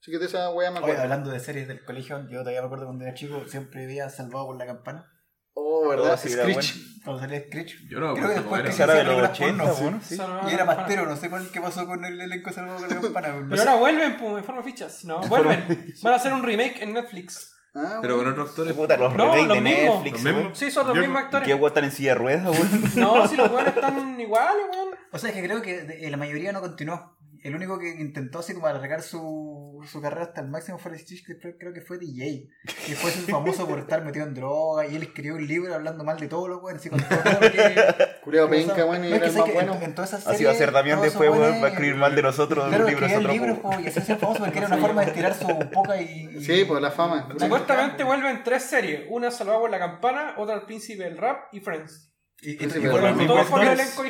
Speaker 1: Así que de esa weá me
Speaker 5: Oye,
Speaker 1: acuerdo.
Speaker 5: hablando de series del colegio, yo todavía me acuerdo cuando era chico, siempre veía Salvado por la Campana.
Speaker 1: Oh, ¿verdad?
Speaker 2: Oh, sí,
Speaker 1: Screech.
Speaker 5: Cuando salía Screech.
Speaker 3: Yo no
Speaker 5: Creo que después
Speaker 3: era.
Speaker 5: que
Speaker 2: era de los
Speaker 5: las
Speaker 2: 80,
Speaker 5: pornos,
Speaker 2: weón. Sí.
Speaker 4: Salvador
Speaker 5: Y era pastero, no sé cuál qué pasó con el elenco Salvado por la Campana. weón.
Speaker 4: Pero ahora vuelven, pues, en forma de fichas. No, vuelven. Van a hacer un remake en Netflix.
Speaker 1: Ah,
Speaker 3: Pero con
Speaker 1: bueno.
Speaker 3: otros actores.
Speaker 2: Puta, los
Speaker 4: No, los
Speaker 2: de
Speaker 4: mismos.
Speaker 2: Netflix,
Speaker 3: Los mismos.
Speaker 4: Sí, son los
Speaker 3: Yo-
Speaker 4: mismos
Speaker 2: ¿Y
Speaker 4: actores.
Speaker 2: qué weón están en silla de ruedas, weón?
Speaker 4: No, si los buenos están iguales, weón.
Speaker 5: O sea, es que creo que de- la mayoría no continuó. El único que intentó así como alargar su, su carrera hasta el máximo fue el Stitch, que creo, creo que fue DJ. Que fue el famoso por estar metido en droga y él escribió un libro hablando mal de todos los weones, así con todo lo que...
Speaker 1: Culeado
Speaker 5: que
Speaker 1: penca, weón, y era el más
Speaker 5: que
Speaker 1: bueno.
Speaker 2: Así va a ser Damián después, weón.
Speaker 5: weones-
Speaker 2: Va a escribir mal de nosotros en
Speaker 5: Claro,
Speaker 2: un libro
Speaker 5: libros po, y así se famoso porque era una forma de estirar su poca y... y-
Speaker 1: Sí, pues la fama.
Speaker 4: Supuestamente vuelven tres series. Una Salvado por la Campana, otra El Príncipe del Rap y Friends.
Speaker 5: Y, y,
Speaker 1: Sí,
Speaker 5: y
Speaker 1: pero
Speaker 5: con los
Speaker 1: los
Speaker 4: Todos
Speaker 5: mismos
Speaker 4: con el
Speaker 5: actores.
Speaker 4: elenco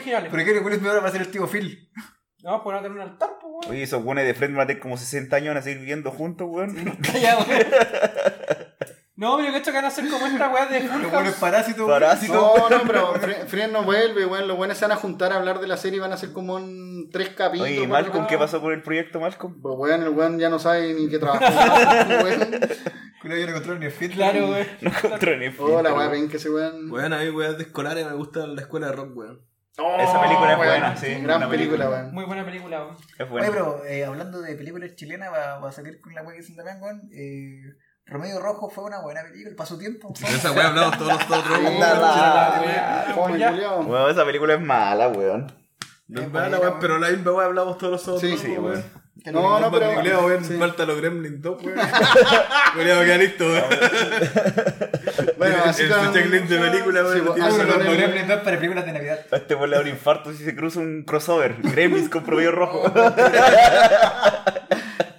Speaker 4: No, pues van a tener un altar, pues, weón.
Speaker 2: Oye, esos weones de Friends van a tener como 60 años van a seguir viviendo juntos, weón.
Speaker 5: Ya, weón.
Speaker 4: No, pero que esto que van a hacer como esta weá de Full
Speaker 5: Los buenos
Speaker 4: House.
Speaker 5: parásitos.
Speaker 2: Parásito.
Speaker 1: No, no, pero Fre- Friends no vuelve, weón. Los buenos se van a juntar a hablar de la serie y van a hacer como un tres capítulos.
Speaker 2: Oye, Malcolm, ¿qué
Speaker 1: capítulos.
Speaker 2: pasó con el proyecto Malcolm?
Speaker 1: Pues weón, el weón ya no sabe ni qué trabajar. weón.
Speaker 5: Culo, yo no encontré ni el Phil.
Speaker 4: Claro, weón.
Speaker 2: No encontró ni
Speaker 1: Hola, weón, ven que ese weón.
Speaker 3: Weón, a mí weón de escolares me gusta la escuela de rock, weón.
Speaker 2: Esa película es
Speaker 1: weón,
Speaker 2: buena, sí,
Speaker 1: Gran película,
Speaker 2: película.
Speaker 1: weón.
Speaker 4: Muy buena película, weón.
Speaker 2: Es
Speaker 5: Oye,
Speaker 2: bueno.
Speaker 5: pero eh, hablando de películas chilenas, va, va a salir con la wea que dicen también, weón. Eh, Rojo fue una buena película, pasó tiempo.
Speaker 3: De esa weón hablamos todos nosotros.
Speaker 1: Sí,
Speaker 3: weón.
Speaker 2: esa película es mala, weón.
Speaker 3: No es mala,
Speaker 5: buena,
Speaker 3: weón, pero la misma weón hablamos todos nosotros.
Speaker 1: Sí,
Speaker 2: Sí, weón.
Speaker 1: No, no, pero.
Speaker 3: Culeado, weón,
Speaker 1: sí.
Speaker 3: falta los Gremlin 2, weón. Culeado, queda listo, weón.
Speaker 1: Bueno, así
Speaker 3: el
Speaker 1: con-
Speaker 3: checklist de película,
Speaker 1: Sí, pues,
Speaker 3: tiene
Speaker 1: así con
Speaker 3: nombre.
Speaker 1: el-
Speaker 5: Gremlin 2 para películas de Navidad.
Speaker 2: A este le da un infarto si se cruza un crossover. Gremlins con promedio rojo.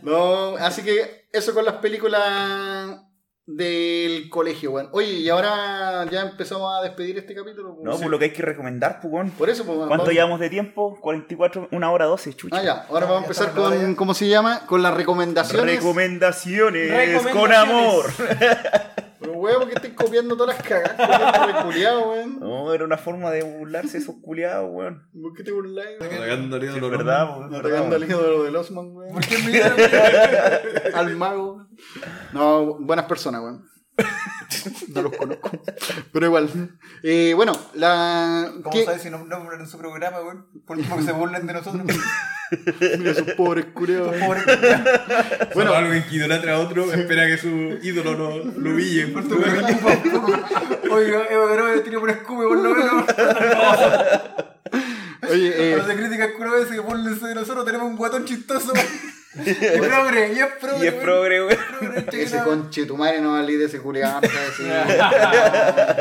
Speaker 1: No, así que eso con las películas del colegio, weón. Oye, y ahora ya empezamos a despedir este capítulo. pues.
Speaker 2: No, pues lo que hay que recomendar, pues, weón.
Speaker 1: Por eso, pues,
Speaker 2: ¿Cuánto
Speaker 1: vamos-
Speaker 2: llevamos de tiempo? 44, una hora 12, chucha.
Speaker 1: Ah, ya. Ahora
Speaker 5: Ya,
Speaker 1: vamos a empezar con. ¿cómo se llama? Con las recomendaciones.
Speaker 2: Recomendaciones,
Speaker 4: Recomendaciones.
Speaker 2: con amor.
Speaker 1: Pero, weón, ¿por qué estoy copiando todas las cagadas? ¿Por qué te reculeado, weón?
Speaker 2: No, era una forma de burlarse esos culiados, weón.
Speaker 1: ¿Por qué te burláis? weón?
Speaker 3: Atacando al ídolo
Speaker 2: verdad, es
Speaker 1: Atacando al ídolo del Osman, weón.
Speaker 5: ¿Por qué me dieron?
Speaker 1: Al mago. No, buenas personas, weón. No los conozco. Pero igual. Eh, bueno, la.
Speaker 5: ¿Cómo
Speaker 1: ¿qué?
Speaker 5: sabes si no nombran en su programa, weón? Por último que se burlen de nosotros.
Speaker 1: Mira esos pobres cureos.
Speaker 5: Pobre.
Speaker 1: Bueno.
Speaker 3: Bueno, alguien que idolatra a otro, espera que su ídolo lo, lo humille.
Speaker 5: Oiga, Evo Guerrero tiene por escudo por lo menos.
Speaker 1: Oye, eh,
Speaker 5: Cuando se critica el ese que burlense de nosotros, tenemos un guatón chistoso. Y progre, y es progre.
Speaker 2: Y es progre,
Speaker 1: ese conche tu madre no valí de ese culiado.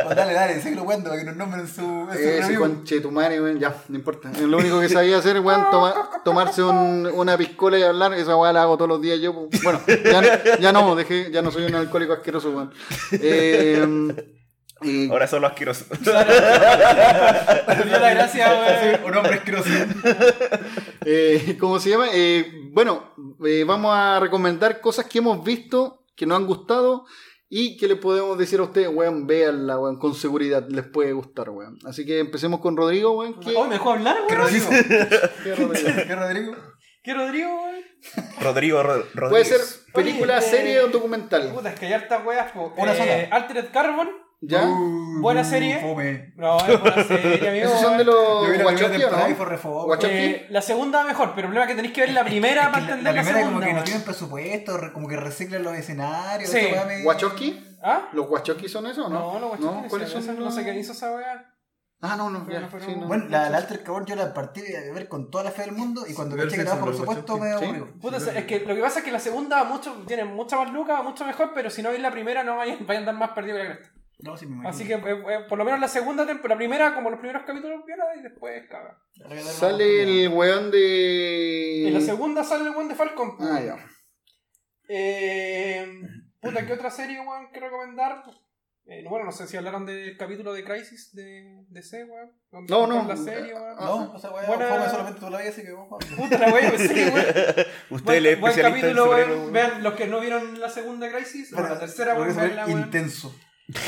Speaker 5: Oh, Dale, dale, síguelo cuando para que nos nombren su,
Speaker 1: Ese conche tu madre, weón. Ya, no importa. Lo único que sabía hacer, weón, toma- tomarse un- una piscola y hablar. Esa weá la hago todos los días yo. pues. Bueno, ya, ya no, dejé, ya no soy un alcohólico asqueroso, weón. Eh, Y-
Speaker 2: Ahora son los asquerosos.
Speaker 4: Perdió la gracia.
Speaker 5: Un hombre asqueroso.
Speaker 1: Eh, ¿Cómo se llama? Eh, bueno, eh, vamos a recomendar cosas que hemos visto, que nos han gustado y que le podemos decir a ustedes, weón, véanla, weón, con seguridad, les puede gustar, weón. Así que empecemos con Rodrigo, weón. ¿Qué,
Speaker 4: Oh, me dejó hablar,
Speaker 5: ¿Qué
Speaker 4: weón.
Speaker 5: Rodrigo?
Speaker 1: qué Rodrigo?
Speaker 5: ¿Qué Rodrigo?
Speaker 4: ¿Qué Rodrigo, weón?
Speaker 2: Rodrigo Ro-
Speaker 1: Puede ser película,
Speaker 4: Oye, eh,
Speaker 1: serie o documental.
Speaker 4: Puta, es que hay hartas weas, po.
Speaker 5: Una
Speaker 4: Eh,
Speaker 5: sola.
Speaker 4: Altered Carbon.
Speaker 1: ¿Ya?
Speaker 4: Buena serie.
Speaker 5: Fome.
Speaker 4: No, es buena serie, amigo.
Speaker 1: Esos son de
Speaker 5: Yo
Speaker 1: los
Speaker 5: la
Speaker 1: Wachowski, ¿o
Speaker 5: temporada y
Speaker 1: no?
Speaker 4: Eh, la segunda mejor, pero el problema es que tenéis que ver la primera
Speaker 5: Es que
Speaker 4: para
Speaker 5: la,
Speaker 4: entender
Speaker 5: la
Speaker 4: la,
Speaker 5: primera
Speaker 4: segunda.
Speaker 5: como que no tienen presupuesto, re- como que reciclan los escenarios.
Speaker 4: Sí.
Speaker 5: weá.
Speaker 4: ¿Ah?
Speaker 1: ¿Los Wachowski son esos o no?
Speaker 4: No, no, Wachowski,
Speaker 1: ¿Cuáles
Speaker 4: ese-
Speaker 1: son?
Speaker 4: ese no sé quién hizo esa wea.
Speaker 1: Ah, no, no, ya,
Speaker 4: no
Speaker 1: sí, no.
Speaker 5: Bueno, la, la Alter Carbon yo la partí de ver con toda la fe del mundo y cuando
Speaker 3: Ver
Speaker 5: caché que
Speaker 3: Simpson,
Speaker 5: estaba por
Speaker 3: los
Speaker 5: supuesto me aburrió.
Speaker 4: Puta, es que lo que pasa es que la segunda mucho, tiene mucha más luca, mucho mejor, pero si no veis la primera no vayan, a andar más perdidos que la cresta.
Speaker 5: No, sí me imagino.
Speaker 4: Así que eh, eh, por lo menos la segunda temporada, la primera como los primeros capítulos viola y después caga.
Speaker 1: Sale el weón de.
Speaker 4: En la segunda sale el one de Falcon.
Speaker 1: Ah, ya.
Speaker 4: Eh, puta, ¿qué otra serie, weón, que recomendar? Eh, bueno, no sé si hablaron del capítulo de Crisis de DC, weón.
Speaker 1: No, no.
Speaker 4: La serie, weón.
Speaker 5: No, o sea, weá,
Speaker 4: Buena-
Speaker 5: fome solamente tú la veías así que vos, Juan.
Speaker 4: Puta la weón, sí, weón.
Speaker 2: Usted es
Speaker 4: buen capítulo, weón.
Speaker 2: weón.
Speaker 4: Vean los que no vieron la segunda Crisis, bueno, la tercera, weón, weón.
Speaker 5: intenso.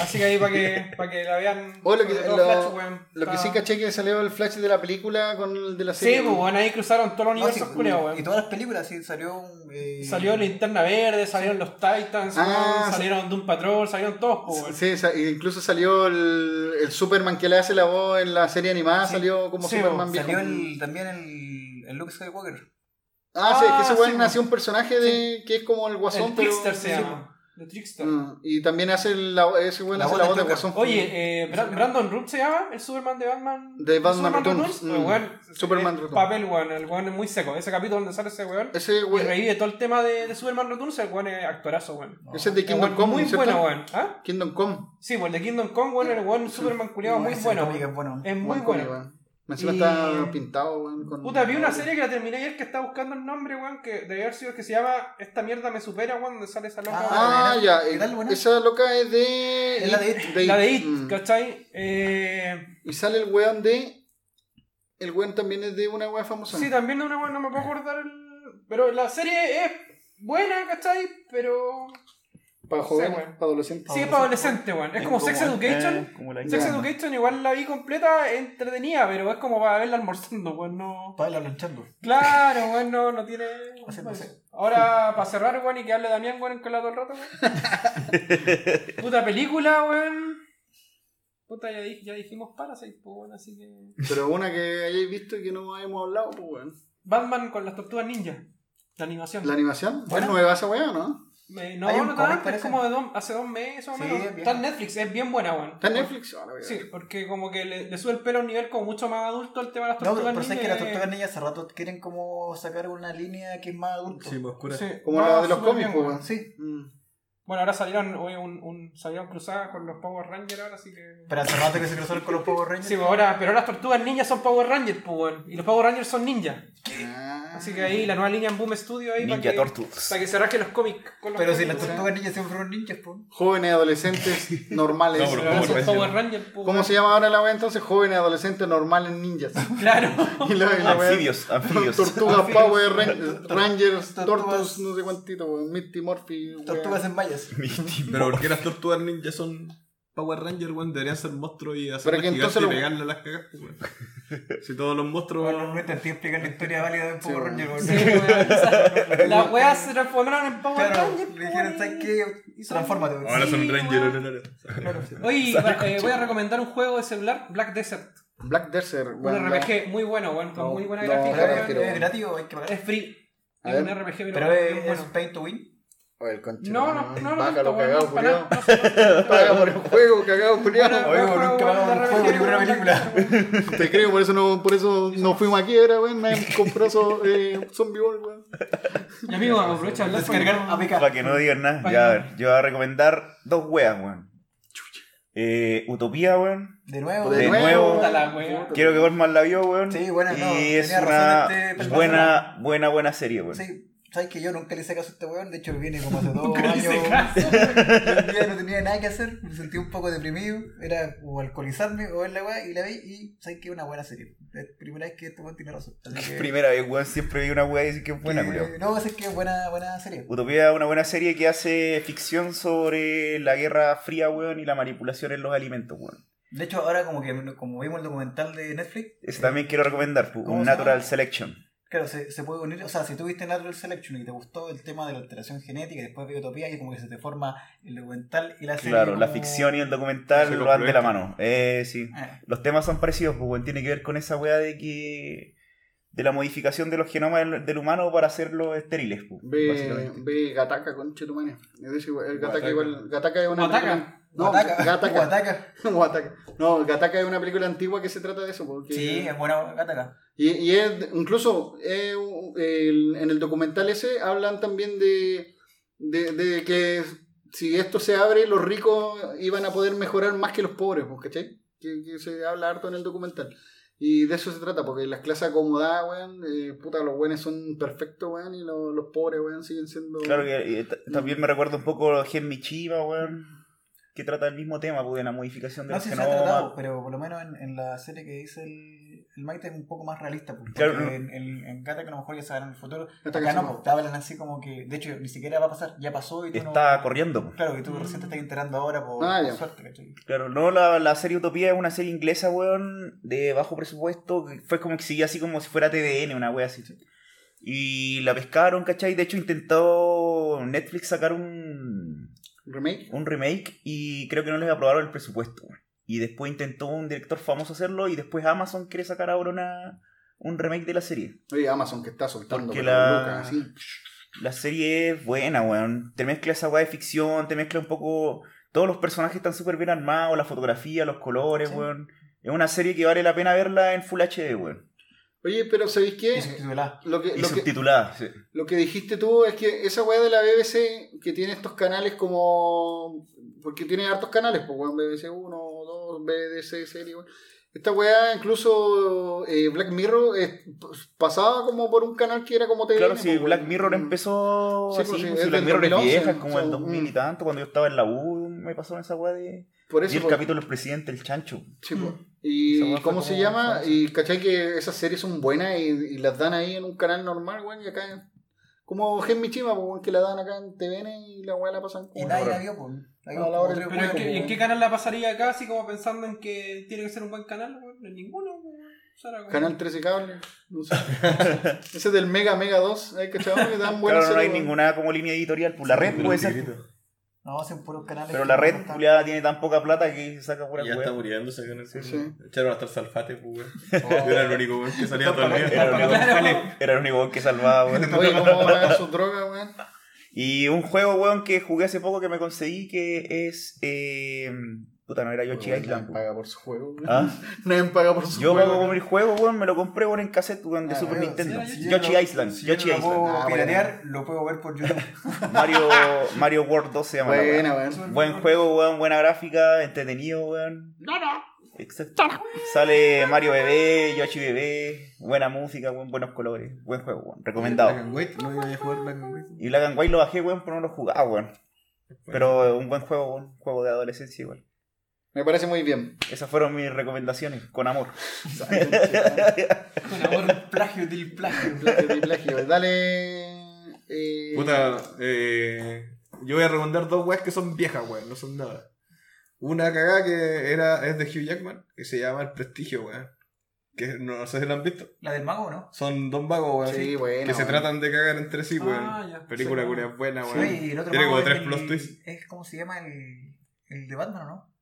Speaker 4: Así que ahí para que, para que la vean.
Speaker 1: O lo que, lo,
Speaker 4: Flash, weón.
Speaker 1: lo que sí caché que salió el flash de la película con el de la serie.
Speaker 4: Sí, pues, weón, ahí cruzaron todos los
Speaker 5: No, sí,
Speaker 4: universos culiados, weón.
Speaker 5: y todas las películas, sí, salió un. eh,
Speaker 4: Salió Linterna Verde, salieron los Titans,
Speaker 1: Ah,
Speaker 4: weón,
Speaker 1: sí.
Speaker 4: salieron Doom Patrol, salieron todos, pues, weón.
Speaker 1: Sí, sa- incluso salió el, el Superman que le hace la voz en la serie animada,
Speaker 5: Sí.
Speaker 1: salió como
Speaker 4: Sí,
Speaker 1: Superman viejo.
Speaker 5: Salió el, también el, el Luke Skywalker.
Speaker 1: Ah, sí, es que ese
Speaker 4: Ah,
Speaker 1: weón
Speaker 4: sí,
Speaker 1: nació un personaje de que es como el guasón,
Speaker 4: El
Speaker 1: pero.
Speaker 4: Trickster se
Speaker 1: sí,
Speaker 4: llama. El Trickster.
Speaker 1: Mm, y también hace la, ese
Speaker 5: La
Speaker 1: hace
Speaker 5: voz
Speaker 1: la voz de guasón.
Speaker 4: Oye, eh, Bra- Brandon Root se llama, el Superman de Batman.
Speaker 1: De Batman
Speaker 4: Superman
Speaker 1: Returns,
Speaker 4: El
Speaker 1: mm.
Speaker 4: weón,
Speaker 1: Superman
Speaker 4: el
Speaker 1: Returns.
Speaker 4: Papel, weón, el weón es muy seco. Ese capítulo donde sale ese weón.
Speaker 1: ese
Speaker 4: Y
Speaker 1: weón,
Speaker 4: revive todo el tema de, de Superman Returns, el weón es actorazo, weón.
Speaker 1: ese es de Kingdom Come,
Speaker 4: muy
Speaker 1: ¿cierto?
Speaker 4: bueno, weón. ¿Ah?
Speaker 1: Kingdom Come.
Speaker 4: Sí, pues el de Kingdom Come, weón, el weón Superman culiado muy
Speaker 5: Ese
Speaker 4: bueno.
Speaker 5: es bueno.
Speaker 4: Es muy
Speaker 1: Buen
Speaker 4: bueno.
Speaker 1: Weón. Encima
Speaker 4: Y-
Speaker 1: está pintado, weón. con-
Speaker 4: Puta, vi una serie que la terminé ayer que estaba buscando el nombre, weón, que debe haber sido que se llama Esta mierda me supera, weón, donde sale esa loca.
Speaker 1: Ah,
Speaker 5: buena.
Speaker 1: ya.
Speaker 5: ¿Qué tal, buena?
Speaker 1: Esa loca es de.
Speaker 5: Es la de It.
Speaker 4: la de It,
Speaker 1: Mm.
Speaker 4: ¿cachai? Eh,
Speaker 1: Y sale el weón de. El weón también es de una weá famosa.
Speaker 4: sí, también de una weón, no me puedo acordar el... Pero la serie es buena, ¿cachai? Pero...
Speaker 1: Para
Speaker 4: Sí,
Speaker 1: joven,
Speaker 4: weón.
Speaker 1: para adolescente.
Speaker 4: Sí, es para adolescente, weón. Es como Sex Education.
Speaker 2: Eh, como la
Speaker 4: Sex. Education igual la vi completa, entretenida, pero es como para verla almorzando, weón, no...
Speaker 5: Para irla planchando.
Speaker 4: Claro, weón, no, no tiene... Ahora, para cerrar, weón, y que hable Damián, weón, en todo el rato, weón. Puta película, weón. Puta, ya, di- ya dijimos Parasite, pues, weón, así que...
Speaker 1: Pero una que hayáis visto y que no hemos hablado, pues weón.
Speaker 4: Batman con las tortugas ninja. La animación.
Speaker 1: La animación. ¿Es
Speaker 5: Buena.
Speaker 1: nueva esa weá, no?
Speaker 4: Me- no, no tanto, es como de dos- hace dos meses o
Speaker 5: Sí,
Speaker 4: menos.
Speaker 5: es.
Speaker 4: Está en Netflix, es bien buena, weón.
Speaker 1: ¿Está en Netflix? A
Speaker 4: Sí, porque como que le, le sube el pelo a un nivel como mucho más adulto al tema de las
Speaker 5: No, pero,
Speaker 4: tortugas
Speaker 5: pero sabes que las tortugas ninjas hace rato quieren como sacar una línea que es más adulto.
Speaker 3: Sí, más oscura.
Speaker 4: Sí,
Speaker 1: Como
Speaker 4: no,
Speaker 1: la de los cómics, pues
Speaker 4: weón.
Speaker 5: Sí.
Speaker 1: Mm.
Speaker 4: Bueno, ahora salieron hoy un, un, salieron cruzadas con los Power Rangers ahora, así que...
Speaker 5: Pero hace rato que se cruzaron con los Power Rangers.
Speaker 4: Sí, pues ahora, pero ahora las tortugas ninjas son Power Rangers, pues. Y los Power Rangers son ninjas.
Speaker 1: Ah.
Speaker 4: Así que ahí la nueva línea en Boom Studio ahí para
Speaker 2: Ninja
Speaker 4: que,
Speaker 2: Tortugas.
Speaker 4: para que se rasque los cómics con los
Speaker 5: Pero si las tortugas ninjas siempre fueron ninjas, pues.
Speaker 1: Jóvenes adolescentes normales.
Speaker 3: No,
Speaker 4: Pero
Speaker 3: pero
Speaker 4: ahora
Speaker 3: Power
Speaker 4: son
Speaker 3: Rangers.
Speaker 4: Power Rangers, pues,
Speaker 1: ¿Cómo se llama ahora la weá entonces? Jóvenes adolescentes normales ninjas.
Speaker 4: Claro.
Speaker 1: Y la, y la weá-
Speaker 2: Anfibios, anfibios.
Speaker 1: Tortugas. Power Ran- Rangers,
Speaker 5: Tortugas-
Speaker 1: no sé cuántito. Misty Morphy.
Speaker 5: Tortugas en vallas.
Speaker 3: Pero ¿por qué las tortugas ninja son Power Rangers, weón? Deberían ser monstruos y hacer gigantes
Speaker 1: entonces
Speaker 3: y
Speaker 1: lo-
Speaker 3: pegarle a las cagas, pues, weón. Si todos los monstruos.
Speaker 5: Bueno, no intenté explicar la historia válida de un Power
Speaker 1: Sí,
Speaker 5: Ranger. weón.
Speaker 4: Sí, weón. Las weas se transformaron en Power
Speaker 5: Claro,
Speaker 4: Rangers.
Speaker 5: le dijeron,
Speaker 4: weón,
Speaker 5: ¿sabes qué? Transfórmate. weón.
Speaker 3: Ahora son el
Speaker 4: Oye, eh, voy a recomendar un juego de celular, Black Desert.
Speaker 1: Black Desert,
Speaker 4: Un
Speaker 1: weón.
Speaker 4: RPG muy bueno, weón, con
Speaker 1: No,
Speaker 4: muy buena
Speaker 1: no,
Speaker 4: gráfica.
Speaker 5: Es gratis hay que pagar.
Speaker 4: Es free. Un. RPG, pero,
Speaker 5: es,
Speaker 4: bueno.
Speaker 5: pay to win.
Speaker 1: Oye, el conche.
Speaker 4: No, no, no, tanto, weón,
Speaker 1: cagado,
Speaker 4: sé.
Speaker 1: Paga por el juego, cagado.
Speaker 4: Bueno,
Speaker 5: Oye, nunca un
Speaker 4: de
Speaker 5: juego ni una película.
Speaker 1: Te creo, por eso no, por eso no fuimos a quiebra, weón. Nadie compró eso, eh, Zombie Ball, weón.
Speaker 4: Y amigo, aprovecha de hablar
Speaker 5: Descargar APK.
Speaker 2: Para que no digan nada. Ya, a ver, yo voy a recomendar dos weas, weón. Eh, Utopía, weón.
Speaker 5: De nuevo.
Speaker 2: De nuevo.
Speaker 4: Puta la wea.
Speaker 2: Quiero que Gorman la vio, weón.
Speaker 5: Sí, buena,
Speaker 2: Y
Speaker 5: no,
Speaker 2: es
Speaker 5: tenía razón
Speaker 2: una
Speaker 5: este
Speaker 2: buena, buena, buena serie, weón.
Speaker 5: Sí, ¿Sabes que yo nunca le hice caso a este weón? De hecho, viene como hace dos años.
Speaker 4: hice caso.
Speaker 5: y un día no tenía nada que hacer, me sentí un poco deprimido. Era o alcoholizarme o ver la weá y la vi y ¿sabes que Es una buena serie. Es la primera vez que este weón tiene razón. Así que,
Speaker 2: Primera vez, weón, siempre vi una weá y decir que es buena,
Speaker 5: que-
Speaker 2: culiao.
Speaker 5: No, es que es buena, buena serie.
Speaker 2: Utopía es una buena serie que hace ficción sobre la guerra fría, weón, y la manipulación en los alimentos, weón.
Speaker 5: De hecho, ahora como que como vimos el documental de Netflix,
Speaker 2: Ese también quiero recomendar, pu,
Speaker 5: ¿Cómo
Speaker 2: un? Natural Selection.
Speaker 5: Claro, se, se puede unir, o sea, si tú viste Natural Selection y te gustó el tema de la alteración genética y después de Utopía y como que se te forma el documental y la serie.
Speaker 2: Claro, la ficción y el documental lo van de la mano. Eh, sí.
Speaker 5: Eh,
Speaker 2: Los temas son parecidos, pues. Tiene que ver con esa weá de que. De la modificación de los genomas del, del humano para hacerlos estériles, pues,
Speaker 1: Ve, ve Gataka, conche tu decir, el Gataka igual. Gataka es una película. No, Gataka. No, Gataka es una película antigua que se trata de eso. Porque
Speaker 5: Sí, es buena Gataca.
Speaker 1: Y, y es, incluso eh, el- en el documental ese hablan también de, de, de que si esto se abre, los ricos iban a poder mejorar más que los pobres, pues, ¿cachai? Que, que se habla harto en el documental. Y de eso se trata, porque las clases acomodadas, weón, eh, puta, los buenos son perfectos, weón, y los, los pobres, weón, siguen siendo...
Speaker 2: Claro que t- también me recuerda un poco Gen Michiba, weón. Que trata el mismo tema, pues, de la modificación de
Speaker 5: No
Speaker 2: los
Speaker 5: se ha
Speaker 2: genomas.
Speaker 5: tratado, pero por lo menos en, en la serie que dice el, el Maite es un poco más realista. Porque
Speaker 2: Claro, no.
Speaker 5: en, en, en Gata que a lo mejor ya saben en el futuro. Acá no,
Speaker 1: no.
Speaker 5: pues, te hablan así como que. De hecho, ni siquiera va a pasar, ya pasó y tú
Speaker 2: Está
Speaker 5: no.
Speaker 2: corriendo, pues.
Speaker 5: Claro, que tú recién te estás enterando ahora por,
Speaker 1: Ah,
Speaker 5: por suerte, ¿cachai?
Speaker 2: Claro, no, la, la serie Utopía es una serie inglesa, weón, de bajo presupuesto, que fue como que seguía así como si fuera TVN, una wea así. Y la pescaron, ¿cachai? De hecho intentó Netflix sacar un,
Speaker 1: ¿Remake?
Speaker 2: un remake y creo que no les aprobaron el presupuesto. weón. Y después intentó un director famoso hacerlo y después Amazon quiere sacar ahora una, un remake de la serie.
Speaker 1: Oye, Amazon que está soltando
Speaker 2: Porque la-
Speaker 1: así.
Speaker 2: La serie es buena, weón. Te mezcla esa weá de ficción, te mezcla un poco... Todos los personajes están súper bien armados, la fotografía, los colores,
Speaker 5: Sí.
Speaker 2: weón. Es una serie que vale la pena verla en Full HD, weón.
Speaker 1: Oye, pero ¿sabéis qué?
Speaker 5: Y subtitulada.
Speaker 1: Lo que,
Speaker 2: Y
Speaker 1: lo que,
Speaker 2: subtitulada, sí.
Speaker 1: Lo que dijiste tú es que esa weá de la BBC que tiene estos canales como. Porque tiene hartos canales, pues weón, BBC 1, 2, BBC serie, weón. Esta weá, incluso eh, Black Mirror, eh, pues, pasaba como por un canal que era como TVN.
Speaker 2: Claro, si
Speaker 1: pues,
Speaker 2: Black. Mirror empezó
Speaker 1: Sí,
Speaker 2: así,
Speaker 1: pues, sí,
Speaker 2: si Black Mirror es
Speaker 1: 2011,
Speaker 2: vieja, es como
Speaker 1: o
Speaker 2: el
Speaker 1: sea,
Speaker 2: 2000 y
Speaker 1: mm.
Speaker 2: tanto, cuando yo estaba en la U, me pasó esa weá de...
Speaker 1: Por
Speaker 2: Y
Speaker 1: eso.
Speaker 2: el
Speaker 1: pues,
Speaker 2: capítulo del presidente, el chancho.
Speaker 1: sí, pues.
Speaker 2: Esa
Speaker 1: Y cómo se llama,
Speaker 2: famosa.
Speaker 1: y cachai que esas series son buenas y, y las dan ahí en un canal normal, weón, y acá. Como Gen Michima, pues, que la dan acá en TVN y la weá la pasan como.
Speaker 5: Y nadie la vio, pues.
Speaker 4: Pero ¿en qué, en qué canal la pasaría acá? Así como pensando en que tiene que ser un buen canal, weón. En ninguno, weón.
Speaker 1: Canal 13 Cable. No sé. Ese del Mega Mega 2. ¿eh? Que dan buenas
Speaker 2: Claro, no hay
Speaker 1: series,
Speaker 2: ninguna como línea editorial, pues la red puede ser.
Speaker 5: No, hacen puros canales.
Speaker 2: Pero la red culiada tiene tan poca plata que saca pura
Speaker 3: Ya está muriendo ese canal.
Speaker 1: Sí.
Speaker 3: Echaron hasta el salfate, pues, weón.
Speaker 5: Oh.
Speaker 3: Era el único weón que salía todo el día.
Speaker 2: Era el único- único que salvaba, weón.
Speaker 1: Oye, ¿cómo van sus drogas, weón?
Speaker 2: Y un juego, weón, que jugué hace poco que me conseguí que es. Eh... Puta, no era Yoshi
Speaker 1: Nadie
Speaker 2: Island. weón.
Speaker 1: paga por su juego, weón.
Speaker 2: ¿Ah?
Speaker 1: Nadie paga por su
Speaker 2: Yo
Speaker 1: juego.
Speaker 2: pago por el juego, weón, me lo compré weón, en cassette weón, de
Speaker 5: Ah,
Speaker 2: Super Nintendo.
Speaker 4: sí,
Speaker 5: yo
Speaker 2: Yoshi
Speaker 5: no-
Speaker 2: Island,
Speaker 5: si yo
Speaker 2: Yoshi
Speaker 5: no lo
Speaker 2: Island.
Speaker 5: puedo
Speaker 1: Ah,
Speaker 5: piratear, lo puedo ver por YouTube.
Speaker 2: Mario, Mario World 2 se llama.
Speaker 1: Buena, weón.
Speaker 2: Buen juego, weón, buena gráfica, entretenido, weón. Exacto. Sale Mario Bebé, Yoshi Bebé, buena música, weón, buenos colores. Buen juego, weón.
Speaker 3: Black
Speaker 2: Recomendado.
Speaker 3: and White, no iba a jugar Black and White.
Speaker 2: Y Black and White lo bajé, weón, pero no lo jugaba, weón. Pero un buen juego, weón. Juego de adolescencia, igual.
Speaker 1: Me parece muy bien.
Speaker 2: Esas fueron mis recomendaciones, con amor.
Speaker 5: Con amor, plagio del plagio.
Speaker 1: Plagio de plagio. Dale. Eh,
Speaker 3: Puta, eh, yo voy a recomendar dos weas que son viejas, weón, no son nada. Una cagada que era, es de Hugh Jackman, que se llama El Prestigio, weón. Que no, sé si la han visto.
Speaker 5: ¿La del mago no?
Speaker 3: Son dos vagos, weón.
Speaker 1: Sí, bueno.
Speaker 3: que se tratan de cagar entre sí, weón.
Speaker 4: Ah, ya.
Speaker 3: Película
Speaker 4: Sí,
Speaker 3: buena,
Speaker 5: Sí,
Speaker 3: weón.
Speaker 5: y el otro
Speaker 3: Tiene
Speaker 5: mago
Speaker 3: como
Speaker 5: es
Speaker 3: tres
Speaker 5: el-
Speaker 3: plot twists.
Speaker 5: Es como se llama el, el de Batman, ¿o no?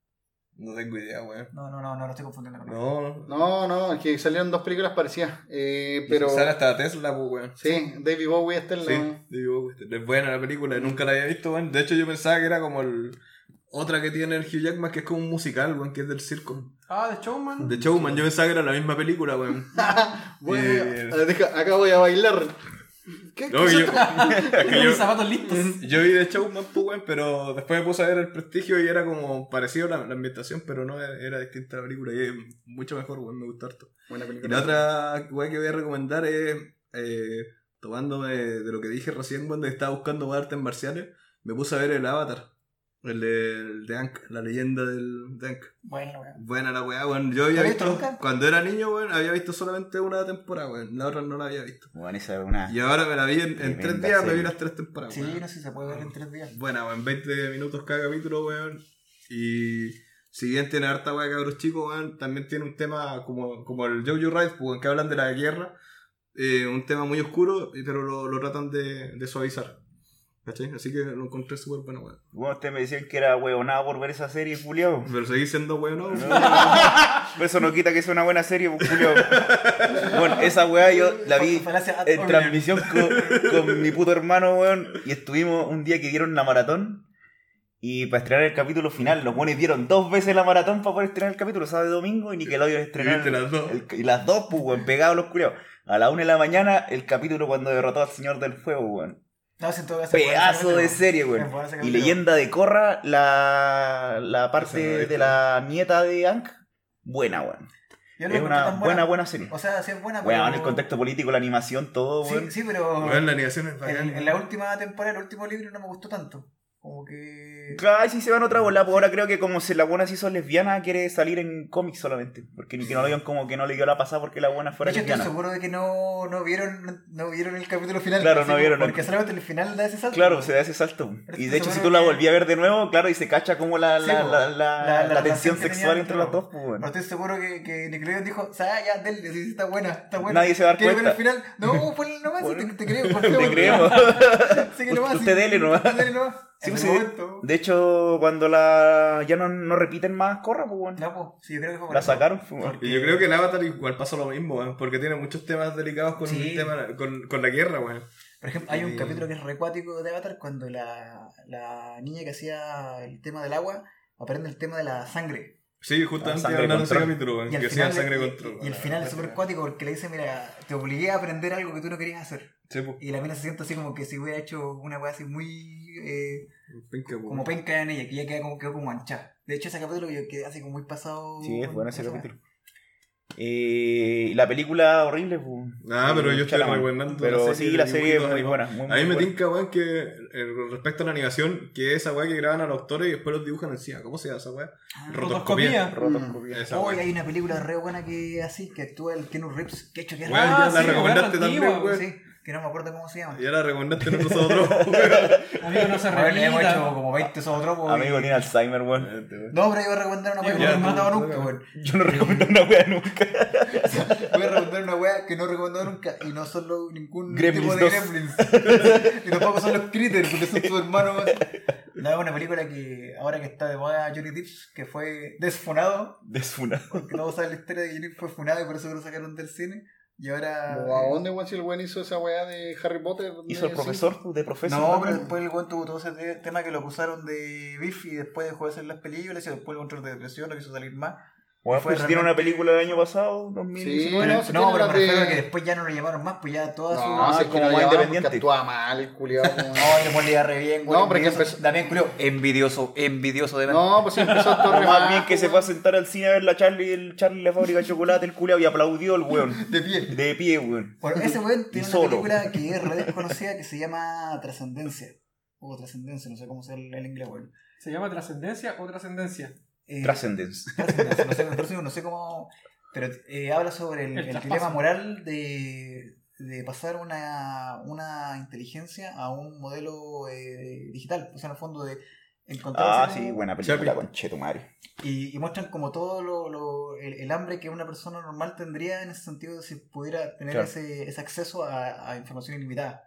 Speaker 3: No tengo idea, weón.
Speaker 5: No, no, no, no lo estoy confundiendo. con
Speaker 3: No, no.
Speaker 1: No, no, es que salieron dos películas parecidas. Eh, pero.
Speaker 3: Sale hasta Tesla, pues, weón.
Speaker 1: Sí, David Bowie está en la.
Speaker 3: Sí, digo, es buena la película, nunca la había visto, weón. De hecho, yo pensaba que era como el. Otra que tiene el Hugh Jackman, que es como un musical, weón, que es del circo.
Speaker 4: Ah, de Showman.
Speaker 3: De Showman, yo pensaba que era la misma película, weón.
Speaker 1: Bueno,
Speaker 3: Eh,
Speaker 1: eh, deja, acá voy a bailar. ¿Qué
Speaker 3: No, yo,
Speaker 4: Con
Speaker 3: yo,
Speaker 4: mis zapatos listos.
Speaker 3: yo vi de Showman, pues, pero después me puse a ver el prestigio y era como parecido la, la ambientación, pero no era, era distinta la película y es mucho mejor, weón, me gustó harto.
Speaker 1: Buena
Speaker 3: Y
Speaker 1: película.
Speaker 3: la otra weón que voy a recomendar es eh, tomándome de lo que dije recién cuando estaba buscando artes marciales, me puse a ver el Avatar. El de, el de Ankh, la leyenda del de Ankh.
Speaker 5: Bueno, weón.
Speaker 3: Buena la weá, weón. Yo había
Speaker 5: ¿La has visto nunca?
Speaker 3: cuando era niño, weón, había visto solamente una temporada, weón. La otra no la había visto.
Speaker 2: Bueno, esa es una.
Speaker 3: Y ahora me la vi en, en tres días, me vi las tres temporadas.
Speaker 5: Sí,
Speaker 3: weón.
Speaker 5: no sé si se puede ver en tres días.
Speaker 3: Buena, weón, 20 minutos cada capítulo, weón. Y si bien tiene harta weá de cabros chicos, weón, también tiene un tema como, como el Jojo Rabbit, pues, que hablan de la guerra. eh, un tema muy oscuro, pero lo, lo tratan de, de suavizar. ¿Cachai? Así que lo encontré súper bueno, weón.
Speaker 2: Bueno, ustedes me decían que era huevonada por ver esa serie, Julio.
Speaker 3: Pero seguís siendo weón, ¿no?
Speaker 2: Pero eso no quita que sea una buena serie, pues, Julio. Bueno, esa weá yo la vi en transmisión con, con mi puto hermano, weón. Y estuvimos un día que dieron la maratón. Y para estrenar el capítulo final, los buenos dieron dos veces la maratón para poder estrenar el capítulo, sábado y domingo, y Nickelodeon estrenó.
Speaker 3: viste las dos?
Speaker 2: el- y las dos, pues, weón, pegados los culiados. A la una de la mañana, el capítulo cuando derrotó al Señor del Fuego, weón.
Speaker 5: No, en todo caso bueno
Speaker 2: Pedazo de serie,
Speaker 5: bueno ese
Speaker 2: Y leyenda de Korra, la, la parte de la nieta de Ankh, buena, weón.
Speaker 5: Yo no
Speaker 2: Es una
Speaker 5: tan
Speaker 2: buena, buena serie.
Speaker 5: O sea, sí es buena,
Speaker 2: Weón,
Speaker 5: pero...
Speaker 2: el contexto político, la animación, todo, weón.
Speaker 5: Sí, sí, pero...
Speaker 3: Weón, la animación es.
Speaker 5: En, en la última temporada, el último libro no me gustó tanto. Como que...
Speaker 2: Claro, sí se van otra bola, pues ahora creo que como si la buena se hizo lesbiana, quiere salir en cómics solamente. Porque ni que no lo digan como que no le dio la pasada porque la buena
Speaker 5: De
Speaker 2: fuera
Speaker 5: hecho, estoy
Speaker 2: lesbiana.
Speaker 5: seguro de que no, no vieron no vieron el capítulo final.
Speaker 2: Claro,
Speaker 5: así
Speaker 2: no vieron
Speaker 5: Porque solamente el final da ese salto.
Speaker 2: Claro, se da ese salto. Y
Speaker 5: estoy
Speaker 2: de hecho, si tú la volví a ver de nuevo, claro, y se cacha como la, la, la, la, tensión sexual entre los dos, pues, weón.
Speaker 5: estoy seguro que, que Nickelodeon dijo, o sea, ya, Del, sí, está buena, está buena.
Speaker 2: Nadie se va a dar
Speaker 5: ¿Quieres ver
Speaker 2: cuenta.
Speaker 5: el final? No, ponle nomás, te, creo.
Speaker 2: Te creemos.
Speaker 5: Sí, que nomás,
Speaker 2: Usted
Speaker 5: sí.
Speaker 2: dele nomás.
Speaker 5: Usted dele nomás.
Speaker 2: Sí,
Speaker 5: En
Speaker 2: pues,
Speaker 5: el
Speaker 2: sí.
Speaker 5: momento.
Speaker 2: De hecho, cuando la ya no, no repiten más Corra, pues, weón.
Speaker 5: No, pues, sí, yo creo que fue por
Speaker 2: La
Speaker 5: eso.
Speaker 2: sacaron, pues.
Speaker 3: Y yo creo que el Avatar igual pasa lo mismo, porque tiene muchos temas delicados con,
Speaker 5: Sí.
Speaker 3: el tema, con, con la guerra, weón.
Speaker 5: Por ejemplo, hay un
Speaker 3: Y-
Speaker 5: capítulo que es recuático de Avatar cuando la, la niña que hacía el tema del agua aprende el tema de la sangre.
Speaker 3: Sí, justamente hablando ese capítulo, que
Speaker 5: final,
Speaker 3: sangre
Speaker 5: y-
Speaker 3: control.
Speaker 5: y el final es súper cuático porque le dice, mira, te obligué a aprender algo que tú no querías hacer.
Speaker 3: Sí, pues,
Speaker 5: Y la mina se siente así como que si hubiera hecho una weá así muy... eh,
Speaker 3: penca,
Speaker 5: como penca en ella, que ya queda como, quedó como manchada. De hecho, ese capítulo yo quedé así como muy pasado...
Speaker 2: Sí, es bueno ese capítulo. Y la película horrible, pues.
Speaker 3: Ah, pero yo estoy rebuenando
Speaker 2: Pero
Speaker 3: la
Speaker 2: sí, la serie es muy buena. Muy,
Speaker 3: A mí me
Speaker 2: buena.
Speaker 3: tinca, weón, que eh, respecto a la animación, que esa weá que graban a los actores y después los dibujan encima. ¿Cómo se llama esa weá?
Speaker 5: Ah,
Speaker 4: Rotoscopía.
Speaker 2: Rotoscopía.
Speaker 3: Esa
Speaker 5: Hoy hay una película re buena que así, que actúa el Keanu Reeves, que hecho que es
Speaker 3: la
Speaker 4: sí,
Speaker 3: recomendaste también,
Speaker 4: antigua,
Speaker 3: weón.
Speaker 5: sí, que no me acuerdo cómo se llama.
Speaker 3: Ya la recomendaste nosotros, weón.
Speaker 4: Amigo, no se
Speaker 5: Bueno, hemos hecho como 20 zootropos.
Speaker 2: Amigo, tiene Alzheimer, weón.
Speaker 5: No, pero yo voy a recomendar una weá que no he recomendado nunca, weón.
Speaker 2: Yo no recomiendo una wea nunca.
Speaker 5: Voy a recomendar una weá que no he recomendado nunca y no son los- ningún tipo de
Speaker 2: 2.
Speaker 5: gremlins. y tampoco son los critters, porque son tus hermanos. No, es una película que ahora que está de moda Johnny Depp, que fue desfunado,
Speaker 2: Desfunado.
Speaker 5: porque todos saben la historia de Johnny fue funado y por eso lo sacaron del cine. Y ahora.
Speaker 1: ¿O ¿A dónde, weón, si el weón hizo esa weá de Harry Potter?
Speaker 2: Hizo el profesor, de profesor.
Speaker 5: No, pero después el weón tuvo todo ese te- tema que lo acusaron de beef y después dejó de hacer las películas y después el control de depresión, no quiso salir más.
Speaker 2: Weón,
Speaker 5: fue
Speaker 2: pues, tiene una
Speaker 5: realmente-
Speaker 2: película del año pasado, 2019.
Speaker 1: Sí,
Speaker 5: Pero,
Speaker 1: no,
Speaker 5: no,
Speaker 1: se
Speaker 5: pero
Speaker 1: tiene
Speaker 5: me refiero
Speaker 1: de-
Speaker 5: a que después ya no lo llamaron más, pues ya toda su.
Speaker 1: No,
Speaker 2: Ah,
Speaker 1: si
Speaker 2: es como
Speaker 1: no
Speaker 2: más independiente.
Speaker 1: actúa mal como-
Speaker 5: No, le iba re bien, güey.
Speaker 1: No, pero que empezó-
Speaker 5: También, culio, envidioso, envidioso de
Speaker 1: No, pues sí empezó a actuar re
Speaker 2: Más
Speaker 1: mal,
Speaker 2: bien que se fue a sentar al cine a ver la Charlie, el Charlie la fábrica de chocolate, el culiao, y aplaudió el weón.
Speaker 5: de pie.
Speaker 2: De pie, weón.
Speaker 5: Bueno, ese weón tiene una película que es re desconocida que se llama Trascendencia. O Trascendencia, no sé cómo se el, el inglés, weón.
Speaker 4: ¿Se llama trascendencia o trascendencia?
Speaker 5: Eh,
Speaker 2: Transcendence.
Speaker 5: No sé, no sé cómo. Pero eh, habla sobre el,
Speaker 4: El
Speaker 5: dilema moral de, de pasar una, una inteligencia a un modelo eh, digital. O sea, en el fondo de encontrar.
Speaker 2: Ah, sí,
Speaker 5: como-
Speaker 2: buena película, con Chetumare.
Speaker 5: Y, y muestran como todo lo, lo- el, el hambre que una persona normal tendría en ese sentido de si pudiera tener
Speaker 2: Claro.
Speaker 5: ese, ese acceso a, a información ilimitada.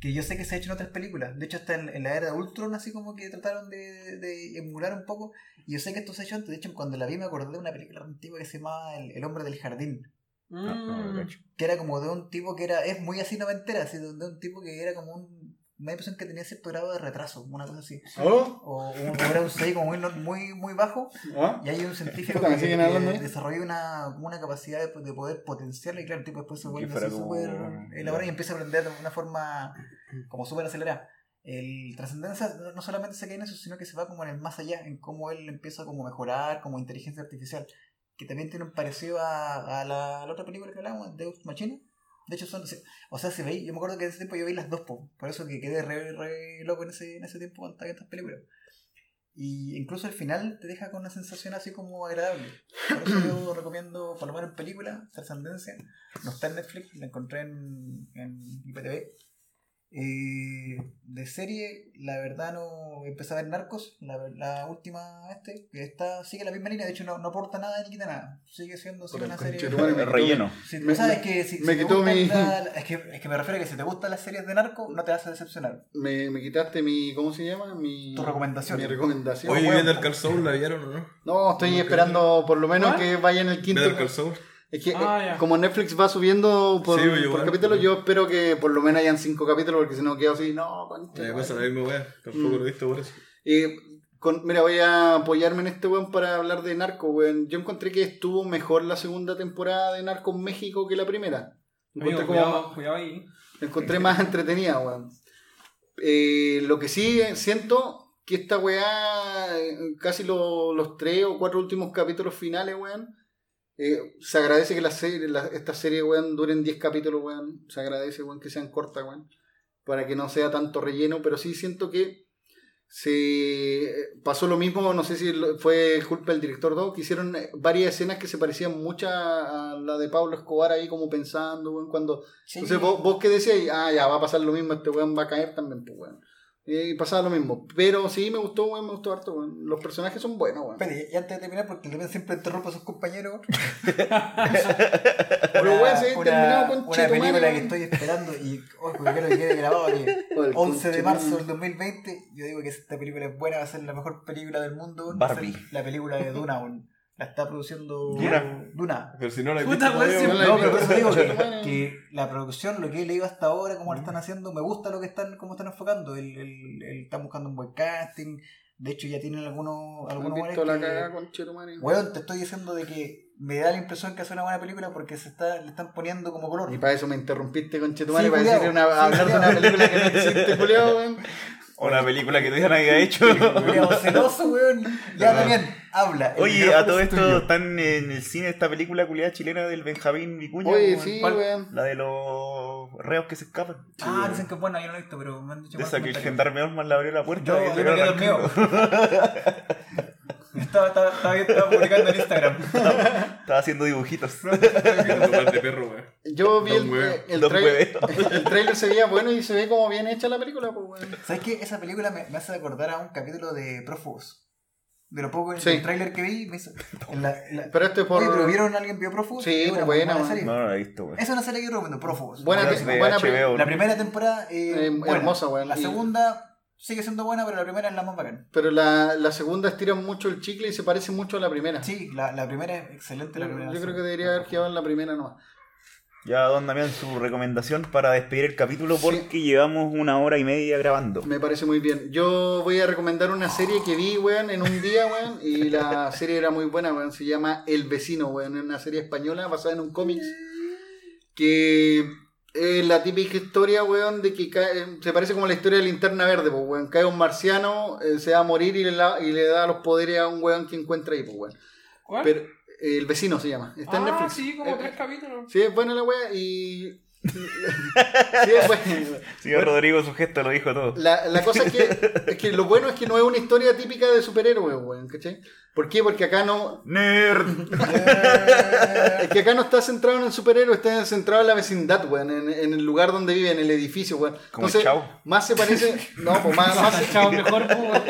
Speaker 5: Que yo sé que se ha hecho en otras películas. De hecho, está en, en la era de Ultron, así como que trataron de, de emular un poco. Y yo sé que esto se ha hecho antes. De hecho, cuando la vi me acordé de una película antigua que se llamaba El, El hombre del jardín.
Speaker 2: No,
Speaker 4: Mm.
Speaker 5: Que era como de un tipo que era, es muy así noventera, así de, de un tipo que era como un, me da la impresión que tenía cierto grado de retraso, una cosa así.
Speaker 1: ¿Oh?
Speaker 5: O, un, o era un CI como muy, muy, muy bajo.
Speaker 1: ¿Ah?
Speaker 5: Y hay un científico que,
Speaker 1: ¿me siguen
Speaker 5: que desarrolla una, una capacidad de, de poder potenciarla y claro, el tipo después se vuelve así súper elaborado y empieza a aprender de una forma como súper acelerada. El trascendencia no- solamente se queda en eso, sino que se va como en el más allá, en cómo él empieza como a mejorar como inteligencia artificial, que también tiene un parecido a, a la, a la otra película que hablamos, Deus Machina, De hecho, son. O sea, se veía. Yo me acuerdo que en ese tiempo yo vi las dos, po, por eso que quedé re, re loco en ese, en ese tiempo viendo estas películas. Y incluso al final te deja con una sensación así como agradable. Por eso yo recomiendo, por lo menos en película, Trascendencia. No está en Netflix, la encontré en, en IPTV. Eh, de serie, la verdad no empecé a ver Narcos, la, la última este, que está, sigue la misma línea, de hecho no, no aporta nada ni quita nada. Sigue siendo
Speaker 1: el
Speaker 5: una serie.
Speaker 1: me
Speaker 2: El
Speaker 1: quitó
Speaker 2: relleno.
Speaker 5: Si,
Speaker 1: Me-
Speaker 5: ¿sabes
Speaker 1: me-
Speaker 5: que si,
Speaker 1: me
Speaker 5: si
Speaker 1: quitó mi-
Speaker 5: la- es, que, es que me refiero a que si te gustan las series de narco, no te vas a decepcionar.
Speaker 1: Me, me quitaste mi. ¿Cómo se llama? Mi.
Speaker 5: Tu recomendación.
Speaker 1: Mi recomendación.
Speaker 3: Oye,
Speaker 1: weón.
Speaker 3: Better Call Saul la vieron o no?
Speaker 1: No, estoy esperando por lo menos
Speaker 4: ¿Cuál?
Speaker 1: que vaya en el quinto.
Speaker 3: Better Call Saul.
Speaker 1: Es que
Speaker 4: Ah,
Speaker 1: eh,
Speaker 4: ya.
Speaker 1: como Netflix va subiendo por,
Speaker 3: Sí,
Speaker 1: por
Speaker 3: igual.
Speaker 1: capítulos, yo espero que por lo menos hayan cinco capítulos, porque si no quedo así, no, concha.
Speaker 3: Me
Speaker 1: madre.
Speaker 3: pasa la misma weá. Tampoco
Speaker 1: Mm.
Speaker 3: lo he visto por eso.
Speaker 1: Eh, con- mira, voy a apoyarme en este weón para hablar de Narco, weón. Yo encontré que estuvo mejor la segunda temporada de Narco en México que la primera. Encontré,
Speaker 4: Amigo,
Speaker 1: como-
Speaker 4: cuidado, cuidado ahí.
Speaker 1: la encontré más entretenida, weón. Eh, lo que sí eh, siento que esta weá, eh, casi lo- los tres o cuatro últimos capítulos finales, weón, eh, se agradece que la serie, la- esta serie, weón, duren 10 capítulos, weón. Se agradece, weón, que sean cortas, weón. Para que no sea tanto relleno, pero sí siento que se pasó lo mismo, no sé si fue culpa del director 2, que hicieron eh, varias escenas que se parecían mucho a la de Pablo Escobar ahí como pensando, weón, cuando
Speaker 5: Sí.
Speaker 1: entonces vos, vos que decías, ah, ya va a pasar lo mismo, este weón va a caer también, pues weón. Y pasaba lo mismo. Pero sí me gustó, weón, me gustó harto, weón. Los personajes son buenos, weón.
Speaker 5: Espérate, y antes de terminar, porque Rubén siempre interrumpe a sus compañeros.
Speaker 1: Pero weón, se terminado con
Speaker 5: Una película que estoy esperando y oh, quiero que quede grabado
Speaker 1: Joder,
Speaker 5: 11 de marzo del 2020, yo digo que esta película es buena, va a ser la mejor película del mundo.
Speaker 2: Barbie.
Speaker 5: La película de Duna. La está produciendo
Speaker 2: Duna.
Speaker 5: Duna.
Speaker 3: Pero si no la he
Speaker 4: Puta,
Speaker 3: visto,
Speaker 1: No la he
Speaker 5: No, pero por eso digo que, la producción, lo que he leído hasta ahora, cómo la están haciendo, me gusta lo que están, cómo están enfocando. El, el, el- están buscando un buen casting. De hecho, ya tienen algunos,
Speaker 1: ¿Han
Speaker 5: algunos
Speaker 1: visto
Speaker 5: buenos
Speaker 1: la
Speaker 5: que-
Speaker 1: cagada con?
Speaker 5: Weón, te estoy diciendo de que me da la impresión que es una buena película porque se está, le están poniendo como color.
Speaker 1: Y para eso me interrumpiste con Chetumare,
Speaker 5: Sí,
Speaker 1: para decir una,
Speaker 5: Sí,
Speaker 1: hablar de una película que no existe, culiao, weón.
Speaker 2: Una película que todavía nadie ha hecho.
Speaker 5: Culiao celoso, weón. Ya, también, habla. El
Speaker 2: Oye, a todo
Speaker 5: es
Speaker 2: esto
Speaker 5: tuyo.
Speaker 2: están en el cine esta película culiada chilena del Benjamín Vicuña.
Speaker 1: Oye, sí.
Speaker 2: La de los reos que se escapan.
Speaker 5: Ah, dicen que es buena, yo no la he visto, pero me han dicho
Speaker 2: esa que el gendarme Osman le abrió la puerta.
Speaker 5: Yo,
Speaker 2: y
Speaker 5: yo me quedé dormido. estaba, estaba, estaba, estaba publicando en Instagram.
Speaker 2: Estaba haciendo dibujitos.
Speaker 3: Viendo par de perro, weón.
Speaker 1: Yo vi el,
Speaker 3: huevos.
Speaker 1: el, trailer, el trailer se veía bueno y se ve como bien hecha la película, pues.
Speaker 5: ¿Sabes qué? Esa película me, me hace acordar a un capítulo de Prófugos. De lo poco
Speaker 1: Sí.
Speaker 5: el trailer que vi, me hizo. en la- en la-
Speaker 1: Pero esto es por...
Speaker 5: Oye, ¿pero vieron a alguien vio Prófugos?
Speaker 1: Sí,
Speaker 5: Es una
Speaker 1: buena,
Speaker 5: serie.
Speaker 2: No, no la he visto, weón.
Speaker 5: Es una serie que yo recomiendo, Prófugos.
Speaker 1: Buena,
Speaker 2: Buena
Speaker 1: te-
Speaker 2: de
Speaker 1: buena
Speaker 2: HBO,
Speaker 1: pre-
Speaker 2: ¿no?
Speaker 5: La primera temporada eh,
Speaker 1: Eh,
Speaker 5: buena.
Speaker 1: hermosa, weón.
Speaker 5: La
Speaker 1: Y-
Speaker 5: segunda sigue siendo buena, pero la primera es la más bacán.
Speaker 1: Pero la, la segunda estira mucho el chicle y se parece mucho a la primera.
Speaker 5: Sí, la, la primera es excelente. La
Speaker 1: Yo,
Speaker 5: primera
Speaker 1: yo creo que debería haber quedado en la primera nomás.
Speaker 2: Ya, don Damián, su recomendación para despedir el capítulo porque llevamos una hora y media grabando.
Speaker 1: Me parece muy bien. Yo voy a recomendar una serie que vi, weón, en un día, weón. Y la serie era muy buena, weón. Se llama El Vecino, weón. Es una serie española basada en un cómics. Que es la típica historia, weón, de que cae- se parece como la historia de Linterna Verde, pues, weón. Cae un marciano, eh, se va a morir y le, la- y le da los poderes a un weón que encuentra ahí, pues, weón.
Speaker 4: ¿Cuál?
Speaker 1: Pero El Vecino se llama. Está en
Speaker 4: ah,
Speaker 1: Netflix.
Speaker 4: sí, como
Speaker 1: Eh,
Speaker 4: tres capítulos.
Speaker 1: Sí, es buena la wea y. sí, es buena.
Speaker 2: Señor Rodrigo, su gesto lo dijo todo.
Speaker 1: La, la cosa es que, es que lo bueno es que no es una historia típica de superhéroes, weón, ¿cachai? ¿Por qué? Porque acá no.
Speaker 2: Nerd.
Speaker 1: Es que acá no está centrado en el superhéroe, está centrado en la vecindad, weón, en, en el lugar donde vive, en el edificio, weón.
Speaker 2: Como el
Speaker 1: Entonces,
Speaker 2: Chavo.
Speaker 1: más se parece. No, pues más, más,
Speaker 4: Chao, mejor, pues, weón.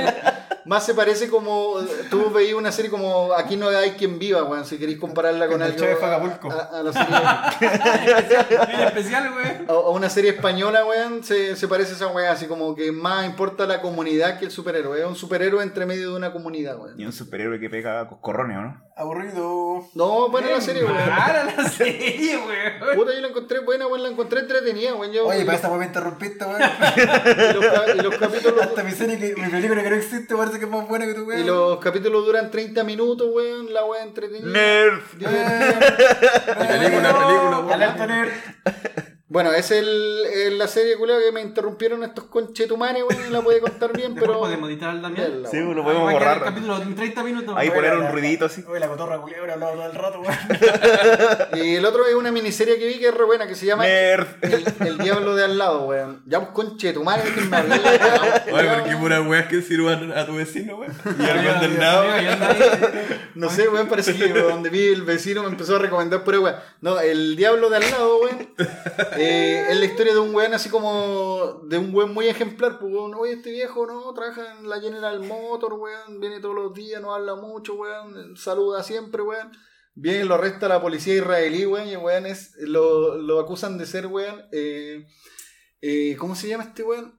Speaker 1: más se parece como. Tú veías una serie como Aquí no hay quien viva, weón, si queréis compararla con algo. A, a- a la serie.
Speaker 4: Especial, güey.
Speaker 1: a a una serie española, weón, se, se parece a esa weá, así como que más importa la comunidad que el superhéroe. Es un superhéroe entre medio de una comunidad, weón.
Speaker 2: Y un superhéroe que pega coscorrones, ¿o no?
Speaker 5: Aburrido.
Speaker 1: No, buena la serie, weón.
Speaker 4: Mala la serie, güey.
Speaker 1: Puta, yo la encontré buena, weón, la encontré entretenida, weón. Yo,
Speaker 5: Oye, para esta weá me interrumpiste, weón.
Speaker 1: y los y los capítulos.
Speaker 5: Hasta mi serie, que, mi película que no existe, parece que es más buena que tu weón.
Speaker 1: Y los capítulos duran 30 minutos, weón. La weá entretenida.
Speaker 2: Nerd.
Speaker 3: Y película, película, weón.
Speaker 5: Alerta nerd.
Speaker 1: Bueno, es el, la serie culiao que me interrumpieron estos conchetumanes, weón, y la puede contar bien, pero.
Speaker 7: podemos editar al Damián.
Speaker 1: Verla,
Speaker 2: Sí,
Speaker 1: weón.
Speaker 2: lo podemos borrar.
Speaker 7: El capítulo en 30 minutos.
Speaker 2: Ahí poner
Speaker 5: la-
Speaker 2: un ruidito así.
Speaker 5: Oye, la cotorra culiao habrá hablado todo el rato, weón.
Speaker 1: Y el otro es una miniserie que vi que es re buena, que se llama
Speaker 2: Nerd.
Speaker 1: El, el Diablo de al lado, weón. Ya pues conchetumanes, déjenme hablar, weón.
Speaker 3: Oye, porque pura weas que sirvan a tu vecino, weón. Y el
Speaker 7: Amigo,
Speaker 3: condenado.
Speaker 7: amigo, y anda ahí.
Speaker 1: No sé, weón, parece que donde vi el vecino me empezó a recomendar pura weón. No, el diablo de al lado, weón. Eh, es la historia de un weón así como. de un weón muy ejemplar, pues weón. Oye, este viejo, ¿no? Trabaja en la General Motor, weón. Viene todos los días, no habla mucho, weón. Saluda siempre, weón. Viene, lo arresta la policía israelí, weón. Y weón es. lo, lo acusan de ser, weón. Eh, eh, ¿Cómo se llama este weón?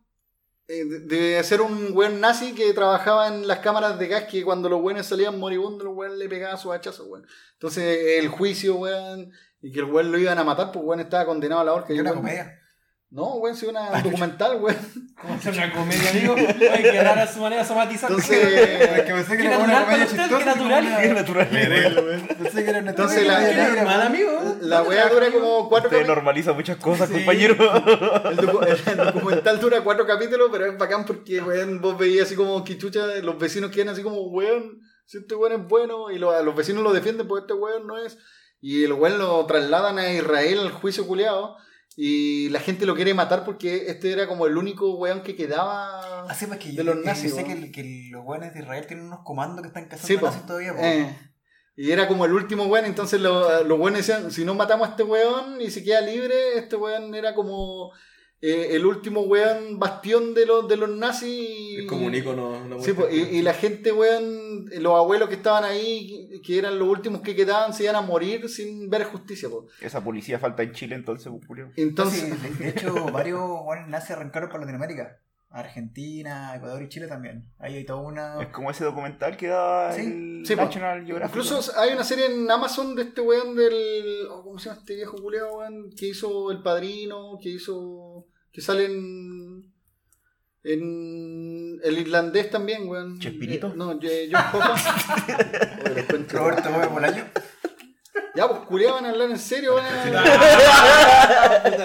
Speaker 1: Eh, de, ser un weón nazi que trabajaba en las cámaras de gas que cuando los weones salían moribundos, el weón le pegaba su hachazo, weón. Entonces el juicio, weón, y que el weón lo iban a matar, pues weón estaba condenado a la horca. y
Speaker 5: una
Speaker 1: weón-
Speaker 5: comedia.
Speaker 1: No, weón, sí, una un documental, weón.
Speaker 7: ¿Cómo hacer una comedia, amigo? Oye, qué rara su manera de somatizar.
Speaker 5: Es
Speaker 1: Entonces,
Speaker 5: que pensé que era una
Speaker 7: natural
Speaker 5: comedia chistosa.
Speaker 7: qué natural.
Speaker 2: Qué natural.
Speaker 5: Pensé que era una
Speaker 1: Entonces, la-
Speaker 7: normal,
Speaker 5: weón.
Speaker 7: amigo.
Speaker 1: la weá dura como cuatro capítulos.
Speaker 2: normaliza muchas cosas, compañero.
Speaker 1: El, docu- el documental dura cuatro capítulos, pero es bacán porque, weón, vos veías así como que chucha, los vecinos quedan así como, weón, si este weón es bueno, y lo- los vecinos lo defienden porque este weón no es. Y el weón lo trasladan a Israel al juicio culiado. Y la gente lo quiere matar porque este era como el único weón que quedaba.
Speaker 5: Pues que
Speaker 1: De
Speaker 5: yo,
Speaker 1: los
Speaker 5: yo
Speaker 1: nazis,
Speaker 5: sé
Speaker 1: weón.
Speaker 5: que, que los weones de Israel tienen unos comandos que están cazando
Speaker 1: Sí,
Speaker 5: nazis todavía.
Speaker 1: Eh, y era como el último weón, entonces lo- los weones decían, si no matamos a este weón y se queda libre, este weón era como eh, el último weón bastión de los, de los nazis.
Speaker 3: Es como un icono. una
Speaker 1: Sí, pues, y, y la gente, weón, los abuelos que estaban ahí, que- eran los últimos que quedaban, se iban a morir sin ver justicia. pues.
Speaker 2: Esa policía falta en Chile entonces, pues, Julio.
Speaker 1: Entonces,
Speaker 5: Sí, de, de hecho, varios nazis arrancaron para Latinoamérica. Argentina, Ecuador y Chile también. Ahí hay toda una.
Speaker 2: Es como ese documental que da
Speaker 5: Sí.
Speaker 2: el
Speaker 1: Sí.
Speaker 2: National Geographic.
Speaker 1: incluso hay una serie en Amazon de este weón del. oh, ¿Cómo se llama este viejo culeado, weón? Que hizo El Padrino, que hizo. que sale en. En el irlandés también, weón.
Speaker 2: ¿Chespirito?
Speaker 1: Eh, no, John cuento,
Speaker 5: Roberto Gómez Bolaño.
Speaker 1: Ya, pues culiao, van a hablar en serio.
Speaker 7: Puta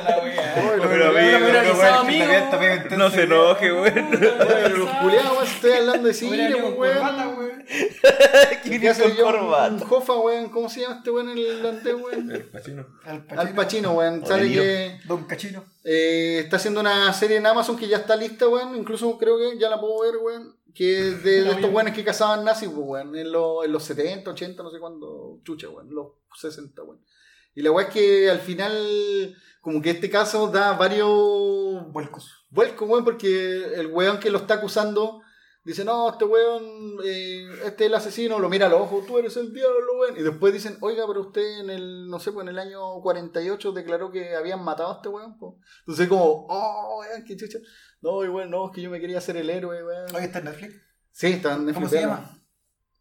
Speaker 7: la wea.
Speaker 1: Los-
Speaker 2: Pero,
Speaker 7: Hubiera
Speaker 2: amigo,
Speaker 7: avisado,
Speaker 5: no,
Speaker 2: se enoje, weón.
Speaker 1: Los culiados, weón, estoy hablando de cine, pues, weón. ¿Qué
Speaker 2: ¿Quién
Speaker 1: hace John
Speaker 2: corbata?
Speaker 1: Hoffa, weón? ¿Cómo se llama este weón en el irlandés, weón?
Speaker 3: El Pacino.
Speaker 5: Al
Speaker 1: Pacino, weón. Sale que
Speaker 5: Don Cachino.
Speaker 1: eh, está haciendo una serie en Amazon que ya está lista, weón. Incluso creo que ya la puedo ver, weón. Que es de, de estos weones que cazaban nazis, pues, weón. En, los- en los 70, 80, no sé cuándo. Chucha, weón. Los 60, weón. Y la weá es que al final, como que este caso da varios
Speaker 5: Vuelcos.
Speaker 1: vuelco, weón, porque el weón que lo está acusando dice, no, este weón, eh, este es el asesino, lo mira a los ojos, tú eres el diablo, weón. Y después dicen, oiga, pero usted en el, no sé, pues en el año 48 declaró que habían matado a este weón, po". Entonces como, oh, weón, qué chucha. No, y weón, no, es que yo me quería hacer el héroe, weón.
Speaker 5: Hoy está en Netflix.
Speaker 1: Sí, está en Netflix,
Speaker 5: ¿Cómo se llama?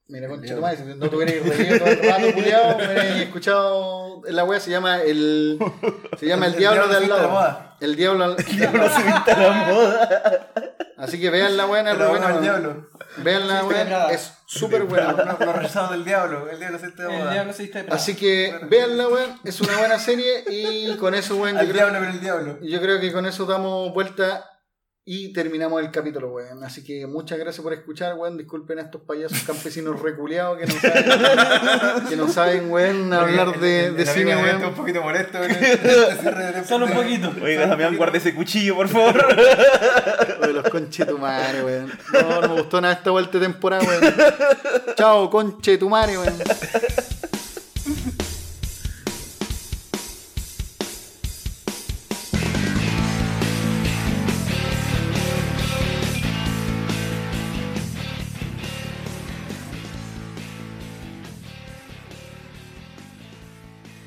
Speaker 1: Mira, concha tu madre, si no te hubierais reído todo el rato, culiao, me escuchado. La wea se llama el. Se llama El,
Speaker 5: El
Speaker 1: Diablo de al
Speaker 5: la
Speaker 1: lado.
Speaker 5: moda.
Speaker 1: El Diablo al
Speaker 2: Diablo se viste a la moda.
Speaker 1: Así que vean la buena,
Speaker 5: Pero
Speaker 1: buena.
Speaker 5: el diablo.
Speaker 1: Vean la buena, es súper buena.
Speaker 5: Los, los rechazados del diablo. El diablo se viste de
Speaker 7: El
Speaker 5: moda.
Speaker 7: diablo se viste de.
Speaker 1: Así que vean la weón, es una buena serie y con eso, weón, creo,
Speaker 5: diablo con el diablo.
Speaker 1: yo creo que con eso damos vuelta y terminamos el capítulo, weón. Así que muchas gracias por escuchar, weón. Disculpen a estos payasos campesinos reculeados que no saben, que no saben, weón, hablar de, de cine,
Speaker 5: Está un
Speaker 1: weón.
Speaker 5: poquito molesto. de
Speaker 7: Solo un poquito.
Speaker 2: Oiga, Damián, guarde ese cuchillo, por favor.
Speaker 1: De los conchetumares, weón. No, no me gustó nada esta vuelta de temporada, weón. Chao, conchetumare, weón.